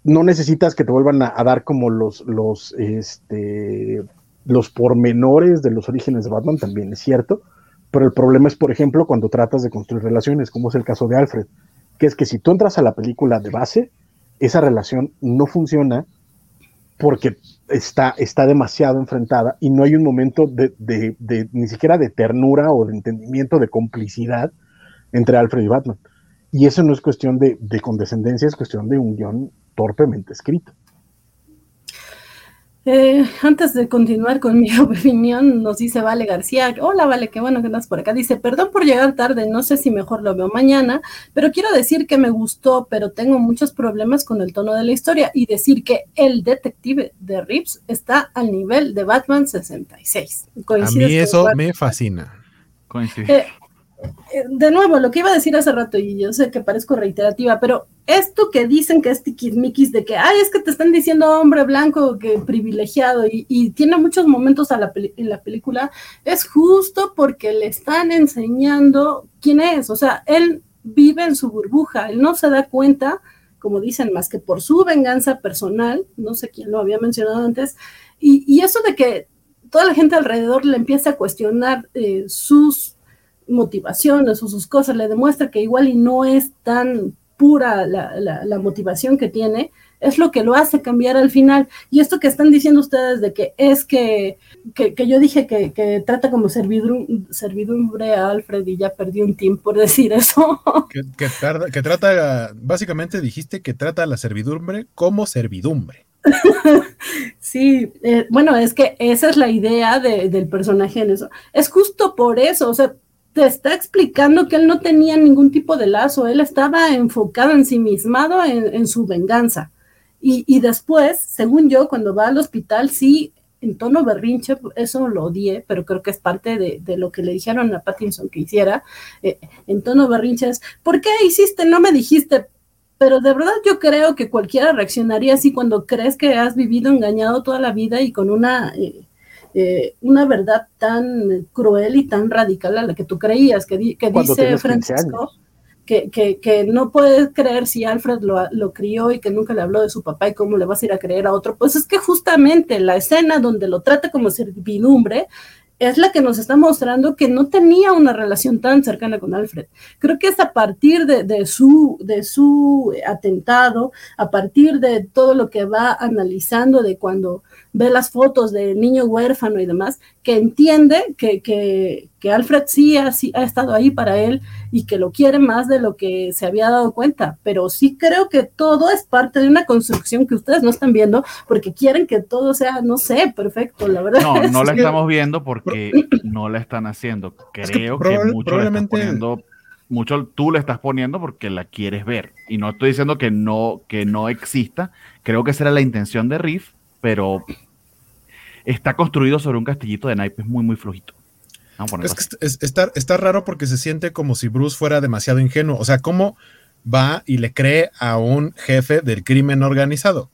no necesitas que te vuelvan a, a dar como los, los, este, los pormenores de los orígenes de Batman, también es cierto, pero el problema es, por ejemplo, cuando tratas de construir relaciones, como es el caso de Alfred, que es que si tú entras a la película de base, esa relación no funciona porque está, está demasiado enfrentada y no hay un momento de, de- de- ni siquiera de ternura o de entendimiento, de complicidad entre Alfred y Batman. Y eso no es cuestión de, de condescendencia, es cuestión de un guion torpemente escrito. Eh, antes de continuar con mi opinión, nos dice Vale García. Hola, Vale, qué bueno que andas por acá. Dice, perdón por llegar tarde, no sé si mejor lo veo mañana, pero quiero decir que me gustó, pero tengo muchos problemas con el tono de la historia y decir que el detective de Reeves está al nivel de Batman 66. A ¿Coincides mí eso me fascina. Eh, de nuevo, lo que iba a decir hace rato, y yo sé que parezco reiterativa, pero esto que dicen que es tiquismiquis de que, ay, es que te están diciendo hombre blanco, que privilegiado, y, tiene muchos momentos en la película, es justo porque le están enseñando quién es. O sea, él vive en su burbuja, él no se da cuenta, como dicen, más que por su venganza personal, no sé quién lo había mencionado antes, y, y eso de que toda la gente alrededor le empieza a cuestionar eh, sus motivaciones o sus cosas, le demuestra que igual y no es tan pura la, la- la motivación que tiene, es lo que lo hace cambiar al final. Y esto que están diciendo ustedes de que es que, que, que yo dije que, que trata como servidum- servidumbre a Alfred y ya perdí un tiempo por decir eso. Que, que tarda- que trata, básicamente dijiste que trata a la servidumbre como servidumbre. Sí, eh, bueno, es que esa es la idea de- del personaje en eso. Es justo por eso, o sea, te está explicando que él no tenía ningún tipo de lazo, él estaba enfocado, ensimismado en, en su venganza. Y, y después, según yo, cuando va al hospital, sí, en tono berrinche, eso lo odié, pero creo que es parte de, de lo que le dijeron a Pattinson que hiciera, eh, en tono berrinche es, ¿por qué hiciste? No me dijiste, pero de verdad yo creo que cualquiera reaccionaría así cuando crees que has vivido engañado toda la vida y con una, eh, eh, una verdad tan cruel y tan radical a la que tú creías, que, di- que dice tienes 15 Francisco, que, que, que no puedes creer si Alfred lo, lo crió y que nunca le habló de su papá y cómo le vas a ir a creer a otro. Pues es que justamente la escena donde lo trata como servidumbre es la que nos está mostrando que no tenía una relación tan cercana con Alfred. Creo que es a partir de, de su, de su atentado, a partir de todo lo que va analizando de cuando ve las fotos del niño huérfano y demás, que entiende que, que, que Alfred sí ha, sí ha estado ahí para él y que lo quiere más de lo que se había dado cuenta. Pero sí creo que todo es parte de una construcción que ustedes no están viendo porque quieren que todo sea, no sé, perfecto, la verdad. No, no la estamos viendo porque no la están haciendo. Creo Es que mucho probablemente- le estás poniendo, mucho tú le estás poniendo porque la quieres ver. Y no estoy diciendo que no, que no exista. Creo que esa era la intención de Riff, pero está construido sobre un castillito de naipes muy, muy flojito. Que es- está, está raro porque se siente como si Bruce fuera demasiado ingenuo. O sea, ¿cómo va y le cree a un jefe del crimen organizado?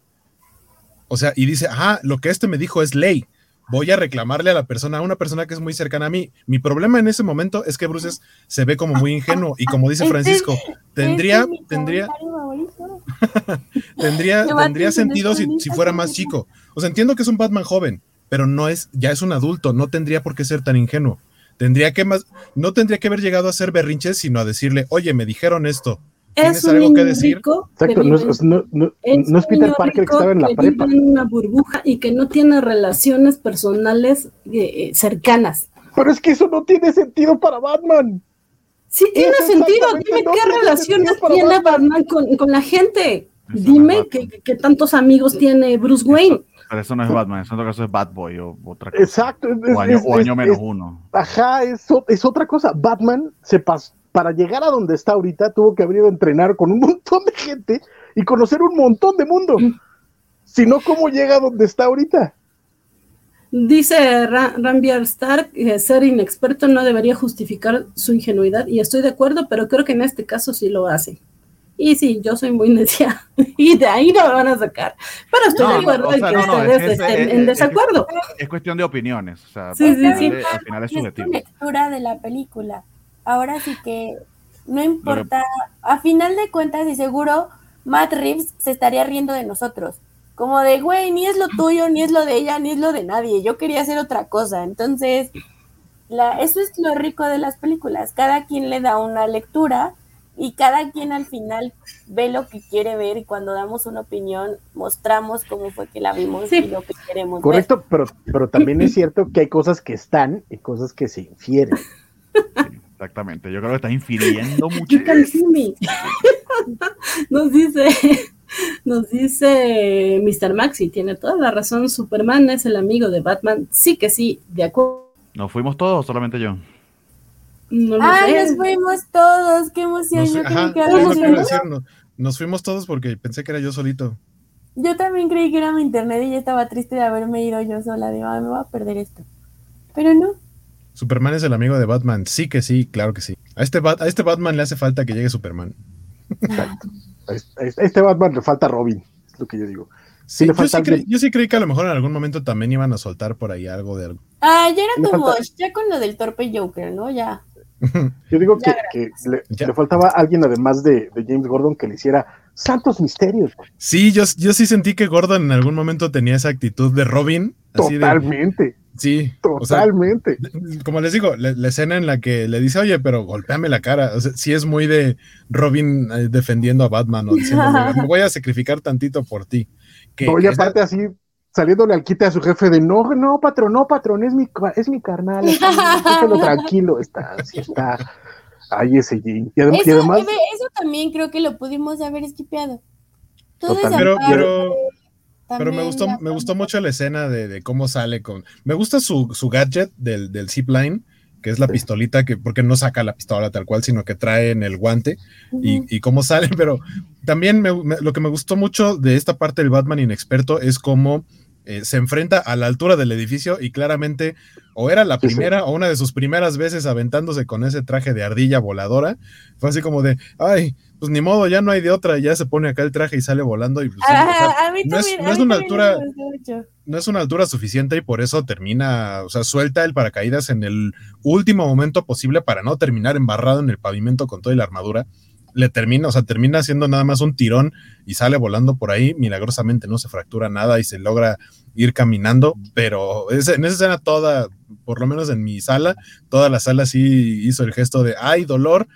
O sea, y dice, ah, lo que este me dijo es ley. Voy a reclamarle a la persona, a una persona que es muy cercana a mí. Mi problema en ese momento es que Bruce es- se ve como muy ingenuo y como dice Este- Francisco, tendría, Este es tendría, tendría, tendría sentido si, si fuera más chico. O sea, entiendo que es un Batman joven, pero no es, ya es un adulto, no tendría por qué ser tan ingenuo. Tendría que más, no tendría que haber llegado a hacer berrinches, sino a decirle, oye, me dijeron esto. ¿Tienes Es un algo que niño decir? rico que Exacto, no es, no, no- Es no es un Peter Parker que estaba en la que prepa. vive en una burbuja y que no tiene relaciones personales eh, cercanas. Pero es que eso no tiene sentido para Batman. Sí tiene Eso sentido. Dime no qué tiene relaciones tiene Batman. Batman con, con la gente. Eso Dime qué tantos amigos tiene Bruce Wayne. Pero eso no es Batman, eso en todo caso es Batboy o otra cosa. Exacto. es- O año, es- o año menos es- uno. Ajá, es otra cosa. Batman se pasó. Para llegar a donde está ahorita, tuvo que haber ido a entrenar con un montón de gente y conocer un montón de mundo. Si no, ¿cómo llega a donde está ahorita? Dice Ra- Rambier Stark que ser inexperto no debería justificar su ingenuidad y estoy de acuerdo, pero creo que en este caso sí lo hace. Y sí, yo soy muy necia y de ahí no me van a sacar. Pero estoy No, de acuerdo o en que no, no, ustedes es- es- estén es- en es- desacuerdo. Es cuestión de opiniones. O sea, Sí, al, sí, final, sí. al final es subjetivo. lectura de la película. Ahora sí que no importa, a final de cuentas y seguro Matt Reeves se estaría riendo de nosotros. Como de, güey, ni es lo tuyo, ni es lo de ella, ni es lo de nadie. Yo quería hacer otra cosa. Entonces, la, eso es lo rico de las películas. Cada quien le da una lectura y cada quien al final ve lo que quiere ver y cuando damos una opinión mostramos cómo fue que la vimos Sí. y lo que queremos ver. Correcto, pero, pero también es cierto que hay cosas que están y cosas que se infieren. Exactamente. Yo creo que estás infiriendo mucho. You can see me. Nos dice, nos dice Mr. Maxi, tiene toda la razón. Superman es el amigo de Batman. Sí que sí, de acuerdo. ¿Nos fuimos todos o solamente yo? No lo ¡Ay, sé. nos fuimos todos! ¡Qué emoción! Nos, yo, ajá, que sido- decir, no- nos fuimos todos porque pensé que era yo solito. yo también creí que era mi internet y ya estaba triste de haberme ido yo sola. Digo, "Ay, me voy a perder esto. Pero no. Superman es el amigo de Batman. Sí que sí, claro que sí. A este, Bat- a este Batman le hace falta que llegue Superman. A este, a este Batman le falta Robin, es lo que yo digo. Sí, Sí, le yo, falta sí creí, alguien. yo sí creí que a lo mejor en algún momento también iban a soltar por ahí algo de algo. Ah, ya era tu falta- ya con lo del torpe Joker, ¿no? Ya. Yo digo que, Ya, que le, le faltaba alguien además de, de James Gordon que le hiciera santos misterios. güey. Sí, yo, yo sí sentí que Gordon en algún momento tenía esa actitud de Robin. Así de, Totalmente, sí, o sea, totalmente. como les digo, la, la escena en la que le dice, oye, pero golpéame la cara. O sea, sí es muy de Robin eh, defendiendo a Batman o diciendo, me voy a sacrificar tantito por ti. Que, esa- aparte así, saliéndole al quite a su jefe de no, no, patrón, no, patrón, es mi, es mi carnal. tranquilo, está, sí está. Ahí ese Jim. Y, adem- y Eso, además, Eve, eso también creo que lo pudimos haber esquipeado. Total. pero, pero, pero me gustó, me gustó mucho la escena de, de cómo sale con. Me gusta su, su gadget del, del zipline, que es la Sí. pistolita, que, porque no saca la pistola tal cual, sino que trae en el guante. y, Ujú. y cómo sale, pero también me- me- lo que me gustó mucho de esta parte del Batman inexperto es cómo eh, se enfrenta a la altura del edificio y claramente o era la Sí, sí. primera o una de sus primeras veces aventándose con ese traje de ardilla voladora, fue así como de, ay, pues ni modo, ya no hay de otra, y ya se pone acá el traje y sale volando y pues, o sea, a mí no es- también, no a es mí una altura- no es una altura suficiente y por eso termina, o sea, suelta el paracaídas en el último momento posible para no terminar embarrado en el pavimento con toda la armadura. Le termina, o sea, termina haciendo nada más un tirón y sale volando por ahí. Milagrosamente no se fractura nada y se logra ir caminando, pero ese- en esa escena toda, por lo menos en mi sala, toda la sala sí hizo el gesto de ay, dolor,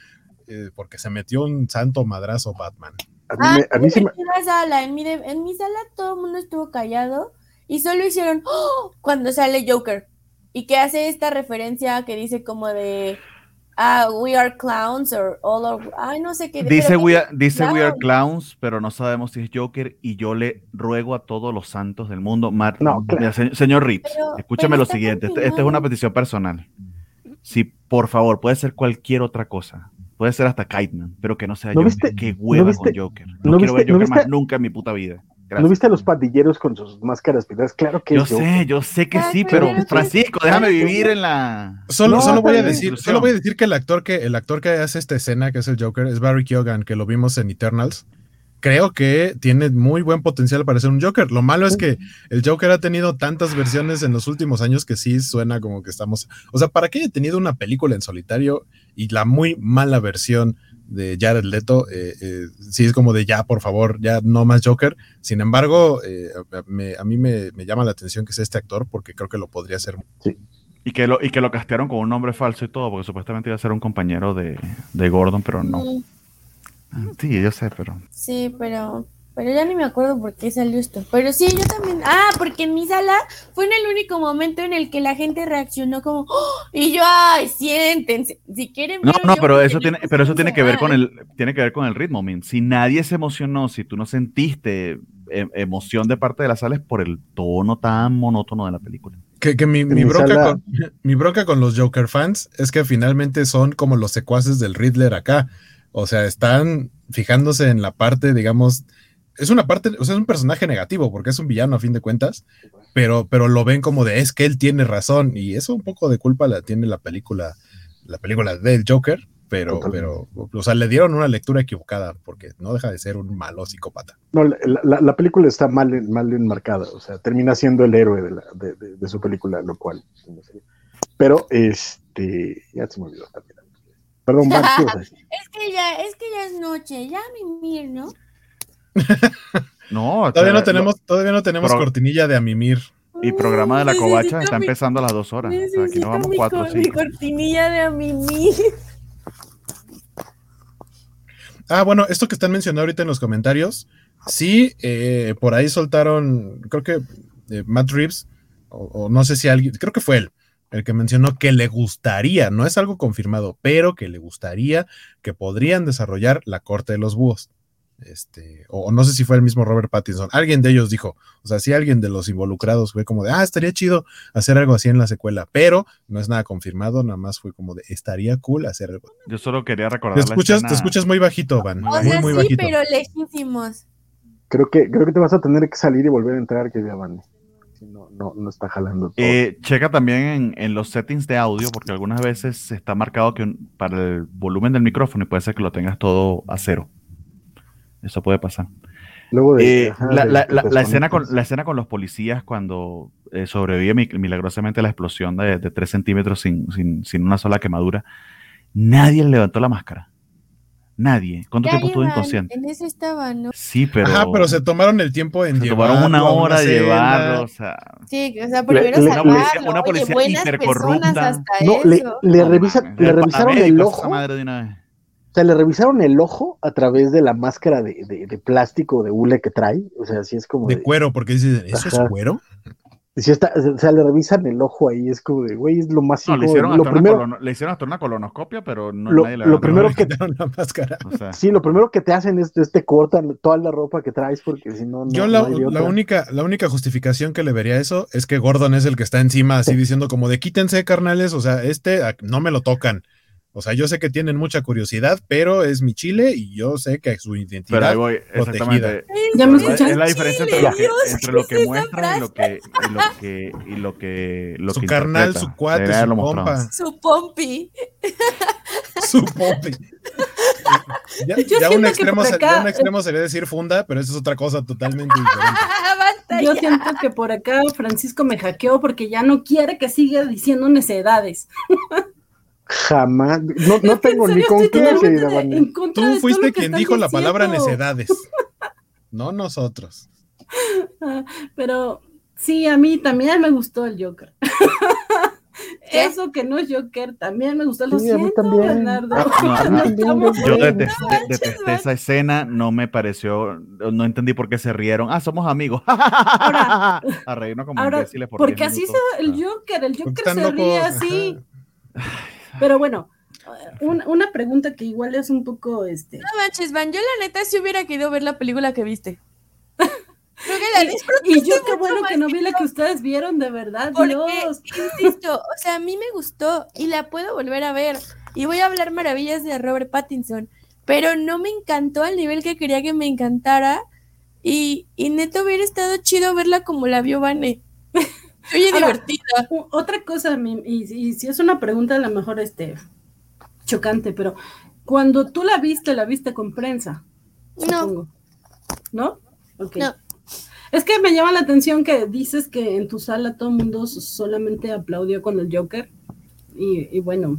eh, porque se metió un santo madrazo Batman. a mí, Ah, me- a mí sí me- en la sala, en mi, de- en mi sala todo el mundo estuvo callado y solo hicieron ¡Oh! cuando sale Joker y que hace esta referencia que dice como de ah, we are clowns or all or ay no sé qué Dice, we are, dice we are clown. clowns, pero no sabemos si es Joker y yo le ruego a todos los santos del mundo. Mar- No, claro. Mira, se- señor Pero- escúchame pero lo siguiente. Esta es una petición personal. Si, por favor, puede ser cualquier otra cosa. Puede ser hasta Kiteman, pero que no sea ¿No Joker. viste- Qué hueva no viste- con Joker. No, no quiero viste- ver no Joker más nunca en mi puta vida. Gracias. ¿No viste a los pandilleros con sus máscaras pintadas? Claro que Yo Joker. sé, yo sé que Ah, sí, pero. Francisco, déjame vivir en la. Solo, No, solo voy a decir, solo voy a decir que el actor que el actor que hace esta escena, que es el Joker, es Barry Keoghan, que lo vimos en Eternals. Creo que tiene muy buen potencial para ser un Joker. Lo malo es que el Joker ha tenido tantas versiones en los últimos años que sí suena como que estamos. O sea, ¿para qué haya tenido una película en solitario y la muy mala versión de Jared Leto? eh, eh, sí es como de ya, por favor, ya no más Joker. Sin embargo, eh, me- a mí me, me llama la atención que sea este actor porque creo que lo podría hacer. Y que, lo, y que lo castearon con un nombre falso y todo, porque supuestamente iba a ser un compañero de, de Gordon, pero no. Sí, Sí, yo sé, pero. Sí, pero, pero ya ni me acuerdo por qué salió esto. Pero sí, yo también. Ah, porque en mi sala fue en el único momento en el que la gente reaccionó como, "Oh", y yo, ay, siéntense. Si quieren No, no, pero eso tiene, pero eso tiene que ver con el, tiene que ver con el ritmo, min. Si nadie se emocionó, si tú no sentiste eh, emoción de parte de la sala es por el tono tan monótono de la película. Que, que mi, mi mi bronca sala- con, mi bronca con los Joker fans es que finalmente son como los secuaces del Riddler acá. O sea, están fijándose en la parte, digamos, es una parte, o sea, es un personaje negativo porque es un villano a fin de cuentas, pero, pero lo ven como de es que él tiene razón y eso un poco de culpa la tiene la película, la película del Joker, pero, pero, o sea, le dieron una lectura equivocada porque no deja de ser un malo psicópata. No, la, la- la película está mal, en- mal enmarcada, o sea, termina siendo el héroe de, la- de- de- de su película, lo cual. Pero, este, ya se me olvidó también. Perdón, Van, ¿qué ibas a decir? Es que ya, es que ya es noche, ya mimir, ¿no? No, Todavía no lo- tenemos, todavía no tenemos Pro- cortinilla de Amimir. Y programa de la Necesito covacha está mi- empezando a las dos horas. O sea, aquí nos vamos mi, cuatro, cor- mi cinco. cortinilla de a mimir. Ah, bueno, esto que están mencionando ahorita en los comentarios, sí, eh, por ahí soltaron, creo que eh, Matt Reeves, o, o no sé si alguien, creo que fue él, el que mencionó que le gustaría, no es algo confirmado, pero que le gustaría que podrían desarrollar la corte de los búhos. Este, o, o no sé si fue el mismo Robert Pattinson, alguien de ellos dijo, o sea, si alguien de los involucrados fue como de, ah, estaría chido hacer algo así en la secuela, pero no es nada confirmado, nada más fue como de, estaría cool hacer algo. Yo solo quería recordar. Te la escuchas, te escena- escuchas muy bajito, Van, Muy O muy, sea, muy sí, bajito. pero lejísimos. Creo que, creo que te vas a tener que salir y volver a entrar, que ya van. Si no, no, no está jalando todo. Eh, checa también en, en los settings de audio, porque algunas veces está marcado que un- para el volumen del micrófono y puede ser que lo tengas todo a cero. Eso puede pasar. Luego de, Eh, ajá, la, de la- la- escena con, la escena con los policías cuando eh, sobrevive mi- milagrosamente la explosión de, de 3 centímetros sin, sin, sin una sola quemadura, nadie le levantó la máscara. Nadie. ¿Cuánto Ya tiempo estuvo inconsciente? En eso estaba, ¿no? Sí, pero, Ajá, pero se tomaron el tiempo en se llevarlo tomaron una hora de celda. llevarlo. O sea, Sí, o sea, primero le- salvarlo. una policía- una policía buenas hipercorrupta. personas hasta No, le, eso. le, no revisa- le revisaron el ojo. madre de una vez. O sea, le revisaron el ojo a través de la máscara de, de, de plástico de hule que trae. O sea, así es como. De de- cuero, porque dicen, ¿eso Ajá. es cuero? sí está, o sea, le revisan el ojo ahí. Es como de, güey, es lo más No, le hicieron, Lo hasta primero, una colono- le hicieron hasta una colonoscopia, pero no, Lo- nadie le lo primero que- la máscara. O sea, sí, lo primero que te hacen es, es te cortan toda la ropa que traes porque si no, no. Yo la, no hay de la única, la única justificación que le vería a eso es que Gordon es el que está encima, así diciendo como de quítense, carnales, o sea, este no me lo tocan. O sea, yo sé que tienen mucha curiosidad, pero es mi chile y yo sé que su pero identidad. ahí voy, exactamente. Ya me Es la- escuchan. Es la diferencia entre lo que, Dios, entre lo ¿qué que es esa muestran y lo que, y lo que, y lo que, lo su que carnal, interpreta. su cuate, Debería su compa, Su pompi. su popi. Ya, un extremo, acá- ya un extremo sería decir funda, pero eso es otra cosa totalmente diferente. Yo siento que por acá Francisco me hackeó porque ya no quiere que siga diciendo necedades. Jamás. No, no tengo ni con qué, querida de Tú fuiste quien dijo la palabra necedades, no nosotros. Ah, Pero sí, a mí también me gustó el Joker. ¿Qué? Eso que no es Joker también me gustó. Lo Sí, a mí siento, también. Bernardo. Ah, no, No no. estamos Yo detesté, detesté esa escena, no me pareció, no entendí por qué se rieron. Ah, somos amigos. Ahora- a reírnos como Ahora, porque 10 así se el Ah. Joker, el Joker se ríe así. Pero bueno, un- una pregunta que igual es un poco este. No manches, Van, yo la neta sí hubiera querido ver la película que viste. Creo que la disfruté Y yo qué bueno que no vi la que ustedes vieron, de verdad, Porque, Dios. insisto, o sea, a mí me gustó y la puedo volver a ver. Y voy a hablar maravillas de Robert Pattinson, pero no me encantó al nivel que quería que me encantara. Y, y neta hubiera estado chido verla como la vio Vane. Oye, Ahora, divertida. Otra cosa, y, y si es una pregunta a lo mejor este chocante, pero cuando tú la viste, la viste con prensa, No, supongo. ¿No? Ok. No. Es que me llama la atención que dices que en tu sala todo el mundo solamente aplaudió con el Joker. Y, y bueno,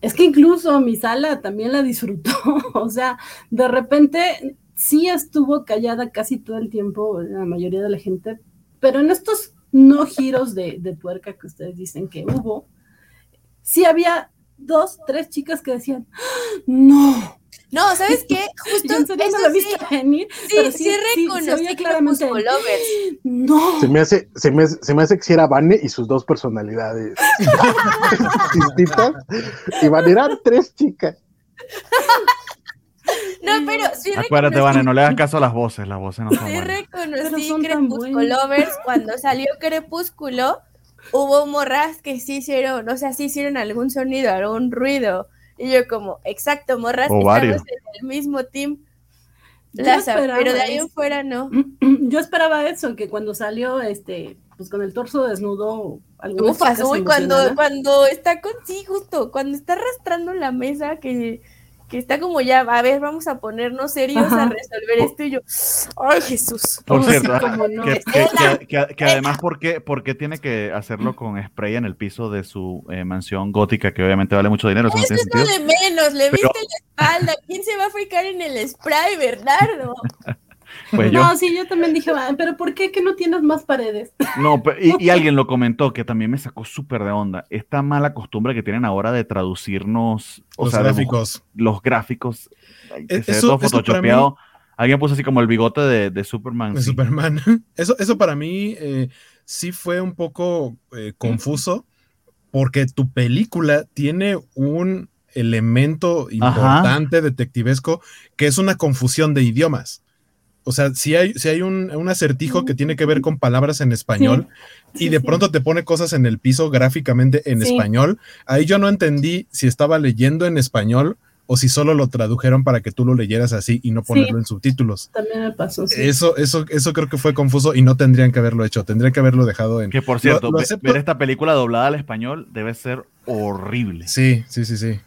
es que incluso mi sala también la disfrutó. o sea, de repente sí estuvo callada casi todo el tiempo la mayoría de la gente, pero en estos no giros de, de tuerca que ustedes dicen que hubo, sí había dos, tres chicas que decían, ¡Ah! no, no, ¿sabes qué? Justo en serio no eso sí, venir, sí, pero sí, reconocí oía claramente, no, Se me hace, se me, se me hace que si era Vane y sus dos personalidades distintas. Y Vane eran tres chicas. No, pero sí Acuérdate, reconocí- Vane, no le hagas caso a las voces, las voces no son Sí buenas. Reconocí son tan Crepúsculo buenos. Lovers cuando salió Crepúsculo. Hubo morras que sí hicieron, o sea, sí hicieron algún sonido, algún ruido. Y yo como, exacto, morras, O estamos varios. en el mismo team. Laza, esperaba pero de ahí en eso. fuera no. Yo esperaba eso, que cuando salió, este, pues con el torso desnudo, Ufas, uy, cuando, cuando está con, sí, justo, cuando está arrastrando la mesa, que, que está como ya, a ver, vamos a ponernos serios Ajá. a resolver esto, y yo, ay, Jesús. Por cierto, no. que, que- que- que- que además, ¿por qué, por qué tiene que hacerlo con spray en el piso de su eh, mansión gótica, que obviamente vale mucho dinero? Eso no Eso tiene es lo sentido. de menos, le Pero- viste la espalda, ¿quién se va a fijar en el spray, Bernardo? Pues yo, No, sí, yo también dije, "Ah, pero ¿por qué que no tienes más paredes? no, pe- y, y alguien lo comentó que también me sacó súper de onda. Esta mala costumbre que tienen ahora de traducirnos, o Los sea, de bu- gráficos. los gráficos, que E- se ve eso- todo photoshopeado. Alguien puso así como el bigote de, de Superman. de sí. Superman. Eso, eso para mí eh, sí fue un poco eh, confuso porque tu película tiene un elemento importante detectivesco que es una confusión de idiomas. O sea, si hay, si hay un, un acertijo que tiene que ver con palabras en español Sí, y de sí. pronto te pone cosas en el piso gráficamente en Sí. español, ahí yo no entendí si estaba leyendo en español o si solo lo tradujeron para que tú lo leyeras así y no ponerlo en subtítulos. También me pasó, sí. Eso, eso, eso creo que fue confuso y no tendrían que haberlo hecho. Tendrían que haberlo dejado en. Que por cierto, Lo- lo ver esta película doblada al español debe ser horrible. Sí, sí, sí, sí.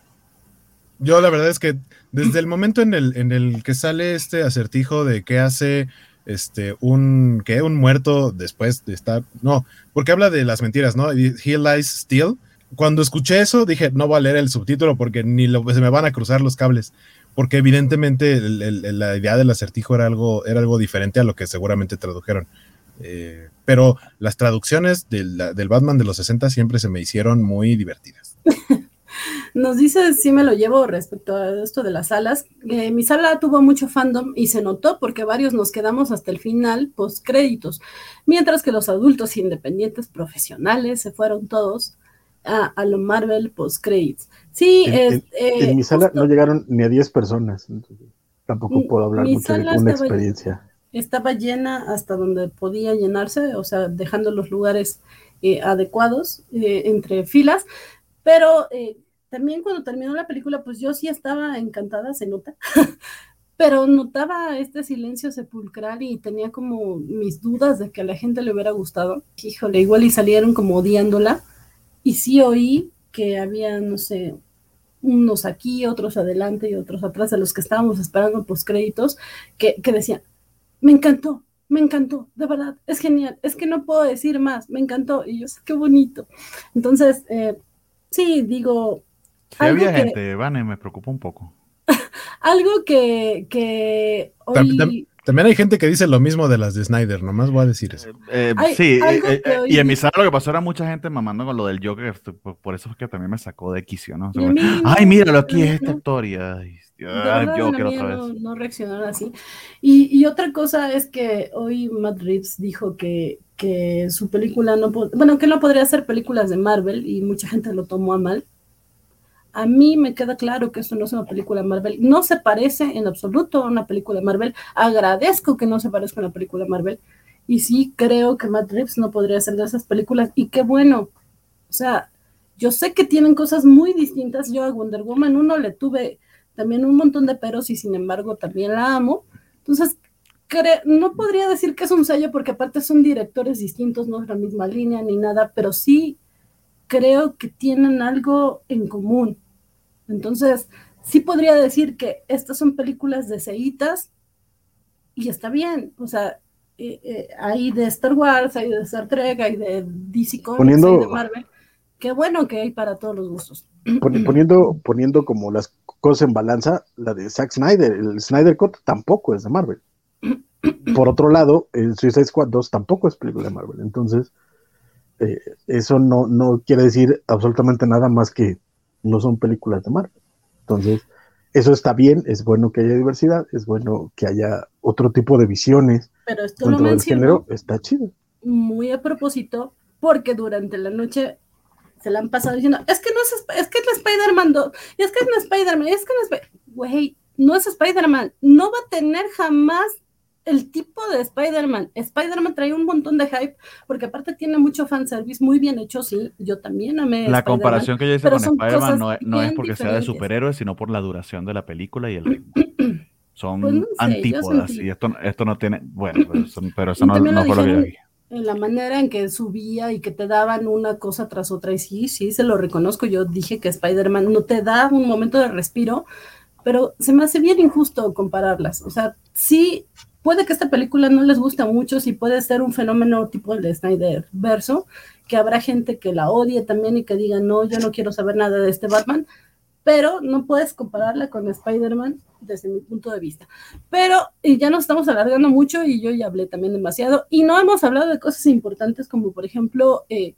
Yo la verdad es que desde el momento en el, en el que sale este acertijo de qué hace este un que un muerto después de estar no porque habla de las mentiras no he lies still. Cuando escuché eso dije no voy a leer el subtítulo porque ni se me van a cruzar los cables porque evidentemente la idea del acertijo era algo era algo diferente a lo que seguramente tradujeron. Eh, pero las traducciones del, del Batman de los 60 siempre se me hicieron muy divertidas Nos dice si me lo llevo respecto a esto de las salas. Eh, mi sala tuvo mucho fandom y se notó porque varios nos quedamos hasta el final post créditos, mientras que los adultos independientes profesionales se fueron todos a, a lo Marvel post créditos. Sí, En, en- eh, en mi sala justo no llegaron ni a 10 personas. tampoco puedo hablar mucho de una experiencia. estaba llena hasta donde podía llenarse, o sea, dejando los lugares eh, adecuados eh, entre filas, pero eh, también cuando terminó la película, pues yo sí estaba encantada, se nota, pero notaba este silencio sepulcral y tenía como mis dudas de que a la gente le hubiera gustado. Híjole, igual y salieron como odiándola, y sí oí que había, no sé, unos aquí, otros adelante y otros atrás, de los que estábamos esperando post créditos, que, que decían, me encantó, me encantó, de verdad, es genial, es que no puedo decir más, me encantó, y yo qué bonito. Entonces, eh, sí, digo, Si había que- gente, Vane, me preocupa un poco. algo que, que Tam- hoy... tam- También hay gente que dice lo mismo de las de Snyder, nomás voy a decir eso. Eh, Hay sí, eh, eh, hoy y en mi sala lo que pasó era mucha gente mamando con lo del Joker, por, por eso es que también me sacó de quicio, ¿no? O sea, mí Ay, míralo, aquí es esta historia. Ay, De verdad, Joker la mía otra no, vez. no reaccionaron así. Y, y otra cosa es que hoy Matt Reeves dijo que, que su película no, bueno, que no podría hacer películas de Marvel y mucha gente lo tomó a mal. A mí me queda claro que esto no es una película Marvel. No se parece en absoluto a una película Marvel. Agradezco que no se parezca a una película Marvel. Y sí creo que Matt Reeves no podría hacer de esas películas. Y qué bueno. O sea, yo sé que tienen cosas muy distintas. Yo a Wonder Woman 1 le tuve también un montón de peros y sin embargo también la amo. Entonces, no podría decir que es un sello porque aparte son directores distintos, no es la misma línea ni nada, pero sí creo que tienen algo en común. Entonces, sí podría decir que estas son películas de y está bien, o sea, eh, eh, hay de Star Wars, hay de Star Trek, hay de DC Comics, Poniendo- hay de Marvel. Qué bueno que hay para todos los gustos. Poni- poniendo, poniendo como las cosas en balanza, la de Zack Snyder, el Snyder Cut tampoco es de Marvel. Por otro lado, el Suicide Squad 2 tampoco es película de Marvel. Entonces, eh, eso no, no quiere decir absolutamente nada más que no son películas de Marvel. Entonces, eso está bien, es bueno que haya diversidad, es bueno que haya otro tipo de visiones Pero esto lo menciono género, está chido. muy a propósito, porque durante la noche se la han pasado diciendo, es que no es, es que es Spider-Man 2, y es que es Spider-Man, es que no es, Sp-". güey, no es Spider-Man, no va a tener jamás el tipo de Spider-Man. Spider-Man trae un montón de hype, porque aparte tiene mucho fanservice muy bien hecho, sí, yo también amé La comparación que yo hice con Spider-Man no, es- no es porque sea de superhéroes, sino por la duración de la película y el ritmo. Son Pues no sé, yo antípodas sentí- y esto, esto no tiene. Bueno, pero eso, pero eso no, no fue lo que yo vi. en la manera en que subía y que te daban una cosa tras otra. Y sí, sí, se lo reconozco. Yo dije que Spider-Man no te da un momento de respiro, pero se me hace bien injusto compararlas. O sea, sí, puede que esta película no les guste a muchos y puede ser un fenómeno tipo el de Snyder verso, que habrá gente que la odie también y que diga, no, yo no quiero saber nada de este Batman, pero no puedes compararla con Spider-Man desde mi punto de vista. Pero ya nos estamos alargando mucho y yo ya hablé también demasiado y no hemos hablado de cosas importantes como por ejemplo eh,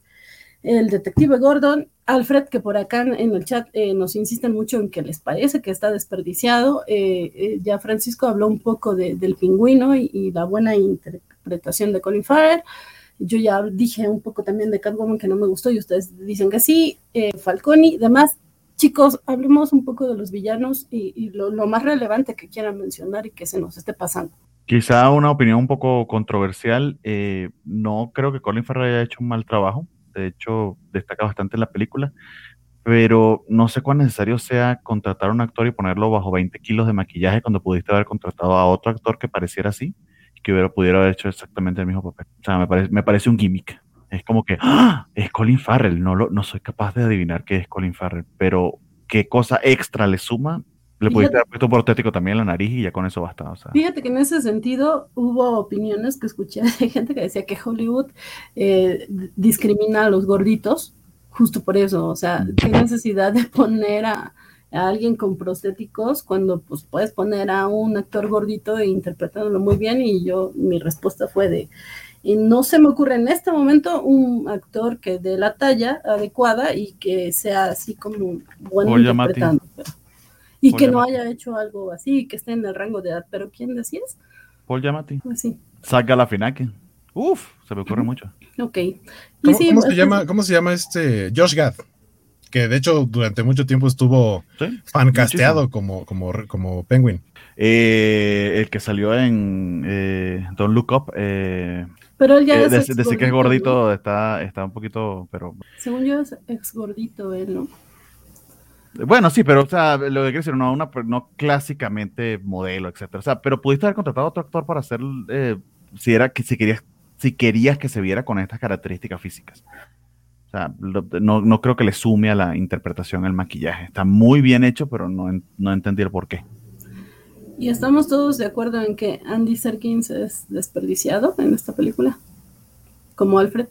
el detective Gordon, Alfred, que por acá en el chat eh, nos insisten mucho en que les parece que está desperdiciado. Eh, eh, ya Francisco habló un poco de- del pingüino y, la buena interpretación de Colin Farrell. Yo ya dije un poco también de Catwoman que no me gustó y ustedes dicen que sí. Eh, Falconi, demás. Chicos, hablemos un poco de los villanos y, lo más relevante que quieran mencionar y que se nos esté pasando. Quizá una opinión un poco controversial. eh, no creo que Colin Farrell haya hecho un mal trabajo. De hecho, destaca bastante en la película. Pero no sé cuán necesario sea contratar a un actor y ponerlo bajo 20 kilos de maquillaje cuando pudiste haber contratado a otro actor que pareciera así y que hubiera, pudiera haber hecho exactamente el mismo papel. O sea, me parece, un gimmick. Es como que, ¡ah! Es Colin Farrell. No, lo, no soy capaz de adivinar qué es Colin Farrell. Pero qué cosa extra le suma. Le pudiste Fíjate- haber puesto un protético también en la nariz y ya con eso basta. O sea. Fíjate que en ese sentido hubo opiniones que escuché de gente que decía que Hollywood eh, discrimina a los gorditos, justo por eso, o sea, qué necesidad de poner a, a alguien con prostéticos cuando pues puedes poner a un actor gordito e interpretándolo muy bien y yo, mi respuesta fue de, y no se me ocurre en este momento un actor que dé la talla adecuada y que sea así como bueno interpretando. pero- y Paul que no haya hecho algo así, que esté en el rango de edad. ¿Pero quién decías? Paul Giamatti. Pues sí, Zach Galifianakis. Uf, se me ocurre mucho. ok. Y ¿Cómo, sí, cómo se llama, ¿Cómo se llama este Josh Gad? Que de hecho durante mucho tiempo estuvo Sí. fancasteado como, como, como Penguin. Eh, el que salió en eh, Don't Look Up. Eh, Pero él ya eh, es decir que es ¿no? gordito está, está un poquito. pero Según yo es ex gordito él, ¿no? Bueno, sí, pero o sea, lo que quiero decir, no, una, no clásicamente modelo, etcétera. O sea, pero pudiste haber contratado a otro actor para hacer, eh, si era que si querías, si querías que se viera con estas características físicas. O sea, lo- no, no creo que le sume a la interpretación el maquillaje. Está muy bien hecho, pero no, no entendí el por qué. Y estamos todos de acuerdo en que Andy Serkins es desperdiciado en esta película. Como Alfred.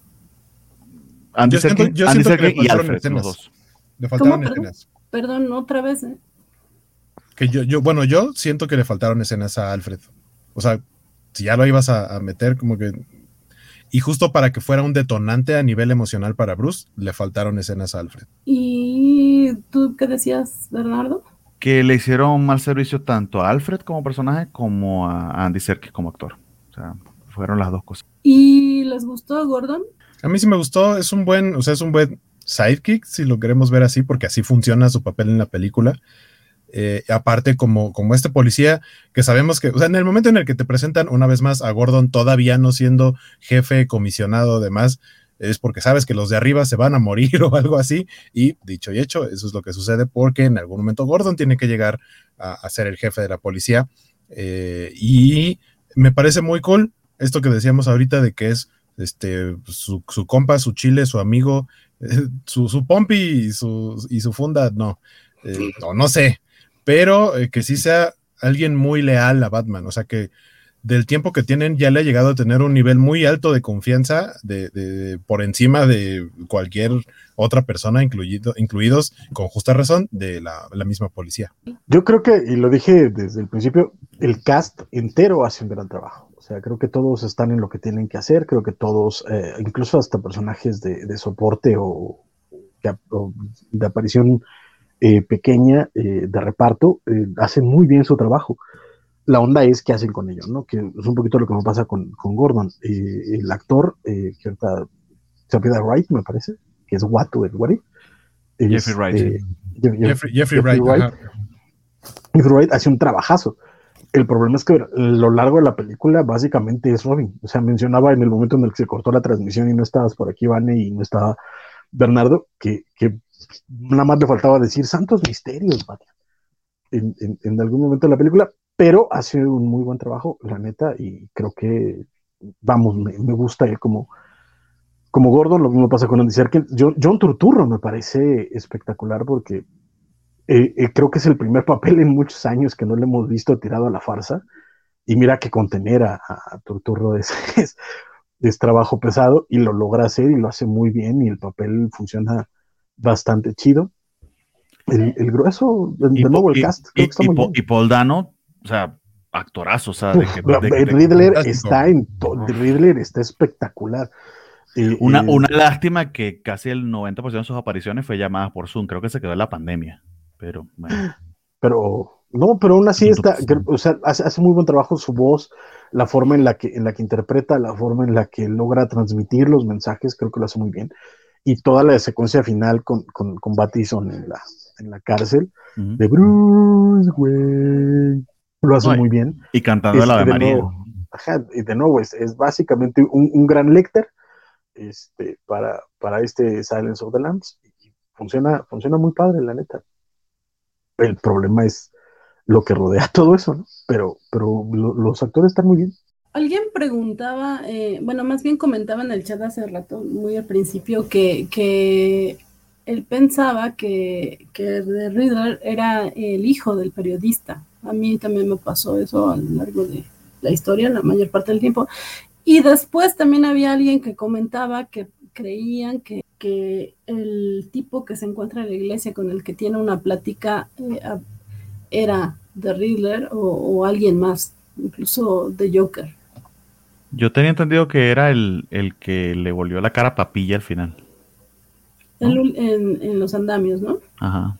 Andy Serkis y Alfred, los dos. Le faltaron escenas. Perdón, otra vez. ¿eh? Que yo, yo, bueno, yo siento que le faltaron escenas a Alfred. O sea, si ya lo ibas a, a meter, como que. Y justo para que fuera un detonante a nivel emocional para Bruce, le faltaron escenas a Alfred. ¿Y tú qué decías, Bernardo? Que le hicieron un mal servicio tanto a Alfred como personaje como a Andy Serkis como actor. O sea, fueron las dos cosas. ¿Y les gustó Gordon? A mí sí me gustó, es un buen, o sea, es un buen sidekick, si lo queremos ver así, porque así funciona su papel en la película. Eh, aparte, como, como este policía, que sabemos que, o sea, en el momento en el que te presentan una vez más a Gordon, todavía no siendo jefe, comisionado, demás, es porque sabes que los de arriba se van a morir o algo así. Y dicho y hecho, eso es lo que sucede porque en algún momento Gordon tiene que llegar a, ser el jefe de la policía. eh, y me parece muy cool esto que decíamos ahorita de que es este su, compa, su chile, su amigo, su, su pompi y su, y su funda, no, eh, no, no sé, pero eh, que sí sea alguien muy leal a Batman, o sea que del tiempo que tienen ya le ha llegado a tener un nivel muy alto de confianza de, de- por encima de cualquier otra persona, incluido, incluidos con justa razón de la, la misma policía. Yo creo que, y lo dije desde el principio, el cast entero hace un gran trabajo. O sea, creo que todos están en lo que tienen que hacer, creo que todos, eh, incluso hasta personajes de, de soporte o, que ap- o de aparición eh, pequeña eh, de reparto, eh, hacen muy bien su trabajo. La onda es qué hacen con ellos, ¿no? Que es un poquito lo que me pasa con, con Gordon. Eh, el actor, eh, que ahorita se apellida Wright, me parece, que es Watu, el What If, Jeffrey Wright, eh, Jeff- Jeffrey, Jeffrey Jeffrey Wright. Wright. Jeffrey Wright hace un trabajazo. El problema es que lo largo de la película básicamente es Robin. O sea, mencionaba en el momento en el que se cortó la transmisión y no estabas por aquí, Vane, y no estaba Bernardo, que, nada más le faltaba decir santos misterios, Vane, en, algún momento de la película, pero hace un muy buen trabajo, la neta, y creo que, vamos, me, me gusta él como, como Gordon, lo mismo pasa con Andy Serkis. John, John Turturro me parece espectacular porque eh, eh, creo que es el primer papel en muchos años que no le hemos visto tirado a la farsa. Y mira que contener a, a Turturro es, es, es trabajo pesado y lo logra hacer y lo hace muy bien y el papel funciona bastante chido. El, el grueso, de, Y, nuevo el y- cast, y- Paul Dano, o sea, actorazo, o sea, de que, de- de- Riddler está en to- el Riddler está espectacular. Eh, una, eh, una lástima que casi el 90% de sus apariciones fue llamada por Zoom, creo que se quedó en la pandemia, pero bueno. pero no, pero aún así Sí, está, o sea, hace, hace muy buen trabajo su voz, la forma en la que en la que interpreta, la forma en la que logra transmitir los mensajes, creo que lo hace muy bien. Y toda la secuencia final con, con, con Battison en la, en la cárcel de Bruce Wayne, lo hace muy bien. Y cantando Este, Ave de María. nuevo, ajá, y de nuevo, es, es básicamente un, un gran lector este, para, para este Silence of the Lambs. Y funciona, funciona muy padre, la neta. El problema es lo que rodea todo eso, ¿no? Pero, pero lo- los actores están muy bien. Alguien preguntaba, eh, bueno, más bien comentaba en el chat hace rato, muy al principio, que, que él pensaba que, que The era el hijo del periodista. A mí también me pasó eso a lo largo de la historia, la mayor parte del tiempo. Y después también había alguien que comentaba que creían que, que el tipo que se encuentra en la iglesia con el que tiene una plática eh, era The Riddler o, o alguien más, incluso The Joker. Yo tenía entendido que era el, el que le volvió la cara a papilla al final. El en, en los andamios, ¿no? Ajá.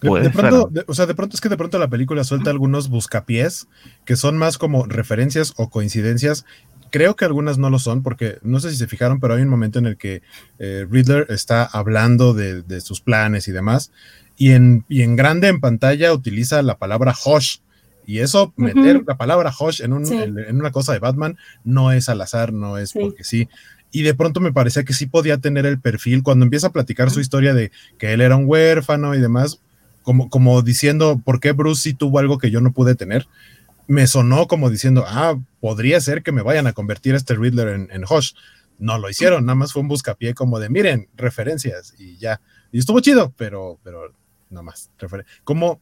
De, Puede de ser, pronto, o sea, de pronto es que de pronto la película suelta algunos buscapiés que son más como referencias o coincidencias. Creo que algunas no lo son, porque no sé si se fijaron, pero hay un momento en el que eh, Riddler está hablando de, de sus planes y demás, y en, y en grande en pantalla utiliza la palabra Hosh. Y eso, meter la palabra Hosh en, un- Sí. en, en una cosa de Batman, no es al azar, no es Sí. porque sí. Y de pronto me parecía que sí podía tener el perfil cuando empieza a platicar su historia de que él era un huérfano y demás, como, como diciendo, ¿por qué Bruce sí tuvo algo que yo no pude tener? Me sonó como diciendo, ah, podría ser que me vayan a convertir a este Riddler en, en Hush. No lo hicieron, nada más fue un buscapié como de, miren, referencias y ya. Y estuvo chido, pero, pero nada más. Como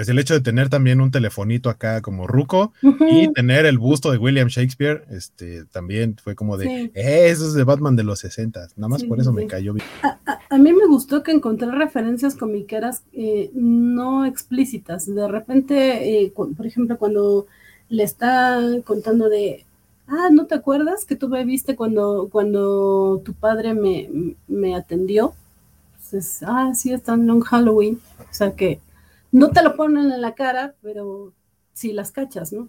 es el hecho de tener también un telefonito acá como ruco y tener el busto de William Shakespeare, este, también fue como de, Sí. "Eh, eso es de Batman de los 60, nada más Sí, por eso sí, me cayó bien. A, a- a mí me gustó que encontré referencias comiqueras eh, no explícitas. De repente, eh, por ejemplo, cuando le está contando de, ah, ¿no te acuerdas que tú me viste cuando, cuando tu padre me, me atendió? Entonces, ah, sí, están en Halloween. O sea que no te lo ponen en la cara, pero sí las cachas, ¿no?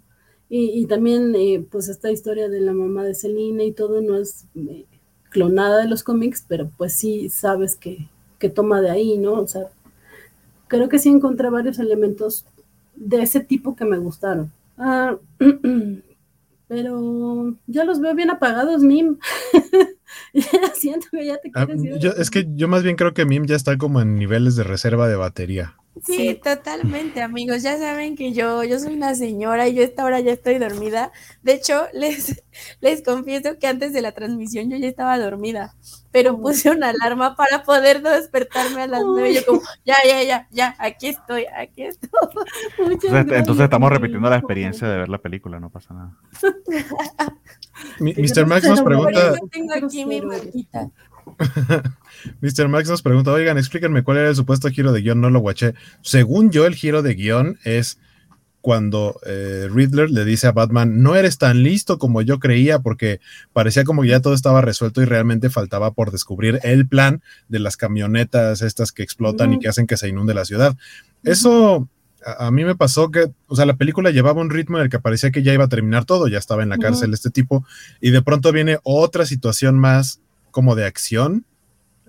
Y, y también, eh, pues, esta historia de la mamá de Selina y todo no es eh, clonada de los cómics, pero pues sí sabes que, que toma de ahí, ¿no? O sea, creo que sí encontré varios elementos de ese tipo que me gustaron. Ah, pero ya los veo bien apagados, Mim. Ya Siento que ya te Ah, quieres ir. yo- es que yo más bien creo que Mim ya está como en niveles de reserva de batería. Sí, totalmente, amigos. Ya saben que yo, yo soy una señora y yo a esta hora ya estoy dormida. De hecho, les, les confieso que antes de la transmisión yo ya estaba dormida, pero puse una alarma para poder despertarme a las nueve. Yo como, ya, ya, ya, ya, aquí estoy, aquí estoy. Entonces, entonces, estamos repitiendo la experiencia de ver la película, no pasa nada. Mr. Max nos pregunta. tengo aquí mi marquita. Mr. Max nos pregunta, oigan, explíquenme cuál era el supuesto giro de guion, no lo guaché. Según yo, el giro de guion es cuando eh, Riddler le dice a Batman, no eres tan listo como yo creía, porque parecía como que ya todo estaba resuelto y realmente faltaba por descubrir el plan de las camionetas estas que explotan y que hacen que se inunde la ciudad. Eso a, a, mí me pasó que, o sea, la película llevaba un ritmo en el que parecía que ya iba a terminar todo, ya estaba en la cárcel este tipo, y de pronto viene otra situación más como de acción.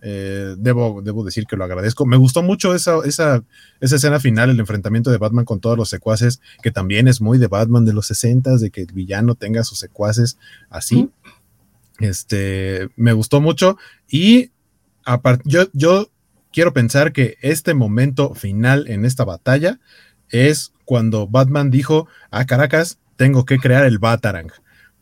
Eh, debo, debo decir que lo agradezco. Me gustó mucho esa, esa, esa, escena final, el enfrentamiento de Batman con todos los secuaces, que también es muy de Batman de los 60, de que el villano tenga sus secuaces así. Este, me gustó mucho y yo, yo quiero pensar que este momento final en esta batalla es cuando Batman dijo, a Caracas, tengo que crear el Batarang,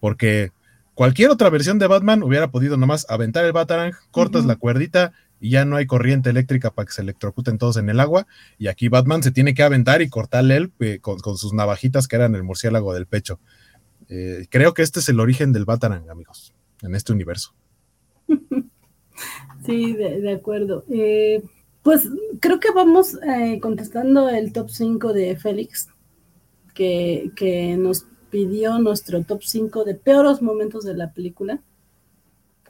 porque Cualquier otra versión de Batman hubiera podido nomás aventar el Batarang, cortas uh -huh. la cuerdita y ya no hay corriente eléctrica para que se electrocuten todos en el agua. Y aquí Batman se tiene que aventar y cortarle él eh, con, con, sus navajitas que eran el murciélago del pecho. Eh, creo que este es el origen del Batarang, amigos, en este universo. Sí, de, de acuerdo. Eh, pues creo que vamos contestando el top 5 de Félix, que, que nos pidió nuestro top 5 de peores momentos de la película.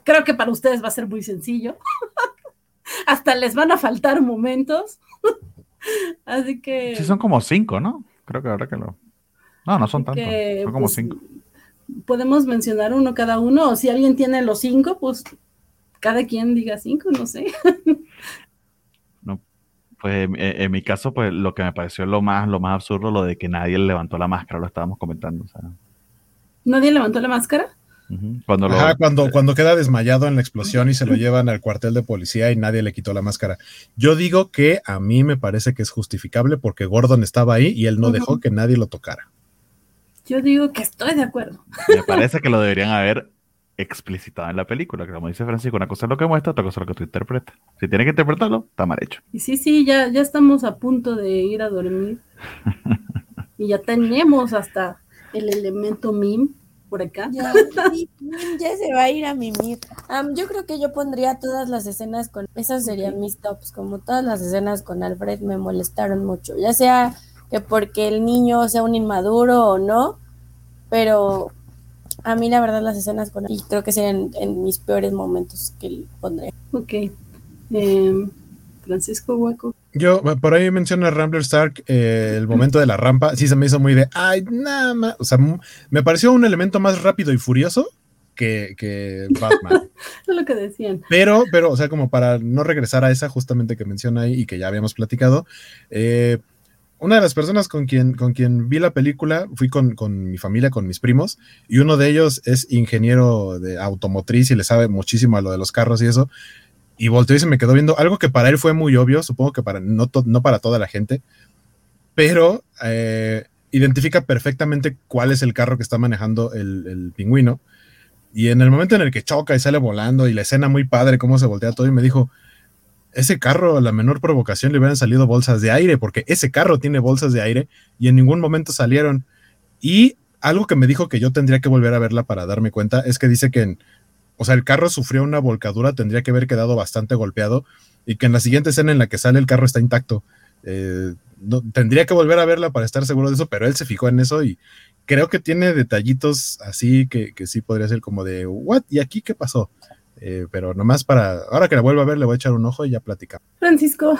Creo que para ustedes va a ser muy sencillo. Hasta les van a faltar momentos. Así que. Sí, son como cinco, ¿no? Creo que ahora que lo. No, no son tantos. Son como pues, cinco. Podemos mencionar uno cada uno, o si alguien tiene los cinco, pues cada quien diga cinco, no sé. pues en, en, mi caso, pues lo que me pareció lo más, lo más absurdo, lo de que nadie levantó la máscara, lo estábamos comentando. O sea. ¿Nadie levantó la máscara? Uh -huh. Cuando, Ajá, cuando, cuando queda desmayado en la explosión y se lo llevan al cuartel de policía y nadie le quitó la máscara. Yo digo que a mí me parece que es justificable porque Gordon estaba ahí y él no uh -huh. dejó que nadie lo tocara. Yo digo que estoy de acuerdo. Me parece que lo deberían haber explicitado en la película, que como dice Francisco, una cosa es lo que muestra, otra cosa es lo que tú interpretas. Si tienes que interpretarlo, está mal hecho. Y sí, sí, ya, ya estamos a punto de ir a dormir. y ya tenemos hasta el elemento meme por acá. Ya, ya se va a ir a mimir. Um, yo creo que yo pondría todas las escenas con, esas serían okay. mis tops, como todas las escenas con Alfred me molestaron mucho, ya sea que porque el niño sea un inmaduro o no, pero a mí la verdad las escenas con él, y creo que serían en mis peores momentos que pondré. Ok. Eh, Francisco Hueco. Yo, por ahí menciona Rambler Stark, eh, el momento de la rampa, sí se me hizo muy de, ay, nada más, o sea, me pareció un elemento más rápido y furioso que, que Batman. es lo que decían. Pero, pero, o sea, como para no regresar a esa justamente que menciona ahí y que ya habíamos platicado, eh, una de las personas con quien, con quien vi la película, fui con, con, mi familia, con mis primos, y uno de ellos es ingeniero de automotriz y le sabe muchísimo a lo de los carros y eso, y volteó y se me quedó viendo. Algo que para él fue muy obvio, supongo que para, no, to, no para toda la gente, pero eh, identifica perfectamente cuál es el carro que está manejando el, el pingüino, y en el momento en el que choca y sale volando, y la escena muy padre, cómo se voltea todo, y me dijo, ese carro a la menor provocación le hubieran salido bolsas de aire, porque ese carro tiene bolsas de aire y en ningún momento salieron. Y algo que me dijo que yo tendría que volver a verla para darme cuenta es que dice que, en, o sea, el carro sufrió una volcadura, tendría que haber quedado bastante golpeado y que en la siguiente escena en la que sale el carro está intacto. Eh, tendría que volver a verla para estar seguro de eso, pero él se fijó en eso y creo que tiene detallitos así que, que sí podría ser como de, ¿what? ¿Y aquí qué pasó? Eh, pero nomás para, ahora que la vuelva a ver, le voy a echar un ojo y ya platicamos. Francisco.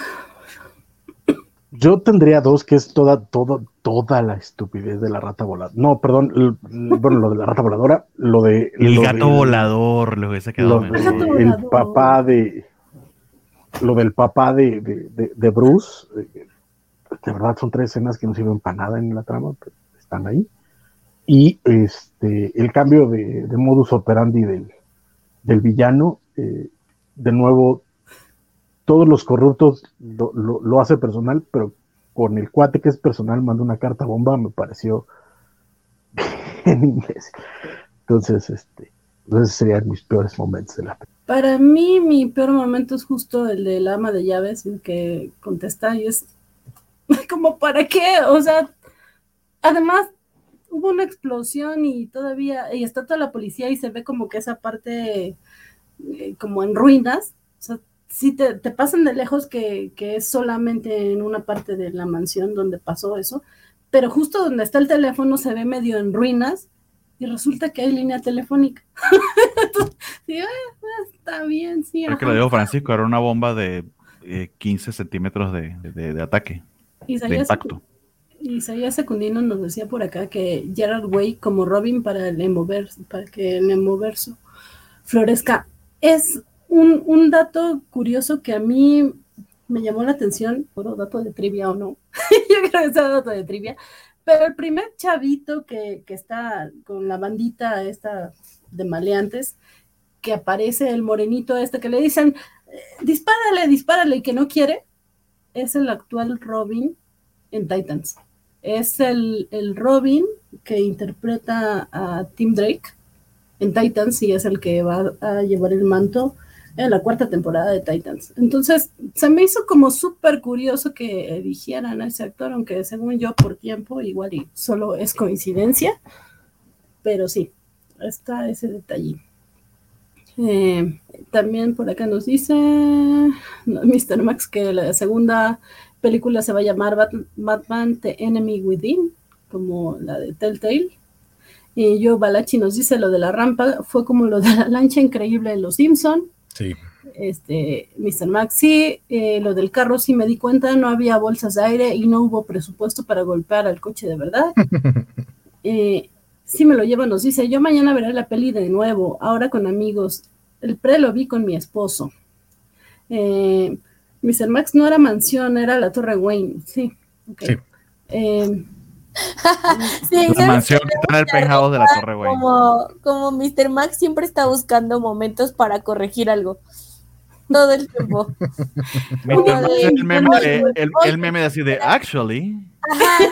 Yo tendría dos, que es toda, toda, toda la estupidez de la rata voladora. No, perdón, bueno, lo de la rata voladora, lo de. El lo gato de, volador, lo hubiese quedado. Lo de, el papá de. Lo del papá de, de, de Bruce. Eh, de verdad son tres escenas que no sirven para nada en la trama, pero están ahí. Y este el cambio de, de modus operandi del, del villano, eh, de nuevo, todos los corruptos lo, lo, hace personal, pero con el cuate que es personal manda una carta bomba, me pareció en inglés. Entonces, este, esos serían mis peores momentos de la película. Para mí, mi peor momento es justo el del ama de llaves, el que contesta y es como, ¿para qué? O sea, además hubo una explosión y todavía, y está toda la policía y se ve como que esa parte eh, como en ruinas. O sea, sí te, te pasan de lejos que, que, es solamente en una parte de la mansión donde pasó eso, pero justo donde está el teléfono se ve medio en ruinas y resulta que hay línea telefónica. Entonces, sí, ah, está bien, sí. Creo que lo dijo Francisco, era una bomba de eh, 15 centímetros de, de, de ataque, Isaías, de impacto. Isaías Secundino nos decía por acá que Gerard Way como Robin para el Emoverso, para que el Emoverso florezca. Es un, un, dato curioso que a mí me llamó la atención, por dato de trivia o no, yo creo que es dato de trivia, pero el primer chavito que, que, está con la bandita esta de maleantes, que aparece el morenito este que le dicen, dispárale, dispárale, y que no quiere, es el actual Robin en Titans. Es el, el Robin que interpreta a Tim Drake en Titans y es el que va a llevar el manto en la cuarta temporada de Titans. Entonces, se me hizo como súper curioso que eligieran a ese actor, aunque según yo por tiempo igual y solo es coincidencia, pero sí, está ese detalle. Eh, también por acá nos dice Mr. Max que la segunda película se va a llamar Batman The Enemy Within, como la de Telltale. Y yo Balachi nos dice lo de la rampa fue como lo de la lancha increíble de los Simpson. Sí. Este, Mr. Max, sí, eh, lo del carro sí me di cuenta, no había bolsas de aire y no hubo presupuesto para golpear al coche de verdad. eh, sí me lo lleva, nos dice, yo mañana veré la peli de nuevo, ahora con amigos. El pre lo vi con mi esposo. Eh, Mr. Max no era mansión, era la Torre Wayne, sí. Okay. Sí. Eh, sí, la mansión que está en el penthouse de la Torre Wayne. Como, como Mr. Max siempre está buscando momentos para corregir algo. Todo el tiempo. Mr. Max, el, meme de, el, el meme de así de actually. Ajá,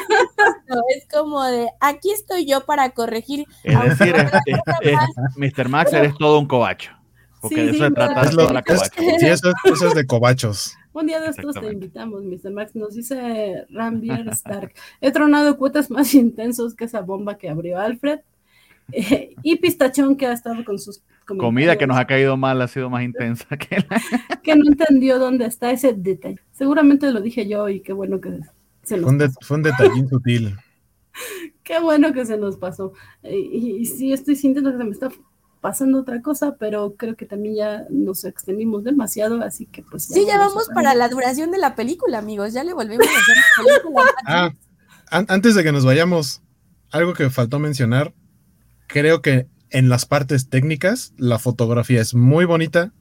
es como de aquí estoy yo para corregir. Es decir, es, es, Mr. Max, eres todo un cobacho. Porque Sí, de eso sí, se claro. trata Es de lo- toda la es- covacha. sí, eso, es- eso es de cobachos. Un día de estos te invitamos, Mr. Max. Nos dice Rambier Stark. He tronado cuotas más intensos que esa bomba que abrió Alfred. Eh, y Pistachón, que ha estado con sus Comida que nos ha caído mal ha sido más intensa que la... que no entendió dónde está ese detalle. Seguramente lo dije yo y qué bueno que se Fue nos un, de- pasó. fue un detallín sutil. Qué bueno que se nos pasó. Eh, y, y sí estoy sintiendo que se me está pasando otra cosa, pero creo que también ya nos extendimos demasiado, así que pues Sí, ya vamos para la duración de la película, amigos. Ya le volvimos a hacer película. Ah, an- antes de que nos vayamos, algo que faltó mencionar, creo que en las partes técnicas la fotografía es muy bonita,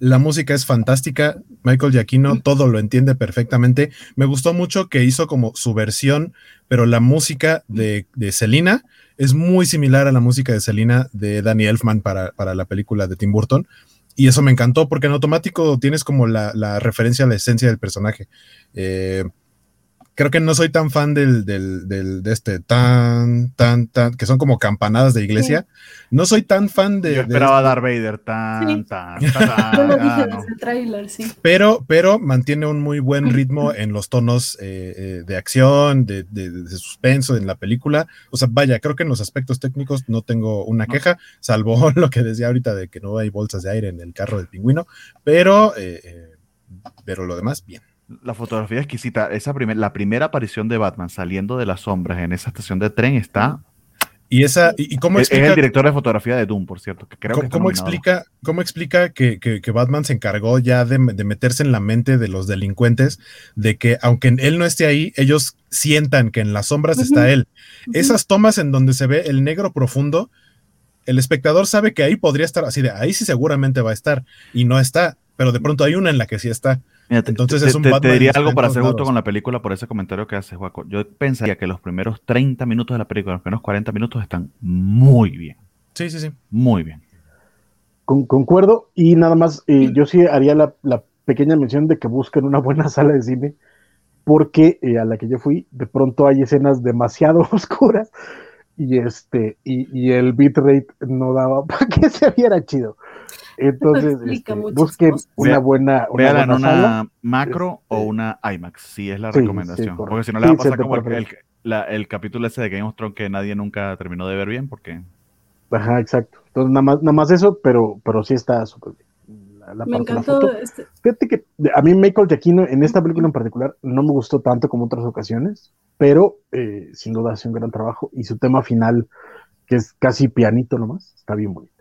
la música es fantástica, Michael Giacchino todo lo entiende perfectamente. Me gustó mucho que hizo como su versión, pero la música de, de Selina es muy similar a la música de Selina de Danny Elfman para, para la película de Tim Burton. Y eso me encantó porque en automático tienes como la, la referencia a la esencia del personaje. Eh, creo que no soy tan fan del, del, del- de este tan, tan, tan, que son como campanadas de iglesia. No soy tan fan de. Yo de esperaba este, Darth Vader tan, Sí. tan, tan, Yo lo ah, dije no. desde el tráiler, sí. pero, pero mantiene un muy buen ritmo en los tonos eh, eh, de acción, de, de- de suspenso en la película. O sea, vaya, creo que en los aspectos técnicos no tengo una No. queja, salvo lo que decía ahorita de que no hay bolsas de aire en el carro del pingüino, pero, eh, eh, pero lo demás, bien. La fotografía es exquisita. Esa primer, la primera aparición de Batman saliendo de las sombras en esa estación de tren está. Y esa, y, y cómo Es, es explica el director de fotografía de Doom, por cierto. Que creo que ¿Cómo, está cómo explica, cómo explica que, que- que Batman se encargó ya de, de meterse en la mente de los delincuentes, de que aunque él no esté ahí, ellos sientan que en las sombras está él? Esas tomas en donde se ve el negro profundo, el espectador sabe que ahí podría estar así de ahí sí seguramente va a estar y no está, pero de pronto hay una en la que sí está. Mira, te- Entonces te, es un te- te Batman diría algo para gusto lados. con la película por ese comentario que haces, Juaco. Yo pensaría que los primeros 30 minutos de la película, los primeros 40 minutos están muy bien. Sí, sí, sí. Muy bien. Con- concuerdo y nada más, eh, yo sí haría la, la pequeña mención de que busquen una buena sala de cine porque eh, a la que yo fui, de pronto hay escenas demasiado oscuras y este y, y el bitrate no daba para que se viera chido. Entonces, este, busquen cosas. una buena, una buena una sala. macro o Este- una IMAX, sí es la Sí, recomendación. sí, porque si no le va a pasar como el, puede el- la- el capítulo ese de Game of Thrones que nadie nunca terminó de ver bien, porque Ajá, exacto. Entonces, nada más, nada más eso, pero, pero sí está súper bien. La, la Me encantó este. Fíjate que a mí Michael Giacchino en esta película en particular no me gustó tanto como otras ocasiones, pero eh, sin duda hace un gran trabajo y su tema final, que es casi pianito nomás, está bien bonito.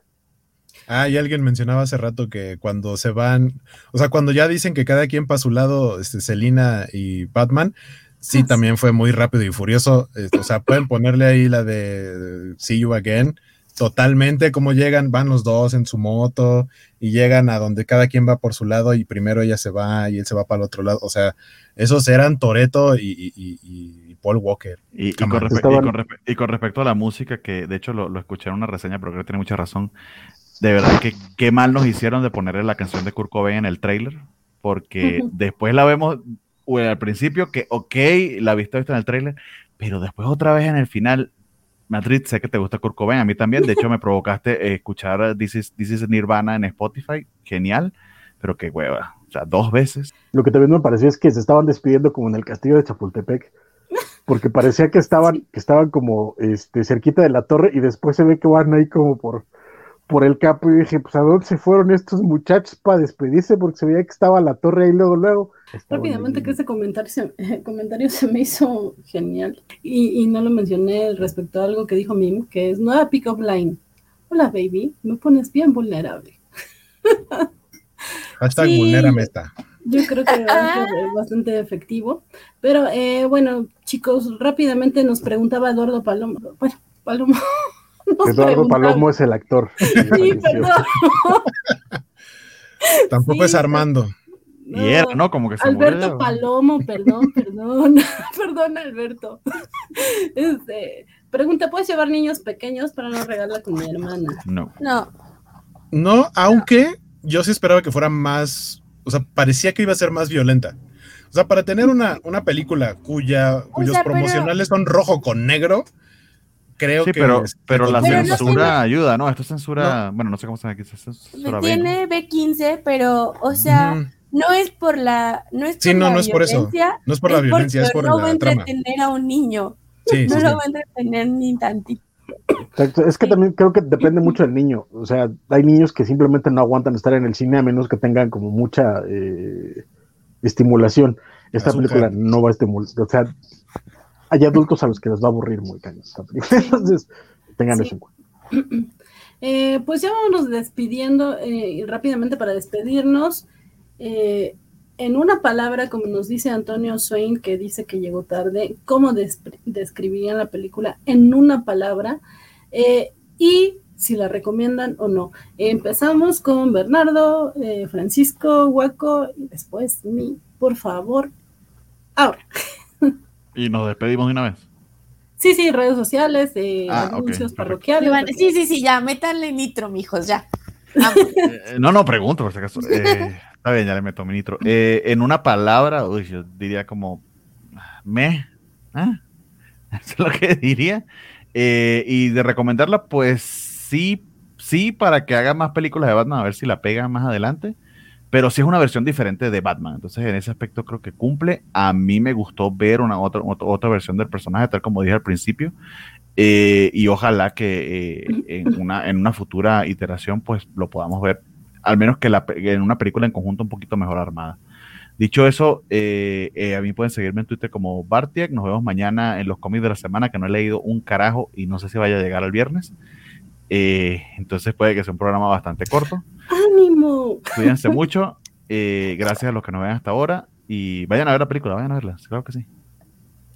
Ah, y alguien mencionaba hace rato que cuando se van, o sea, cuando ya dicen que cada quien para su lado, este, Selina y Batman, sí, Ah, sí. también fue muy rápido y furioso. este, o sea, pueden ponerle ahí la de See You Again, totalmente, como llegan, van los dos en su moto y llegan a donde cada quien va por su lado y primero ella se va y él se va para el otro lado. O sea, esos eran Toreto y, y- y- y Paul Walker. Con con y con respecto a la música, que de hecho lo, lo escuché en una reseña, pero creo que tiene mucha razón. De verdad que qué mal nos hicieron de ponerle la canción de Kurt Cobain en el trailer, porque después la vemos bueno, al principio que, ok, la viste vista en el trailer, pero después otra vez en el final. Madrid, sé que te gusta Kurt Cobain, a mí también. De hecho, me provocaste eh, escuchar This is, This is Nirvana en Spotify, genial, pero qué hueva. O sea, dos veces. Lo que también me pareció es que se estaban despidiendo como en el castillo de Chapultepec, porque parecía que estaban, que estaban como este, cerquita de la torre y después se ve que van ahí como por, por el campo y dije, pues a dónde se fueron estos muchachos para despedirse porque se veía que estaba la torre ahí luego, luego. Rápidamente que ese comentario se, comentario se me hizo genial. Y, y no lo mencioné respecto a algo que dijo Mim, que es nueva pick-up line. Hola baby, me pones bien vulnerable. Hashtag Sí. esta. Yo creo que va a ser bastante efectivo. Pero eh, bueno, chicos, rápidamente nos preguntaba Eduardo Palomo. Bueno, Palomo. Eduardo Palomo es el actor. Sí, perdón. Tampoco Sí, es Armando. Y era, ¿no? Como que se Alberto murió. Palomo, perdón, perdón, perdón, Alberto. Este, pregunta, ¿puedes llevar niños pequeños para no regarla con mi hermana? No. No, No, aunque yo sí esperaba que fuera más, o sea, parecía que iba a ser más violenta. O sea, para tener una, una película cuya, cuyos sea, pero- promocionales son rojo con negro, creo Sí, que... pero, este, pero la Pero no censura tiene- ayuda, ¿no? Esto es censura, bueno, no sé cómo se llama aquí, es censura B, tiene B15, pero, o sea, no es por la, no es por Sí, no, la no es por eso. violencia, No es por la violencia, es por no va a la entretener a un niño, Sí, no sí, lo sí. va a entretener ni tantito. Exacto. Es que también creo que depende mucho del niño. O sea, hay niños que simplemente no aguantan estar en el cine a menos que tengan como mucha eh, estimulación. Esta Azúcar. película no va a estimular. O sea, hay adultos a los que les va a aburrir muy cañón. Entonces, tengan Sí. eso en cuenta. Eh, pues ya vámonos despidiendo eh, rápidamente para despedirnos. eh, en una palabra, como nos dice Antonio Swain, que dice que llegó tarde, ¿cómo describirían la película en una palabra? Y si la recomiendan o no. Empezamos con Bernardo, Francisco, Huaco y después mi, por favor. Ahora. Y nos despedimos de una vez. Sí, sí, redes sociales, eh, Ah, anuncios parroquiales. Sí, sí, sí, ya, métanle nitro, mijos, ya. Eh, no, no, pregunto por si acaso. Eh, está bien, ya le meto mi nitro. Eh, en una palabra, uy, yo diría como me. ¿ah? Eso es lo que diría. Eh, y de recomendarla, pues sí, sí, para que haga más películas de Batman, a ver si la pega más adelante. Pero sí es una versión diferente de Batman. Entonces, en ese aspecto creo que cumple. A mí me gustó ver una otra, otra, versión del personaje, tal como dije al principio. Eh, y ojalá que eh, en, una, en una futura iteración, pues lo podamos ver. Al menos que la, en una película en conjunto un poquito mejor armada. Dicho eso, eh, eh, a mí pueden seguirme en Twitter como Bartiak. Nos vemos mañana en los cómics de la semana, que no he leído un carajo y no sé si vaya a llegar el viernes. Eh, entonces puede que sea un programa bastante corto. ¡Ánimo! Cuídense mucho. eh, gracias a los que nos ven hasta ahora. Y vayan a ver la película, vayan a verla. Claro que sí.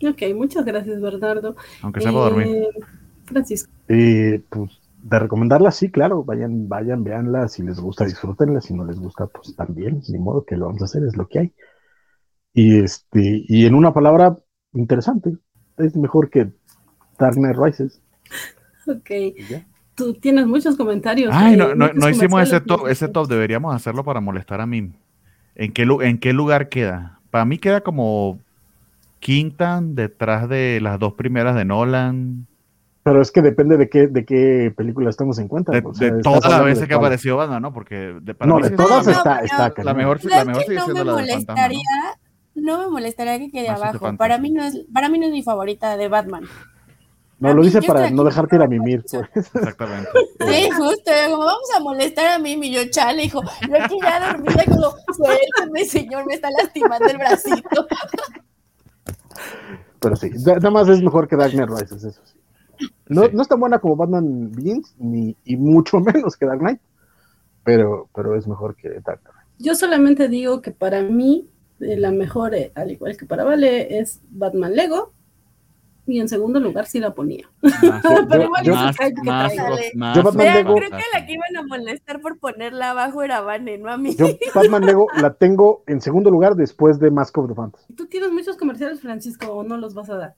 Ok, muchas gracias, Bernardo. Aunque sea para dormir. Eh, Francisco. Eh, pues de recomendarla, sí, claro. Vayan, vayan, véanla. Si les gusta, disfrútenla. Si no les gusta, pues también. Ni modo que lo vamos a hacer, es lo que hay. Y este, y en una palabra, interesante. Es mejor que Dark Knight Rises. Ok. Tú tienes muchos comentarios. Ay, no, no, no hicimos ese top, ese top, deberíamos hacerlo para molestar a mí. ¿En qué, ¿En qué lugar queda? Para mí queda como quinta detrás de las dos primeras de Nolan. Pero es que depende de qué, de qué película estamos en cuenta. De, o sea, de estás todas las veces que apareció Batman, ¿no? Porque de, para No, mí de sí todas es está, no, está la mejor, ¿Sabes la mejor sigue no siendo me la del fantasma. ¿no? molestaría, no me molestaría que quede Más abajo. Para mí no es, para mí no es mi favorita de Batman. No, A lo dice para no dejarte ir a mimir. pues. Exactamente. Sí, justo, como vamos a molestar a mí, mi yo chale, hijo. Yo aquí ya dormida, como, suélteme, señor, me está lastimando el bracito. Pero sí, da- nada más es mejor que Dark Knight Rises, eso sí. No, Sí. no es tan buena como Batman Begins, ni, y mucho menos que Dark Knight, pero, pero es mejor que Dark Knight. Yo solamente digo que para mí eh, la mejor, eh, al igual que para Vale, es Batman Lego. Y en segundo lugar sí la ponía. Más, Pero igual yo- más, es el que más, traigo. más Yo Batman Vean, Lego- creo que la que iban a molestar por ponerla abajo era Vane, no a mí. Yo Batman Lego la tengo en segundo lugar después de Mask of the Phantasm. Tú tienes muchos comerciales, Francisco, o no los vas a dar.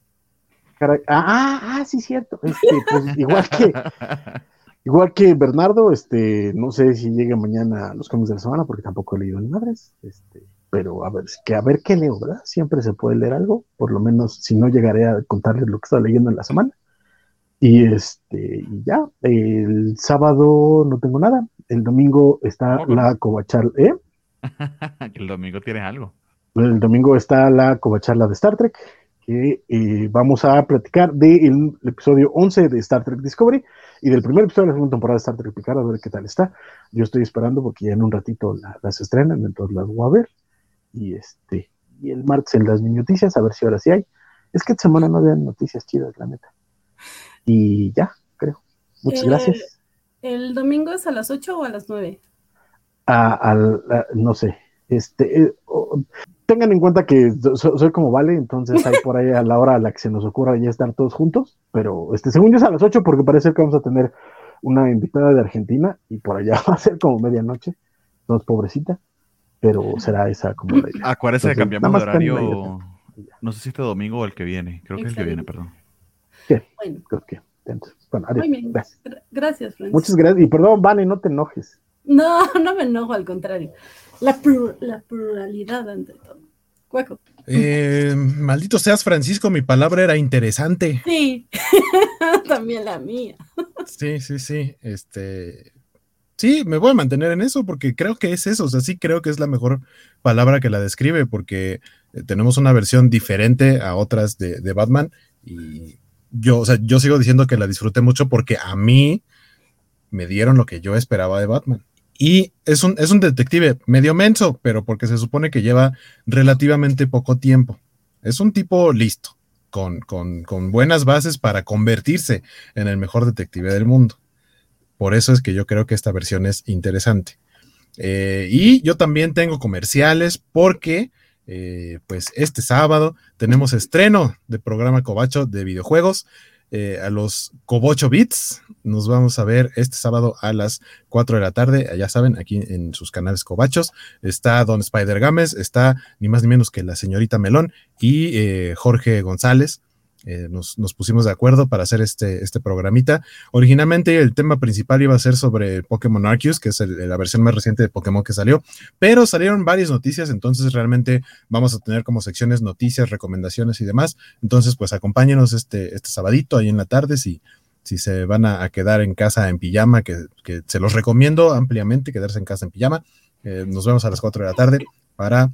Caray, ah, ah, ah, sí, cierto. Este, pues, igual que igual que Bernardo, este, no sé si llega mañana a los cómics de la semana, porque tampoco he leído ni madres. Este, pero a ver, que a ver qué leo, ¿verdad? Siempre se puede leer algo, por lo menos si no llegaré a contarles lo que estaba leyendo en la semana. Y este, ya, el sábado no tengo nada. El domingo está la covacharla, ¿eh? el domingo tienes algo. El domingo está la covacharla de Star Trek, que eh, vamos a platicar del episodio 11 de Star Trek Discovery y del primer episodio de la segunda temporada de Star Trek Picard, a ver qué tal está. Yo estoy esperando porque ya en un ratito la- las estrenan, entonces las voy a ver. Y este y el martes en las noticias, a ver si ahora sí hay. Es que esta semana no había noticias chidas, la neta. Y ya, creo. Muchas Eh, gracias. ¿El domingo es a las 8 o a las 9? a- al- a- no sé, este, eh, tengan en cuenta que so- soy como Vale, entonces hay por ahí a la hora a la que se nos ocurra ya estar todos juntos, pero este, según yo es a las 8 porque parece que vamos a tener una invitada de Argentina y por allá va a ser como medianoche, no es pobrecita, pero será esa como la idea. Acuérdese que cambiamos de horario. No sé si este domingo o el que viene. Creo que es el que viene, perdón. Bueno, Creo que, entonces, bueno, adiós. muy bien. Gracias. Gra- Gracias, Francisco. Muchas gracias, y perdón, Vane, no te enojes. No, no me enojo, al contrario. La, plur- la pluralidad ante todo. Cueco. Eh, maldito seas, Francisco, mi palabra era interesante. Sí, también la mía. Sí, sí, sí. Este. Sí, me voy a mantener en eso porque creo que es eso. O sea, sí creo que es la mejor palabra que la describe porque eh, tenemos una versión diferente a otras de, de Batman y yo, o sea, yo sigo diciendo que la disfruté mucho porque a mí me dieron lo que yo esperaba de Batman. Y es un, es un detective medio menso, pero porque se supone que lleva relativamente poco tiempo. Es un tipo listo, con, con, con buenas bases para convertirse en el mejor detective del mundo. Por eso es que yo creo que esta versión es interesante. Eh, y yo también tengo comerciales porque, eh, pues, este sábado tenemos estreno de programa Cobacho de videojuegos. eh, a los Cobocho Beats. Nos vamos a ver este sábado a las 4 de la tarde. Ya saben, aquí en sus canales Cobachos. Está Don Spider Games, está ni más ni menos que la señorita Melón y Jorge González. Eh, nos, pusimos de acuerdo para hacer este, este programita. Originalmente el tema principal iba a ser sobre Pokémon Arceus, que es la versión más reciente de Pokémon que salió, pero salieron varias noticias, entonces realmente vamos a tener como secciones noticias, recomendaciones y demás. Entonces, pues acompáñenos este, este sabadito ahí en la tarde si, si se van a, a quedar en casa en pijama, que, que, se los recomiendo ampliamente quedarse en casa en pijama. Eh, nos vemos a las 4 de la tarde para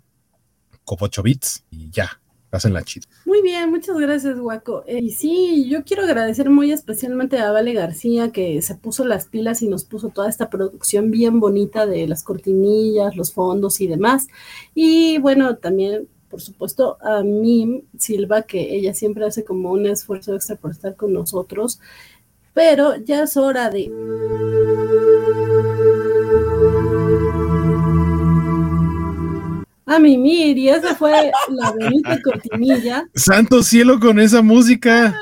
Copocho Bits y ya, Pásenla chido. Muy bien, muchas gracias, Guaco. Eh, y sí, yo quiero agradecer muy especialmente a Vale García que se puso las pilas y nos puso toda esta producción bien bonita de las cortinillas, los fondos y demás. Y bueno, también, por supuesto, a mí, Silva, que ella siempre hace como un esfuerzo extra por estar con nosotros. Pero ya es hora de... a mimir y esa fue la bonita cortinilla. Santo cielo con esa música.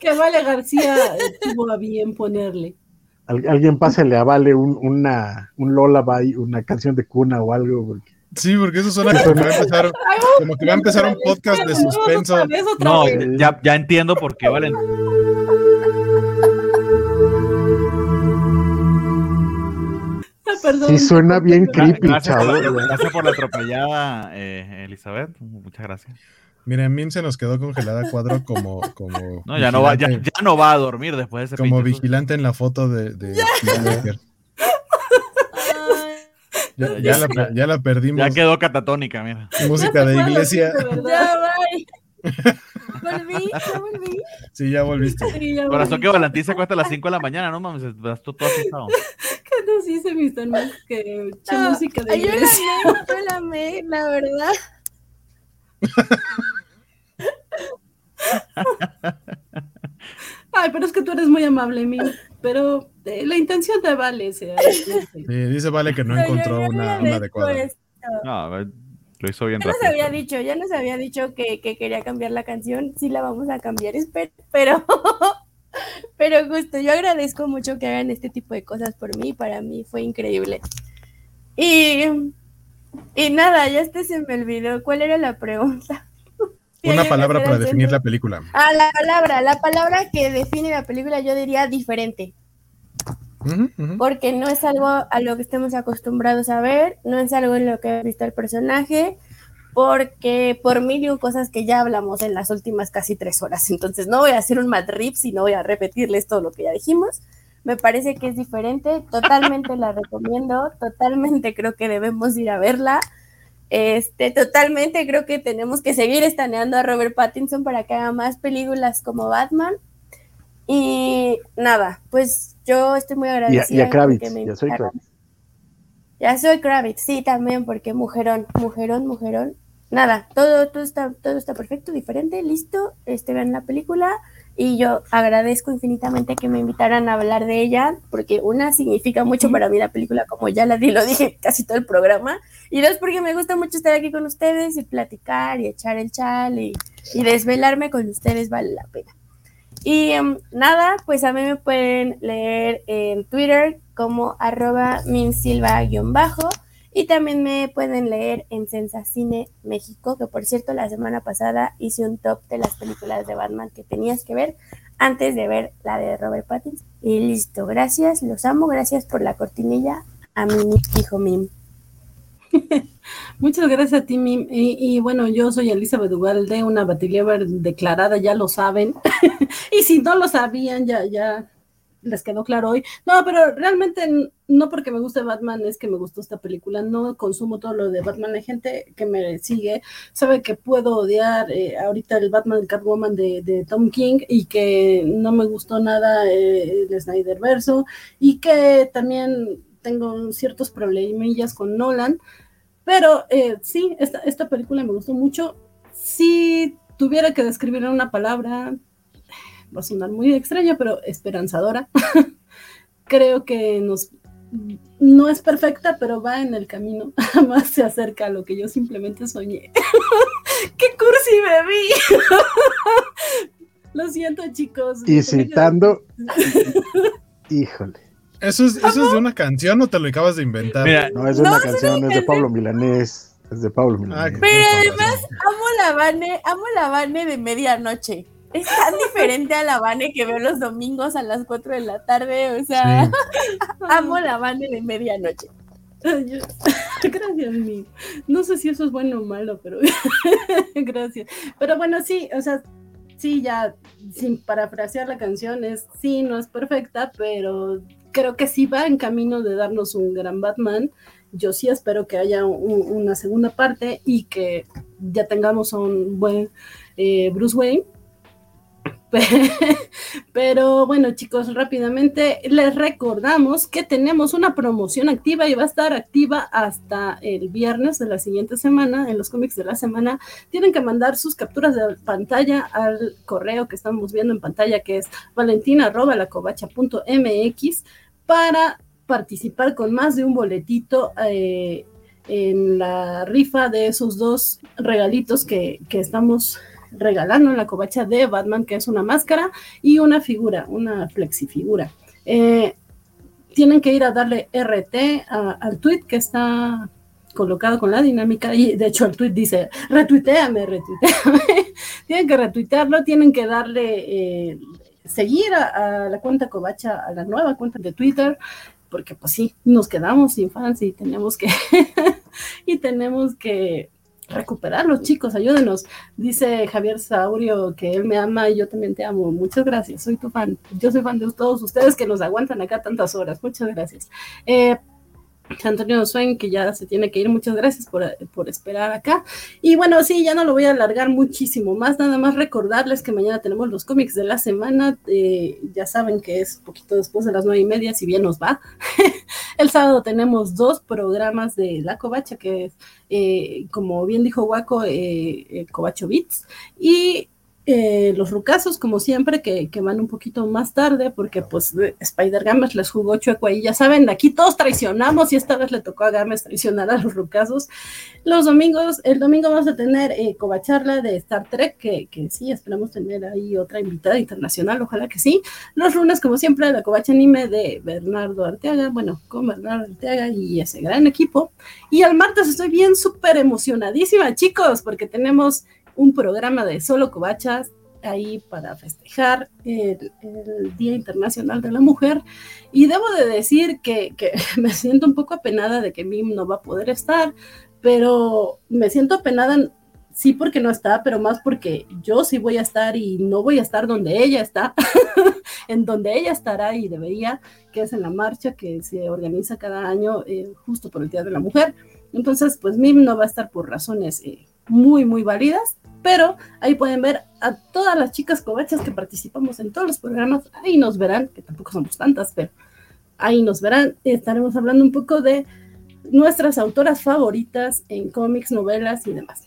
que Vale García tuvo a bien ponerle. Al, alguien pásale a Vale un, una, un lullaby, una canción de cuna o algo. Porque... Sí, porque eso suena como que va a empezar, como que va a empezar un podcast de suspenso. No, ya, ya entiendo por qué Valen. perdón. Sí, suena bien creepy, Gracias por, chavo. la, gracias por la atropellada, eh, Elizabeth. Muchas gracias. Miren, Mim se nos quedó congelada cuadro como, como No, ya no, va, ya, no va a dormir después de ese como vigilante en la foto de, de. Ya, la, ya la perdimos. Ya quedó catatónica, mira. Música de iglesia. Ya, bye. Volví, ya volví. Sí, ya volviste. Sí, ya Corazón volví. que Valentín se acuesta a las 5 de la mañana, no mames, estás todo asustado. ¿Qué nos dice Mr. Max? Que echa No, música de yo la amé, la amé, la verdad. Ay, pero es que tú eres muy amable, mi. Pero eh, la intención te vale. sea, Sí, dice Vale que no Pero encontró una, una adecuada. No, a ver, lo hizo bien Ya nos había dicho, ya nos había dicho que, que quería cambiar la canción, sí la vamos a cambiar, espero, pero, pero justo, yo agradezco mucho que hagan este tipo de cosas por mí, para mí fue increíble. Y, y nada, ya este se me olvidó, ¿cuál era la pregunta? Una palabra para definir la película. Ah, la palabra, la palabra que define la película yo diría diferente. Porque no es algo a lo que estemos acostumbrados a ver, no es algo en lo que he visto el personaje, porque por mil y un cosas que ya hablamos en las últimas casi tres horas, entonces no voy a hacer un mad rip, sino voy a repetirles todo lo que ya dijimos. Me parece que es diferente, totalmente la recomiendo, totalmente creo que debemos ir a verla. Este, totalmente creo que tenemos que seguir estaneando a Robert Pattinson para que haga más películas como Batman. Y nada, pues yo estoy muy Y a, agradecida. y a Kravitz, me ya soy. Kravitz. Ya soy Kravitz, sí, también, porque mujerón, mujerón, mujerón. Nada, todo, todo está, todo está perfecto, diferente, listo. Este, vean la película y yo agradezco infinitamente que me invitaran a hablar de ella, porque una significa mucho para mí la película, como ya la di, lo dije casi todo el programa, y dos porque me gusta mucho estar aquí con ustedes y platicar y echar el chal y, y desvelarme con ustedes vale la pena. Y em, nada, pues a mí me pueden leer en Twitter como arroba minsilva-bajo y también me pueden leer en Sensacine México, que por cierto la semana pasada hice un top de las películas de Batman que tenías que ver antes de ver la de Robert Pattinson. Y listo, gracias, los amo, gracias por la cortinilla a mi hijo Mim. Muchas gracias a ti, Mim. Y, bueno, yo soy Elizabeth Ugalde, una Batiliever declarada, ya lo saben. y si no lo sabían, ya, ya les quedó claro hoy. No, pero realmente no porque me guste Batman es que me gustó esta película. No consumo todo lo de Batman. Hay gente que me sigue, sabe que puedo odiar eh, ahorita el Batman Catwoman de, de Tom King y que no me gustó nada eh, el Snyder verso y que también tengo ciertos problemillas con Nolan. Pero eh, sí, esta, esta película me gustó mucho. Si tuviera que describir en una palabra, va a sonar muy extraña, pero esperanzadora. Creo que nos no es perfecta, pero va en el camino. Más se acerca a lo que yo simplemente soñé. ¡Qué cursi vi! lo siento, chicos. Y citando, híjole, ¿Eso es, ¿Eso es de una canción o te lo acabas de inventar? Mira, no es de No, una canción, es de. Pablo Milanés, es de Pablo Ah, Milanés. Pero además, amo la Vane, amo la Vane de medianoche. Es tan diferente a la Vane que veo los domingos a las 4 de la tarde. O sea, Sí. amo la Vane de medianoche. Gracias, mi. No sé si eso es bueno o malo, pero gracias. Pero bueno, sí, o sea, sí, ya, sin parafrasear la canción, es sí, no es perfecta, pero creo que sí va en camino de darnos un gran Batman. Yo sí espero que haya un- una segunda parte y que ya tengamos a un buen eh, Bruce Wayne. Pero bueno, chicos, rápidamente les recordamos que tenemos una promoción activa y va a estar activa hasta el viernes de la siguiente semana. En los cómics de la semana tienen que mandar sus capturas de pantalla al correo que estamos viendo en pantalla, que es valentina.lacovacha.mx, para participar con más de un boletito. eh, en la rifa de esos dos regalitos que, que estamos regalando en la covacha de Batman, que es una máscara y una figura, una flexifigura. Eh, tienen que ir a darle RT a- al tweet que está colocado con la dinámica y de hecho el tweet dice retuiteame, retuiteame. tienen que retuitearlo, tienen que darle eh, seguir a, la cuenta Covacha, a la nueva cuenta de Twitter porque pues sí, nos quedamos sin fans y tenemos que, y tenemos que recuperarlos, chicos, ayúdenos. Dice Javier Saurio que él me ama y yo también te amo. Muchas gracias, soy tu fan. Yo soy fan de todos ustedes que nos aguantan acá tantas horas. Muchas gracias. Eh, Antonio Swain, que ya se tiene que ir, muchas gracias por, por, esperar acá. Y bueno, sí, ya no lo voy a alargar muchísimo más, nada más recordarles que mañana tenemos los cómics de la semana, eh, ya saben que es poquito después de las nueve y media, si bien nos va. El sábado tenemos dos programas de La Covacha, que es, eh, como bien dijo Waco, eh, eh Covacho Beats, y eh, los rucasos, como siempre, que, van un poquito más tarde, porque pues Spider Games les jugó chueco ahí, ya saben, aquí todos traicionamos y esta vez le tocó a Games traicionar a los rucasos. Los domingos, el domingo vamos a tener eh, covacharla de Star Trek, que, que, sí, esperamos tener ahí otra invitada internacional, ojalá que sí. Los lunes, como siempre, la covacha anime de Bernardo Arteaga, bueno, con Bernardo Arteaga y ese gran equipo. Y el martes estoy bien súper emocionadísima, chicos, porque tenemos un programa de solo covachas ahí para festejar el, Día Internacional de la Mujer. Y debo de decir que, que, me siento un poco apenada de que Mim no va a poder estar, pero me siento apenada sí porque no está, pero más porque yo sí voy a estar y no voy a estar donde ella está, en donde ella estará y debería, que es en la marcha que se organiza cada año eh, justo por el Día de la Mujer. Entonces, pues Mim no va a estar por razones eh, muy, muy válidas, pero ahí pueden ver a todas las chicas covachas que participamos en todos los programas, ahí nos verán, que tampoco somos tantas, pero ahí nos verán, estaremos hablando un poco de nuestras autoras favoritas en cómics, novelas y demás.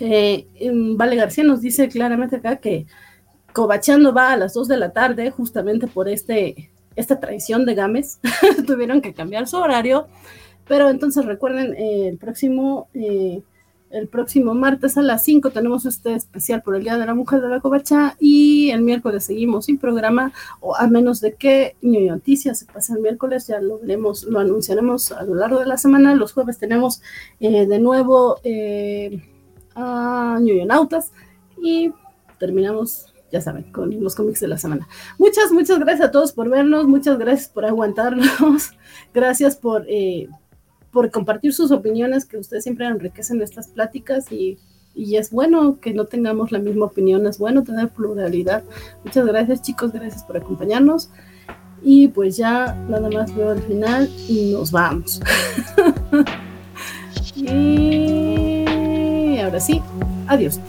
Eh, vale García nos dice claramente acá que Covachando va a las 2 de la tarde, justamente por este, esta traición de Games, tuvieron que cambiar su horario, pero entonces recuerden, eh, el próximo eh, el próximo martes a las 5 tenemos este especial por el Día de la Mujer de la Covacha y el miércoles seguimos sin programa, o a menos de que Ñoño Noticias se pase el miércoles, ya lo veremos, lo anunciaremos a lo largo de la semana. Los jueves tenemos eh, de nuevo eh, a Ñoño Nautas y terminamos ya saben, con los cómics de la semana. Muchas, muchas gracias a todos por vernos, muchas gracias por aguantarnos, gracias por, eh, por compartir sus opiniones, que ustedes siempre enriquecen estas pláticas y, y, es bueno que no tengamos la misma opinión, es bueno tener pluralidad. Muchas gracias chicos, gracias por acompañarnos. Y pues ya nada más veo al final y nos vamos. y ahora sí, adiós.